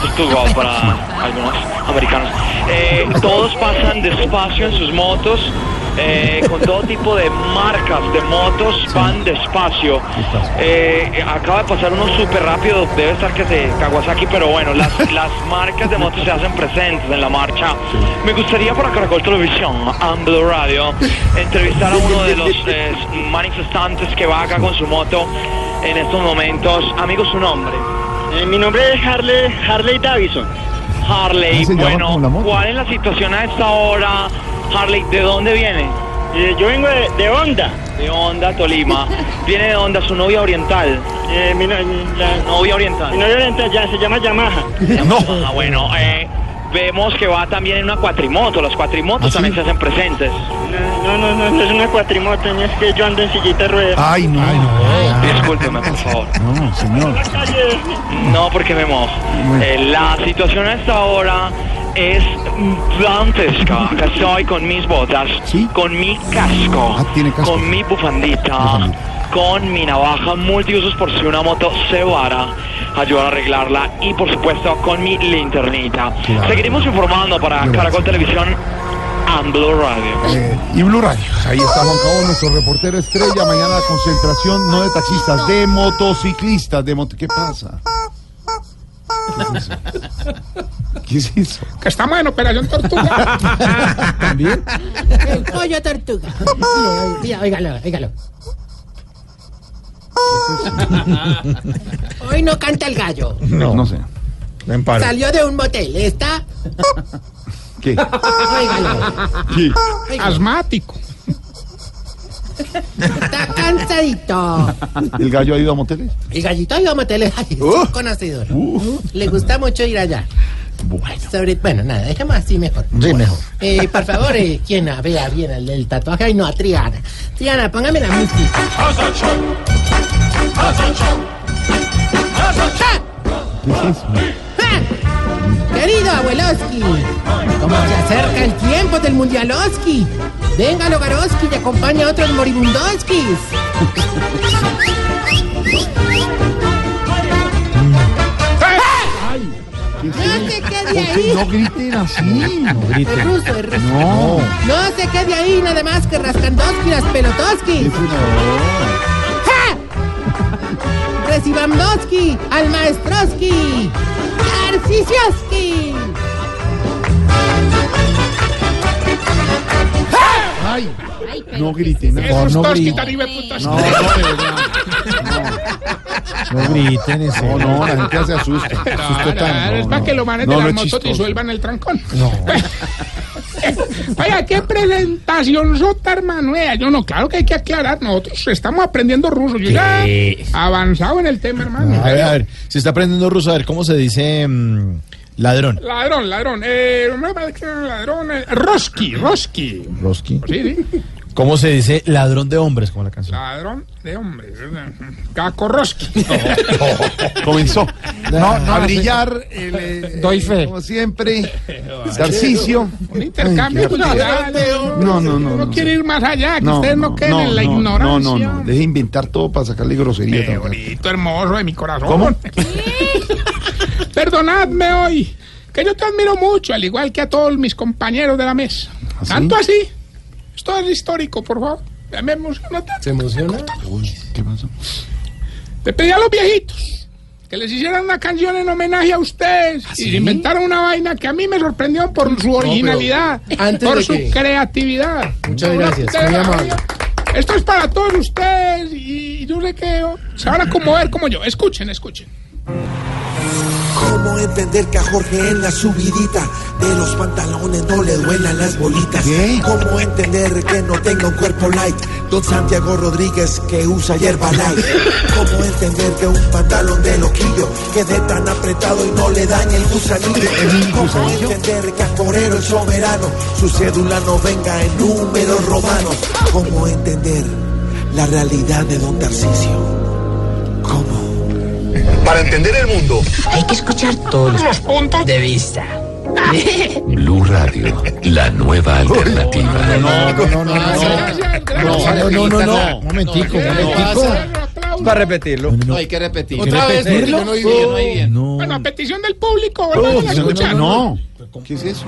Portugal para algunos americanos. Eh, todos pasan despacio en sus motos, eh, con todo tipo de marcas de motos, van despacio. Eh, acaba de pasar uno súper rápido, debe estar que de Kawasaki, pero bueno, las, las marcas de motos se hacen presentes en la marcha. Me gustaría para Caracol Televisión, Amblue Radio, entrevistar a uno de los eh, manifestantes que va acá con su moto en estos momentos. Amigo, su nombre. Eh, mi nombre es Harley, Harley Davison. Harley, ¿Ah, se bueno? ¿cuál es la situación a esta hora? Harley, ¿de dónde viene? Eh, yo vengo de, de Honda. De Honda, Tolima. Viene de Honda su novia oriental. Eh, mi, no- la, Novia oriental. mi novia oriental ya se llama Yamaha. Ah, bueno, eh, vemos que va también en una cuatrimoto. Las cuatrimotos también se hacen presentes. No, no, no, no es una cuatrimoto, ni es que yo ando en sillita de ruedas. Ay, no. Discúlpeme, por favor. No, señor. No, porque me mojo. Eh, la situación a esta hora es dantesca. Acá estoy con mis botas, con mi casco, Ah, tiene casco. con mi bufandita, con mi navaja multiusos por si una moto se vara, ayudar a arreglarla y por supuesto con mi linternita. Claro. Seguiremos informando para Gracias. Caracol Televisión and Blue Radio. Eh, y Blue Radio. Ahí está Juan Cabo, nuestro reportero estrella. Mañana concentración no de taxistas, de motociclistas. De moto... ¿Qué pasa? ¿Qué es eso? ¿Qué es eso? Que estamos en Operación Tortuga. ¿También? El pollo tortuga. Mira, óigalo, óigalo. Hoy no canta el gallo. No, no sé. Ven para. Salió de un motel. ¿Está? ¿Qué? Óigalo. ¿Qué? Asmático. Está cansadito. ¿El gallo ha ido a moteles? El gallito ha ido a moteles. Ay, Uh. conocedor. Le gusta mucho ir allá. Bueno. Sobre, bueno, nada, dejemos así mejor. Sí, mejor. Eh, por favor, eh, quien vea bien el, el tatuaje. Ay, no, a Triana. Triana, póngame la música. ¿Qué es eso? Querido abueloski, como se acerca el tiempo del mundialoski, venga Logaroski y acompaña a otros moribundoskis. ¿Qué es No se quede ¿Por qué ahí. no griten así? No Es ruso, es ruso. No. No se quede ahí nada más que rascandoski las pelotoskis. ¡Ja! Recibamdoski al maestroski. Narcisioski. Ay, no griten. No, Esos no toski griten. No, no, verdad. No griten ese. No, no, la gente se asusta. Claro, Asusta es no, para no. que los manes No, de no las motos disuelvan el trancón. No. Oiga, qué presentación sota, hermano. Yo no, claro que hay que aclarar. Nosotros estamos aprendiendo ruso. Yo ya avanzado en el tema, hermano. A ver, a ver, se está aprendiendo ruso, a ver, ¿cómo se dice mm, ladrón? Ladrón, ladrón. Eh, ladrón. eh, Roski, Roski. Roski. Sí, sí. ¿Cómo se dice ladrón de hombres, como la canción? Ladrón de hombres. Caco Roski. Comenzó no, no, a brillar. el, Doy fe. Como siempre. Tarcicio. Un intercambio cultural. No, no, no. No. quiere ir más allá, que ustedes no, queden en la no, ignorancia. No, no, no. Deje de inventar todo para sacarle grosería. Qué bonito, hermoso de mi corazón. ¿Cómo? Perdonadme hoy, que yo te admiro mucho, al igual que a todos mis compañeros de la mesa. ¿Ah? Tanto así. Esto es histórico, por favor. Me emociona tanto. ¿Se emociona? Uy, ¿qué pasó? Le pedí a los viejitos que les hicieran una canción en homenaje a ustedes ¿Ah, y inventaron una vaina que a mí me sorprendió por su originalidad, antes por su que- creatividad. Muchas Una gracias, muy amable. Esto es para todos ustedes y, y yo sé que se van a conmover como yo. Escuchen, escuchen. ¿Cómo entender que a Jorge en la subidita de los pantalones no le duelan las bolitas? ¿Cómo entender que no tenga un cuerpo light? Don Santiago Rodríguez que usa hierba light. ¿Cómo entender que un pantalón de loquillo quede tan apretado y no le dañe el gusanillo? ¿Cómo entender que a Corero el soberano su cédula no venga en números romanos? ¿Cómo entender la realidad de Don Tarcisio? Para entender el mundo. Hay que escuchar todos los puntos de vista. Blue Radio, la nueva alternativa. No, no, no, no, no. No, no, no, no. Momentico, momentico. Para repetirlo. No, hay que repetir. ¿Otra vez? Yo no oí bien, no oí bien. No. Bueno, a petición del público, vuelvan a escuchar. No. ¿Qué es eso?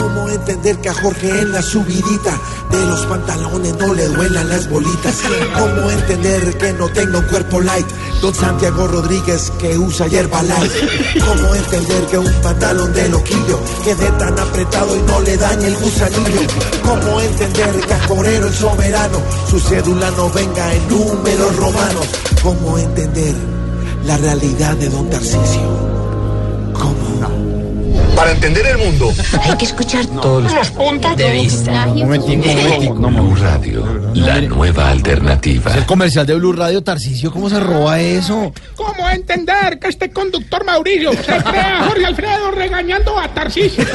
¿Cómo entender que a Jorge en la subidita de los pantalones no le duelan las bolitas? ¿Cómo entender que no tenga un cuerpo light? Don Santiago Rodríguez que usa hierba light. ¿Cómo entender que un pantalón de loquillo quede tan apretado y no le dañe el gusanillo? ¿Cómo entender que a Corero el soberano su cédula no venga en números romanos? ¿Cómo entender la realidad de Don Tarcisio? Para entender el mundo. Hay que escuchar todos los puntos de vista. Momentico, momentico. Blue Radio, la nueva alternativa. El comercial de Blue Radio, Tarcicio, ¿cómo se roba eso? ¿Cómo entender que este conductor Mauricio se crea a Jorge Alfredo regañando a Tarcisio?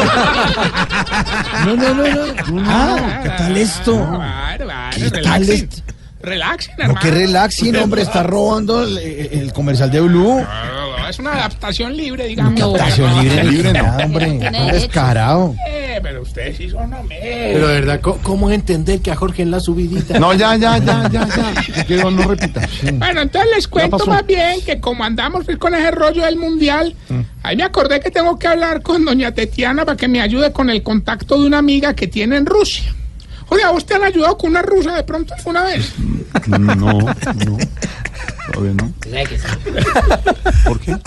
No, no, no, no. Ah, ¿qué tal esto? Claro, claro, ¿Qué tal relaxen. esto? Relaxen, No, hermano. que relaxing, hombre, está robando el, el comercial de Blue. No, Es una adaptación libre, digamos. Captación libre, libre, no, hombre. Descarado. Eh, pero ustedes sí son hombres. Pero de verdad, ¿cómo, entender que a Jorge en la subidita? No, ya, ya, ya, ya, ya. Te quiero no repita. Bueno, entonces les cuento más bien que como andamos con ese rollo del mundial, ahí me acordé que tengo que hablar con doña Tetiana para que me ayude con el contacto de una amiga que tiene en Rusia. Oye, ¿a vos te han ayudado con una rusa de pronto alguna vez? No, no. Todavía no. ¿Por qué?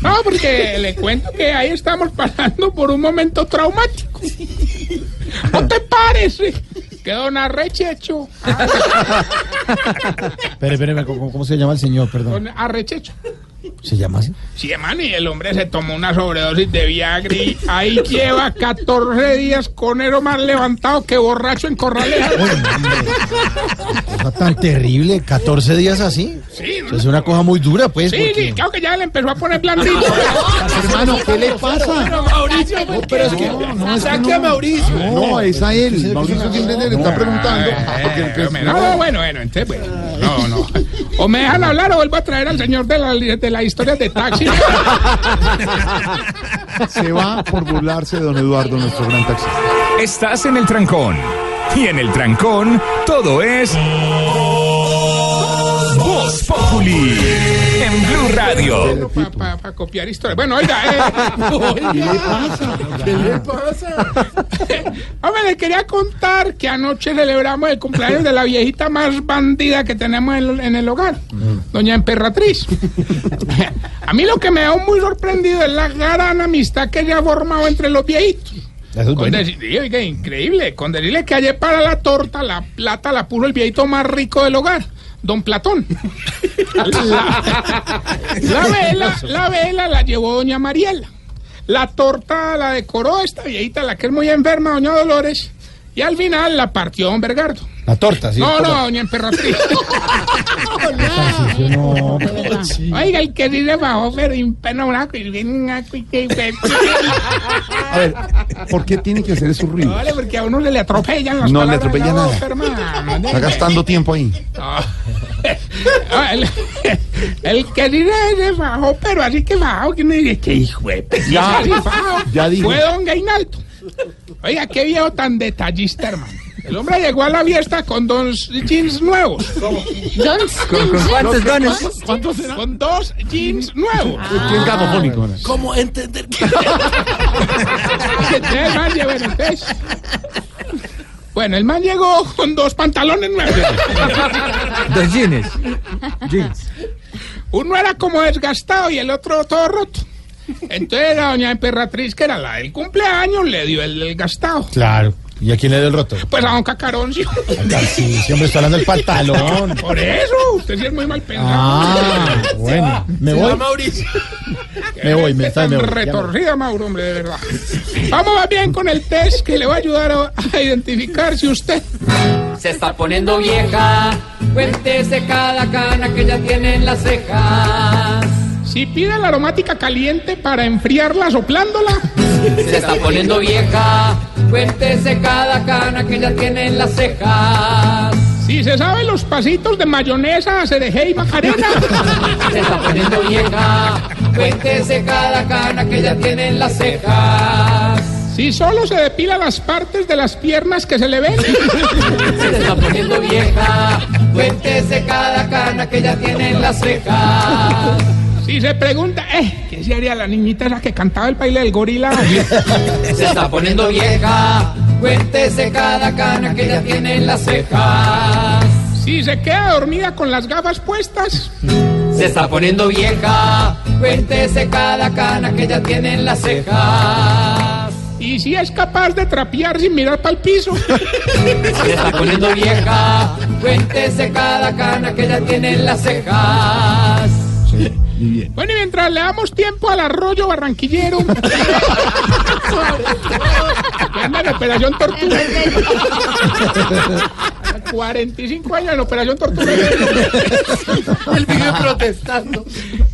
No, porque le cuento que ahí estamos pasando por un momento traumático. ¿No te parece que don Arrechecho, Espere, espere, ¿cómo, cómo se llama el señor? Perdón. Arrechecho, ¿Se llama así? Sí, hermano, y el hombre se tomó una sobredosis de Viagra y ahí lleva 14 días con ero más levantado que borracho en corraleja. Cosa tan terrible, 14 días así. Sí, es una cosa muy dura, pues. Sí, porque- sí, claro que ya le empezó a poner blandito. Hermano, ¿qué le pasa? Pero Mauricio, pero es que saque a Mauricio. No, es a él. Mauricio siempre le está preguntando. Porque el que- No, no, bueno, bueno, entonces, bueno, no, no. O me dejan hablar o vuelvo a traer al señor de la, de la historia de taxi. Se va por burlarse de don Eduardo, nuestro gran taxista. Estás en el trancón. Y en el trancón, todo es. Voz Populi. En Blue Radio. Para copiar historia. Bueno, oiga, eh. ¿Qué le pasa? ¿Qué le pasa? Hombre, le quería contar que anoche celebramos el cumpleaños de la viejita más bandida que tenemos en, en el hogar, doña Emperatriz. A mí lo que me ha muy sorprendido es la gran amistad que se ha formado entre los viejitos. Con decir- sí, oiga, increíble. Con decirle que ayer para la torta la plata la puso el viejito más rico del hogar, don Platón. La, la vela, la vela la llevó doña Mariela. La torta la decoró esta viejita, la que es muy enferma, doña Dolores. Y al final la partió don Bergardo. La torta, sí. no, no, doña Emperatriz. No. Oiga, el que sí se bajó, pero una cu- una cu- que- A ver, ¿por qué tiene que hacer esos ruidos? Vale, porque a uno se le atropellan las No le atropella la nada. boca, hermano. Está gastando tiempo ahí. No. Ah, el, el que sí se, se bajó, pero así que bajó, que me dice, que hijo de Ya, ya dijo. Fue don Gainaldo. Oiga, qué viejo tan detallista, hermano. El hombre llegó a la fiesta con dos jeans nuevos. ¿Con, cuántos dones? ¿Cuántos eran? Con dos jeans nuevos. ¿Quién gramofónico? ¿Cómo entender que Entonces, el man llegó, bueno, entonces- Bueno, el man llegó con dos pantalones nuevos. Dos jeans. Jeans. Uno era como desgastado y el otro todo roto. Entonces la doña Emperatriz, que era la del cumpleaños, le dio el desgastado. Claro. ¿Y a quién le dio el roto? Pues a don Cacaroncio. Tarcisio, hombre, está hablando del pantalón. Por eso, usted sí es muy mal pensado. Ah, bueno. ¿Me voy? Mauricio? Me voy, me, Tan me voy. Ya me voy. retorcida, Mauro, hombre, de verdad. Vamos más bien con el test que le va a ayudar a, a identificar si usted Se está poniendo vieja, cuéntese cada cana que ya tiene en las cejas. Si pide la aromática caliente para enfriarla soplándola. Se está poniendo vieja, cuéntese cada cana que ya tiene en las cejas. Si se sabe los pasitos de mayonesa, cereje y macarena. Se está poniendo vieja, cuéntese cada cana que ya tiene en las cejas. Si solo se depila las partes de las piernas que se le ven. Se está poniendo vieja, cuéntese cada cana que ya tiene en las cejas. Si se pregunta, eh, ¿qué se haría la niñita esa que cantaba el baile del gorila? Se está poniendo vieja, cuéntese cada cana que ya tiene en las cejas. Si se queda dormida con las gafas puestas. Se está poniendo vieja, cuéntese cada cana que ya tiene en las cejas. Y si es capaz de trapear sin mirar para el piso. Se está poniendo vieja, cuéntese cada cana que ya tiene en las cejas. Bueno, y mientras le damos tiempo al arroyo barranquillero, Que anda en Operación Tortuga. 45 años en Operación Tortuga. El vive protestando.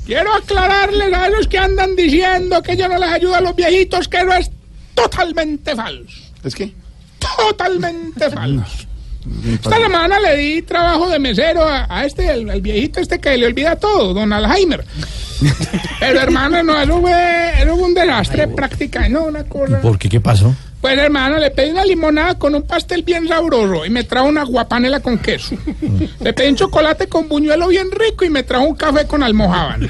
Quiero aclararles a los que andan diciendo que yo no les ayudo a los viejitos que no es totalmente falso. ¿Es qué? Totalmente falso. Esta semana le di trabajo de mesero a, a este, el, el viejito este que le olvida todo, don Alzheimer. Pero hermano, no, eso fue, eso fue un desastre práctica, no, una cosa. ¿Por qué? ¿Qué pasó? Pues hermano, le pedí una limonada con un pastel bien sabroso y me trajo una guapanela con queso. Le pedí un chocolate con buñuelo bien rico y me trajo un café con almohábana.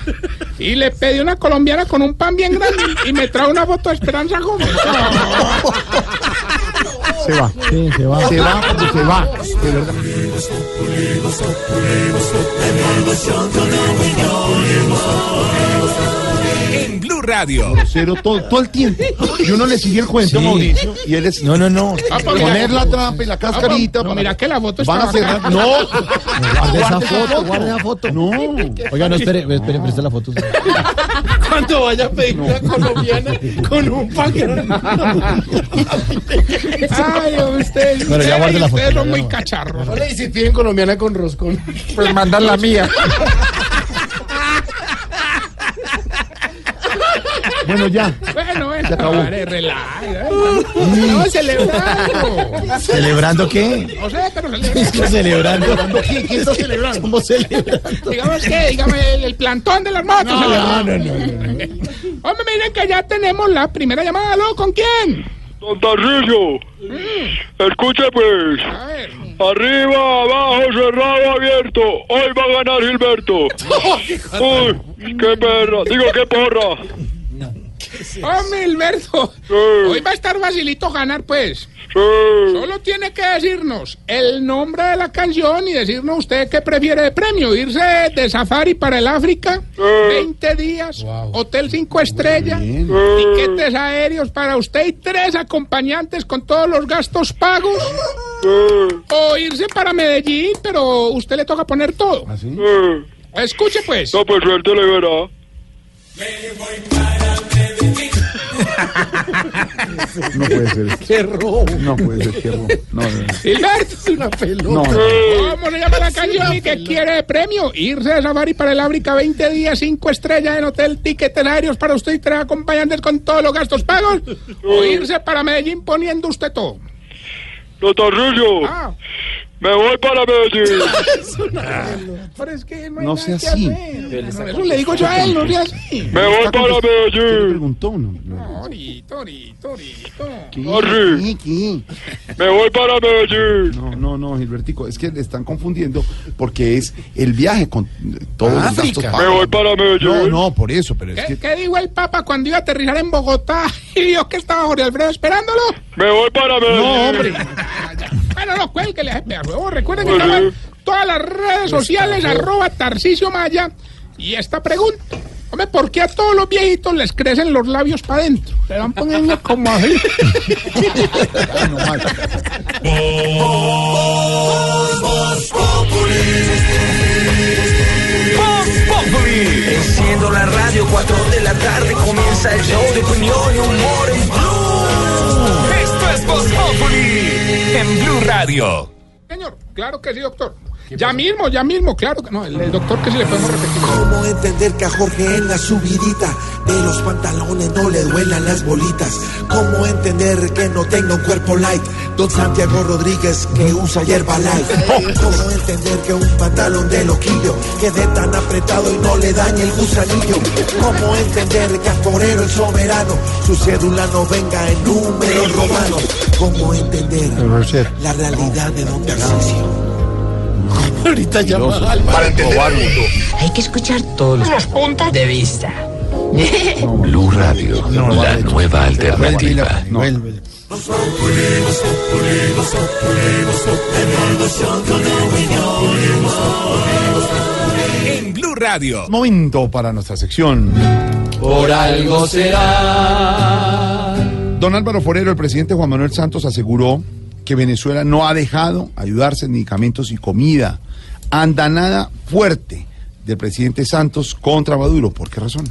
Y le pedí una colombiana con un pan bien grande y me trajo una foto de Esperanza Gómez. Se va. Sí, se va. Se va porque se va. De verdad. En Blue Radio. Grosero todo, todo el tiempo. Y uno le sigue el cuento, Sí. Mauricio. Y él es. No, no, no. Ah, Poner la trampa y la cascarita. No, para- mira que la foto está Van a cerrar. No. Guarda esa foto, guarda esa foto. No. Oiga, no, espere, espere, presta la foto. Cuando vaya a pedir una colombiana con un paquete. Ay, ustedes, Bueno, ya la foto, ustedes son muy cacharros. Hola, y si piden colombiana con roscón. Pues mandan la mía. Bueno, ya. Bueno, bueno, Se acabó. vale, relaja, Estamos celebrando. ¿Celebrando qué? No sé, pero Es celebrando. que celebrando. ¿Qué, qué está celebrando? Estamos celebrando. Digamos que, dígame, el, el plantón de las motos. No, celebrando. no, no, no, Hombre, miren que ya tenemos la primera llamada. ¿Aló? ¿Con quién? Don Tarcisio, escuche pues. A ver. Arriba, abajo, cerrado, abierto. Hoy va a ganar Gilberto. Uy, qué perra. Digo, qué porra. Hombre, Hilberto. Sí. Hoy va a estar facilito ganar, pues. Sí. Solo tiene que decirnos el nombre de la canción y decirnos usted qué prefiere de premio. Irse de safari para el África, 20 días, hotel 5 estrellas, tiquetes aéreos para usted y tres acompañantes con todos los gastos pagos. O irse para Medellín, pero usted le toca poner todo. ¿Así? Escuche pues. No, pues suerte le verá. No puede ser. ¡Qué robo! No puede ser. Qué robo. No, no. Es una pelota. No, no. ¿Cómo se llama la canción y qué quiere de premio? Irse de safari para el África 20 días, 5 estrellas en hotel, tiquetes aéreos para usted y tres acompañantes con todos los gastos pagos. O irse para Medellín poniendo usted todo. Don Tarcisio, Ah, me voy para Medellín. pero es que no hay No nada sea que así. hacer. Eso le digo yo a él, no sea así. Me voy para ¿Qué le Medellín. preguntó? No, no. Arri. ¿Qué? ¿Qué? Me voy para Medellín. No, no, no, Gilbertico, es que le están confundiendo porque es el viaje con todos los gastos África. pagos. Me voy para Medellín. No, no, por eso, pero es ¿Qué, que qué dijo el Papa cuando iba a aterrizar en Bogotá y vio que estaba Jorge Alfredo esperándolo? Me voy para Medellín. No, hombre. Bueno, no, cuelgue, le vea, huevo. Recuerden que están todas las redes sociales, arroba Tarcicio Maya. Y esta pregunta, hombre, ¿por qué a todos los viejitos les crecen los labios para adentro? Se van poniendo como así. Ay, no. Enciendo la radio, 4 de la tarde comienza el show de opinión y humor en Blue. Esto es Voz Populi en Blue Radio. Señor, claro que sí, doctor. Ya mismo, ya mismo, claro que no. El, el doctor que sí le podemos repetir. ¿Cómo entender que a Jorge en la subidita de los pantalones no le duelan las bolitas? ¿Cómo entender que no tenga un cuerpo light? Don Santiago Rodríguez que usa hierba light. ¿Cómo entender que un pantalón de loquillo quede tan apretado y no le dañe el gusanillo? ¿Cómo entender que a Forero el soberano su cédula no venga en números romanos? ¿Cómo entender la realidad de Don Tarcisio? Ahorita llama Para entender el mundo hay que escuchar todos los puntos de vista. Blue Radio, la nueva alternativa. En Blue Radio. Momento para nuestra sección. Por algo será. Don Álvaro Forero, el presidente Juan Manuel Santos aseguró que Venezuela no ha dejado ayudarse en medicamentos y comida. Andanada fuerte del presidente Santos contra Maduro. ¿Por qué razón?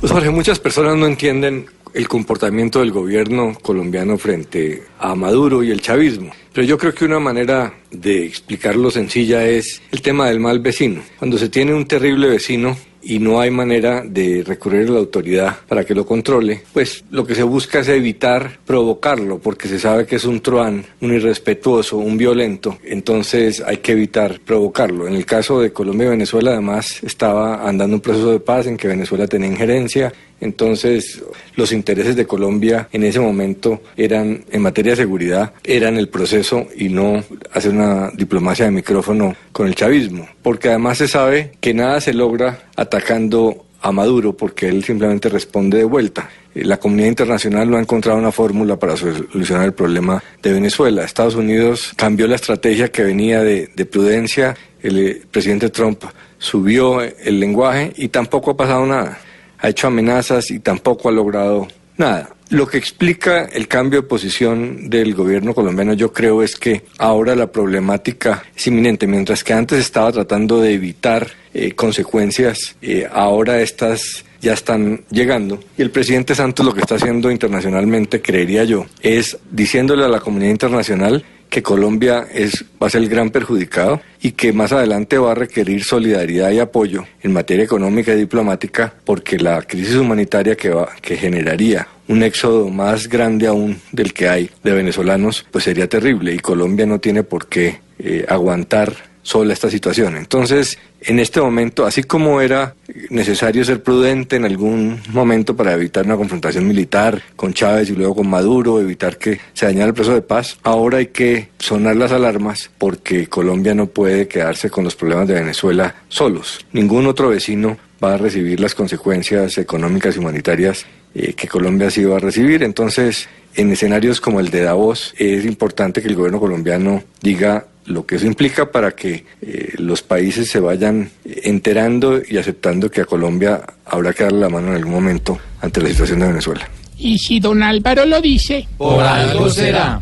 Pues Jorge, muchas personas no entienden el comportamiento del gobierno colombiano frente a Maduro y el chavismo. Pero yo creo que una manera de explicarlo sencilla es el tema del mal vecino. Cuando se tiene un terrible vecino, y no hay manera de recurrir a la autoridad para que lo controle, pues lo que se busca es evitar provocarlo, porque se sabe que es un truán, un irrespetuoso, un violento, entonces hay que evitar provocarlo. En el caso de Colombia y Venezuela, además, estaba andando un proceso de paz en que Venezuela tenía injerencia, entonces, los intereses de Colombia en ese momento eran, en materia de seguridad, eran el proceso y no hacer una diplomacia de micrófono con el chavismo. Porque además se sabe que nada se logra atacando a Maduro porque él simplemente responde de vuelta. Eh, La comunidad internacional no ha encontrado una fórmula para solucionar el problema de Venezuela. Estados Unidos cambió la estrategia que venía de, de prudencia. El eh, presidente Trump subió el lenguaje y tampoco ha pasado nada ha hecho amenazas y tampoco ha logrado nada. Lo que explica el cambio de posición del gobierno colombiano, yo creo, es que ahora la problemática es inminente, mientras que antes estaba tratando de evitar eh, consecuencias, eh, ahora estas ya están llegando. Y el presidente Santos lo que está haciendo internacionalmente, creería yo, es diciéndole a la comunidad internacional que Colombia es, va a ser el gran perjudicado y que más adelante va a requerir solidaridad y apoyo en materia económica y diplomática porque la crisis humanitaria que, va, que generaría un éxodo más grande aún del que hay de venezolanos, pues sería terrible y Colombia no tiene por qué eh, aguantar sola esta situación. Entonces, en este momento, así como era necesario ser prudente en algún momento para evitar una confrontación militar con Chávez y luego con Maduro, evitar que se dañara el proceso de paz, ahora hay que sonar las alarmas porque Colombia no puede quedarse con los problemas de Venezuela solos. Ningún otro vecino va a recibir las consecuencias económicas y humanitarias eh, que Colombia sí va a recibir. Entonces, en escenarios como el de Davos, es importante que el gobierno colombiano diga lo que eso implica para que eh, los países se vayan enterando y aceptando que a Colombia habrá que darle la mano en algún momento ante la situación de Venezuela. Y si don Álvaro lo dice, Por algo será.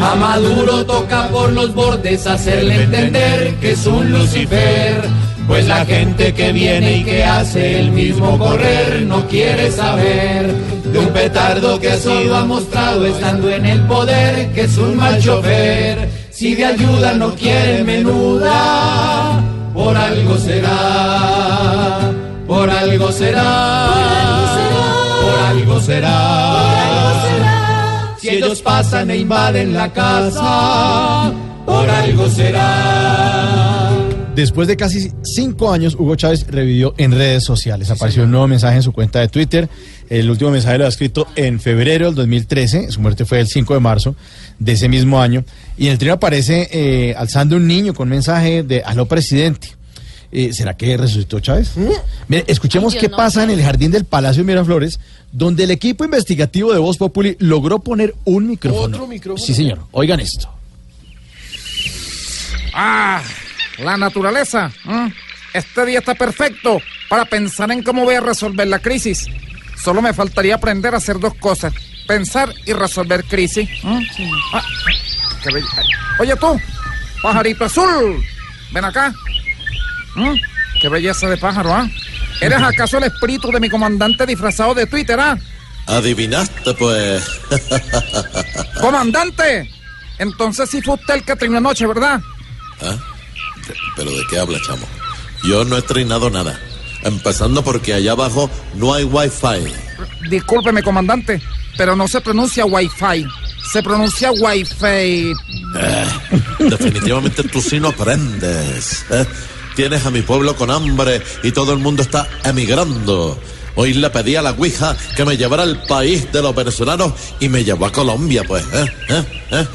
A Maduro toca por los bordes hacerle entender que es un Lucifer. Pues la gente que viene y que hace el mismo correr no quiere saber de un petardo que ha mostrado estando en el poder que es un mal chofer. Si de ayuda no quiere menuda, por algo será, por algo será, por algo será. Si ellos pasan e invaden la casa, por algo será. Después de casi cinco años, Hugo Chávez revivió en redes sociales. Apareció un nuevo mensaje en su cuenta de Twitter. El último mensaje lo ha escrito en febrero del 2013. Su muerte fue el 5 de marzo de ese mismo año. Y en el trío aparece eh, alzando un niño con un mensaje de Aló, presidente. Eh, ¿Será que resucitó Chávez? Mire, escuchemos Ay, qué no pasa en el jardín del Palacio de Miraflores, donde el equipo investigativo de Voz Populi logró poner un micrófono. ¿Otro micrófono? Sí, señor. Oigan esto. Ah, la naturaleza. Este día está perfecto para pensar en cómo voy a resolver la crisis. Solo me faltaría aprender a hacer dos cosas. Pensar y resolver crisis. ¿m? Ah, qué Oye tú, pajarito azul, ven acá. Qué belleza de pájaro, ¿ah? ¿Eres acaso el espíritu de mi comandante disfrazado de Twitter, ah? Adivinaste, pues. ¡Comandante! Entonces sí fue usted el que trinó anoche, ¿verdad? ¿Ah? ¿De- ¿Pero de qué habla, chamo? Yo no he trinado nada. Empezando porque allá abajo no hay wifi. Discúlpeme, comandante, pero no se pronuncia Wi-Fi, se pronuncia Wi-Fi. Eh, definitivamente tú sí no aprendes. ¿eh? Tienes a mi pueblo con hambre y todo el mundo está emigrando. Hoy le pedí a la Ouija que me llevara al país de los venezolanos y me llevó a Colombia, pues. ¿eh? ¿eh? ¿eh?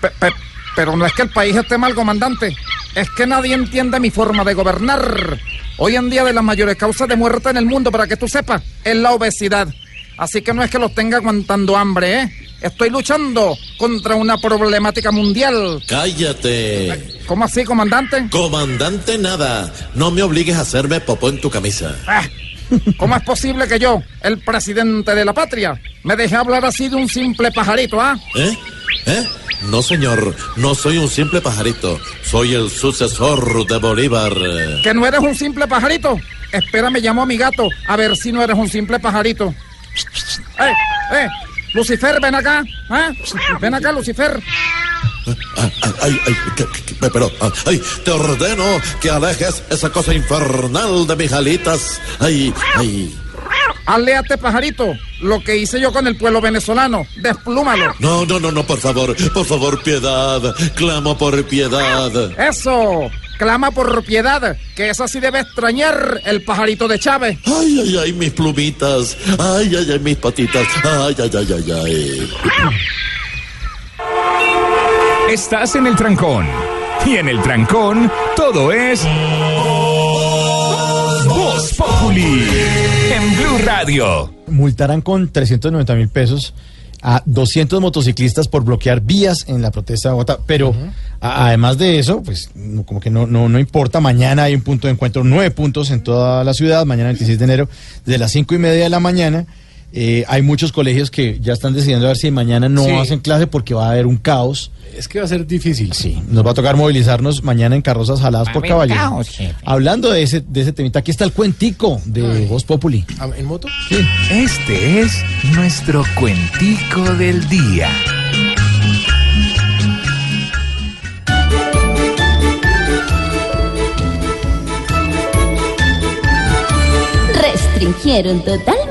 Pe- pe- pero no es que el país esté mal, comandante, es que nadie entiende mi forma de gobernar. Hoy en día de las mayores causas de muerte en el mundo, para que tú sepas, es la obesidad. Así que no es que los tenga aguantando hambre, ¿eh? Estoy luchando contra una problemática mundial. Cállate. ¿Cómo así, comandante? Comandante, nada. No me obligues a hacerme popó en tu camisa. Ah, ¿Cómo es posible que yo, el presidente de la patria, me deje hablar así de un simple pajarito, ah? ¿Eh? ¿Eh? No, señor. No soy un simple pajarito. Soy el sucesor de Bolívar. ¿Que no eres un simple pajarito? espera, me llamo a mi gato, a ver si no eres un simple pajarito. ¡Eh, eh! Lucifer, ven acá. ¿eh? Ven acá, Lucifer. Ay, ay, ay, que- que- que- pero, ay, te ordeno que alejes esa cosa infernal de mis alitas. Ay, ay. Aléate, pajarito. Lo que hice yo con el pueblo venezolano. Desplúmalo. No, no, no, no, por favor, por favor, piedad. Clamo por piedad. Eso. Clama por piedad, que esa sí debe extrañar el pajarito de Chávez. Ay, ay, ay, mis plumitas. Ay, ay, ay, mis patitas. Ay, ay, ay, ay, ay. Estás en el trancón. Y en el trancón, todo es. Voz Populi. En Blue Radio. multarán con 390 mil pesos a 200 motociclistas por bloquear vías en la protesta de Bogotá. Pero a- además de eso, pues no- como que no, no, no importa, mañana hay un punto de encuentro, nueve puntos en toda la ciudad, mañana 26 de enero, desde las cinco y media de la mañana. Eh, hay muchos colegios que ya están decidiendo a ver si mañana no Sí. hacen clase porque va a haber un caos. Es que va a ser difícil. Sí, nos va a tocar movilizarnos mañana en carrozas jaladas por haber caballo. caos, jefe. Hablando de ese, de ese temita, aquí está el cuentico de Voz Populi. Ah, ¿En moto? Este es nuestro cuentico del día. Restringieron totalmente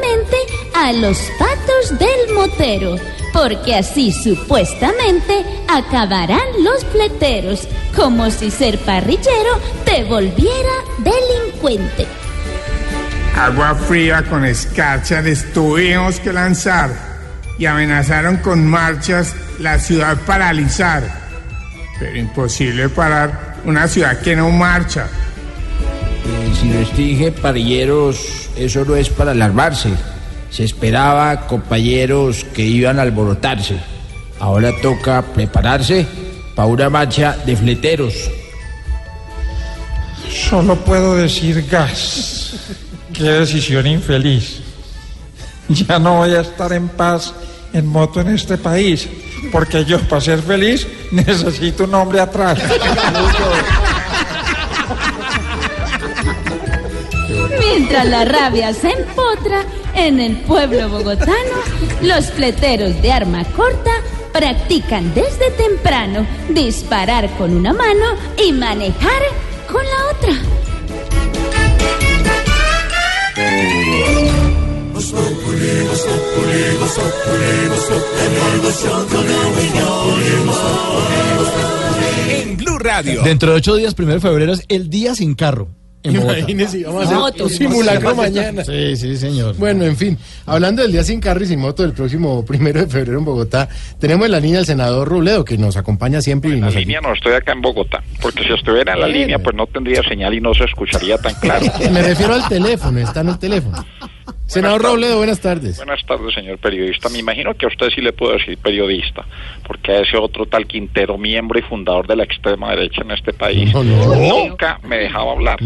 a los patos del motero, porque así supuestamente acabarán los pleteros, como si ser parrillero te volviera delincuente. Agua fría con escarcha les tuvimos que lanzar y amenazaron con marchas la ciudad paralizar. Pero imposible parar una ciudad que no marcha. Eh, si les dije, parilleros, eso no es para alarmarse. Se esperaba, compañeros, que iban a alborotarse. Ahora toca prepararse para una marcha de fleteros. Solo puedo decir gas. Qué decisión infeliz. Ya no voy a estar en paz en moto en este país, porque yo para ser feliz necesito un hombre atrás. Mientras la rabia se empotra en el pueblo bogotano, los fleteros de arma corta practican desde temprano disparar con una mano y manejar con la otra. En Blue Radio. Dentro de ocho días, primero de febrero, es el día sin carro. En. Imagínese, vamos a hacer un simulacro mañana. Sí, sí, señor. Bueno, en fin, hablando del día sin carro y sin moto del próximo primero de febrero en Bogotá, tenemos en la línea al senador Robledo, que nos acompaña siempre y La nos línea no estoy acá en Bogotá, porque si estuviera en la línea pues no tendría señal y no se escucharía tan claro. Me refiero al teléfono, está en el teléfono. Senador Robledo, buenas tardes. Buenas tardes, señor periodista. Me imagino que a usted sí le puedo decir periodista, porque a ese otro tal Quintero, miembro y fundador de la extrema derecha en este país, No, no. nunca me dejaba hablar.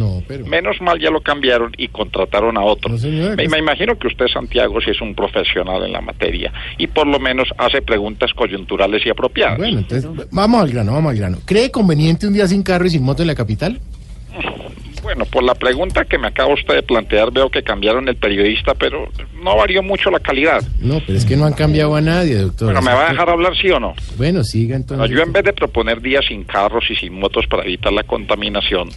Menos mal ya lo cambiaron y contrataron a otro. me, me imagino que usted, Santiago, sí es un profesional en la materia y por lo menos hace preguntas coyunturales y apropiadas. Bueno, entonces, vamos al grano, vamos al grano. ¿Cree conveniente un día sin carro y sin moto en la capital? Bueno, por la pregunta que me acaba usted de plantear, veo que cambiaron el periodista, pero no varió mucho la calidad. No, pero es que no han cambiado a nadie, doctor. Bueno, ¿me va a dejar hablar sí o no? Bueno, siga Bueno, entonces. yo en vez de proponer días sin carros y sin motos para evitar la contaminación,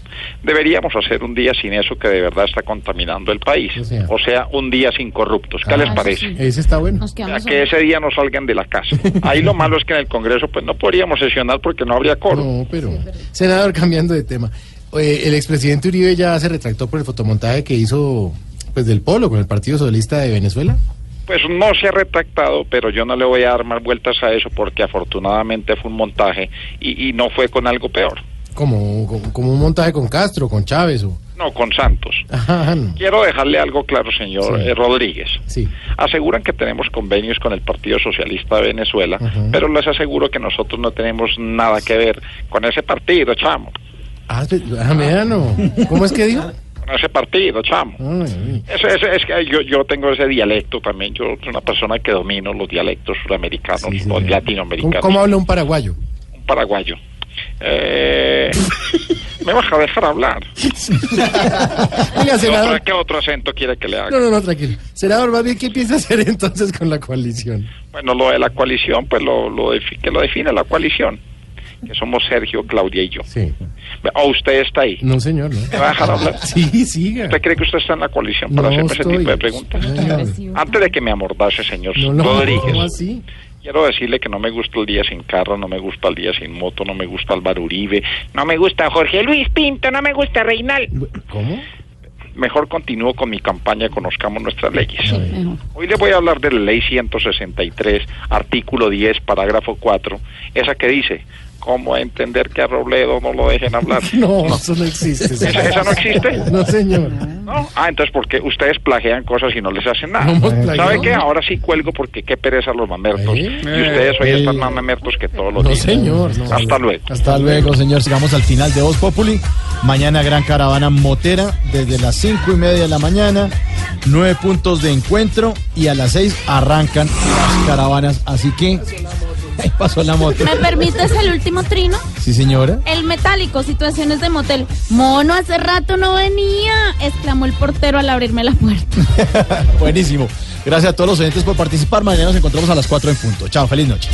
deberíamos hacer un día sin eso que de verdad está contaminando el país. O sea, un día sin corruptos. ¿Qué Ah, les parece? sí. Ese está bueno. O sea, que ese día no salgan de la casa. Ahí lo malo es que en el Congreso pues no podríamos sesionar porque no habría coro. No, pero... Senador, cambiando de tema. Eh, el expresidente Uribe ya se retractó por el fotomontaje que hizo pues del Polo con el Partido Socialista de Venezuela. Pues no se ha retractado, pero yo no le voy a dar más vueltas a eso porque afortunadamente fue un montaje y, y no fue con algo peor. Como, como, como un montaje con Castro, con Chávez o... No, con Santos. Ajá, no. Quiero dejarle algo claro, señor Sí. eh, Rodríguez. Sí. Aseguran que tenemos convenios con el Partido Socialista de Venezuela, pero les aseguro que nosotros no tenemos nada que ver con ese partido, chamo. Ah, ah. ¿Cómo es que dijo? Ese partido, chamo. Ay, es que yo, yo tengo ese dialecto también. Yo soy una persona que domino los dialectos suramericanos, los ¿Cómo, latinoamericanos. cómo habla un paraguayo? un paraguayo. Eh, Me vas a dejar hablar. Senador. ¿Otra- ¿Qué otro acento quiere que le haga? No, no, no, tranquilo. Senador, más bien, ¿qué piensa hacer entonces con la coalición? Bueno, lo de la coalición, pues lo, lo que lo define la coalición. Que somos Sergio, Claudia y yo. Sí. ¿O usted está ahí? No, señor, no. ¿Me va a dejar hablar? Sí, siga. ¿Usted cree que usted está en la coalición para No hacerme ese tipo de preguntas? Antes de que me amordase, señor No, no, Rodríguez, ¿cómo así? quiero decirle que no me gusta el día sin carro, no me gusta el día sin moto, no me gusta Álvaro Uribe, no me gusta Jorge Luis Pinto, no me gusta Reinal. ¿Cómo? Mejor continúo con mi campaña Conozcamos nuestras leyes. Hoy le voy a hablar de la ley 163, artículo 10, parágrafo 4, esa que dice, ¿cómo entender que a Robledo no lo dejen hablar? No, eso no existe. ¿Esa, esa no existe? No, señor. ¿No? Ah, entonces porque ustedes plagian cosas y no les hacen nada. No. ¿Sabe qué? Ahora sí cuelgo porque qué pereza los mamertos. Y ustedes hoy están más mamertos que todos los No, días. señor, no. Hasta luego. Hasta luego, señor. Sigamos al final de Voz Populi. Mañana gran caravana motera desde las cinco y media de la mañana. Nueve puntos de encuentro y a las seis arrancan las caravanas. Así que ahí pasó la moto. ¿Me permites el último trino? Sí, señora. El metálico, situaciones de motel. Mono, hace rato no venía, exclamó el portero al abrirme la puerta. Buenísimo. Gracias a todos los oyentes por participar. Mañana nos encontramos a las cuatro en punto. Chao, feliz noche.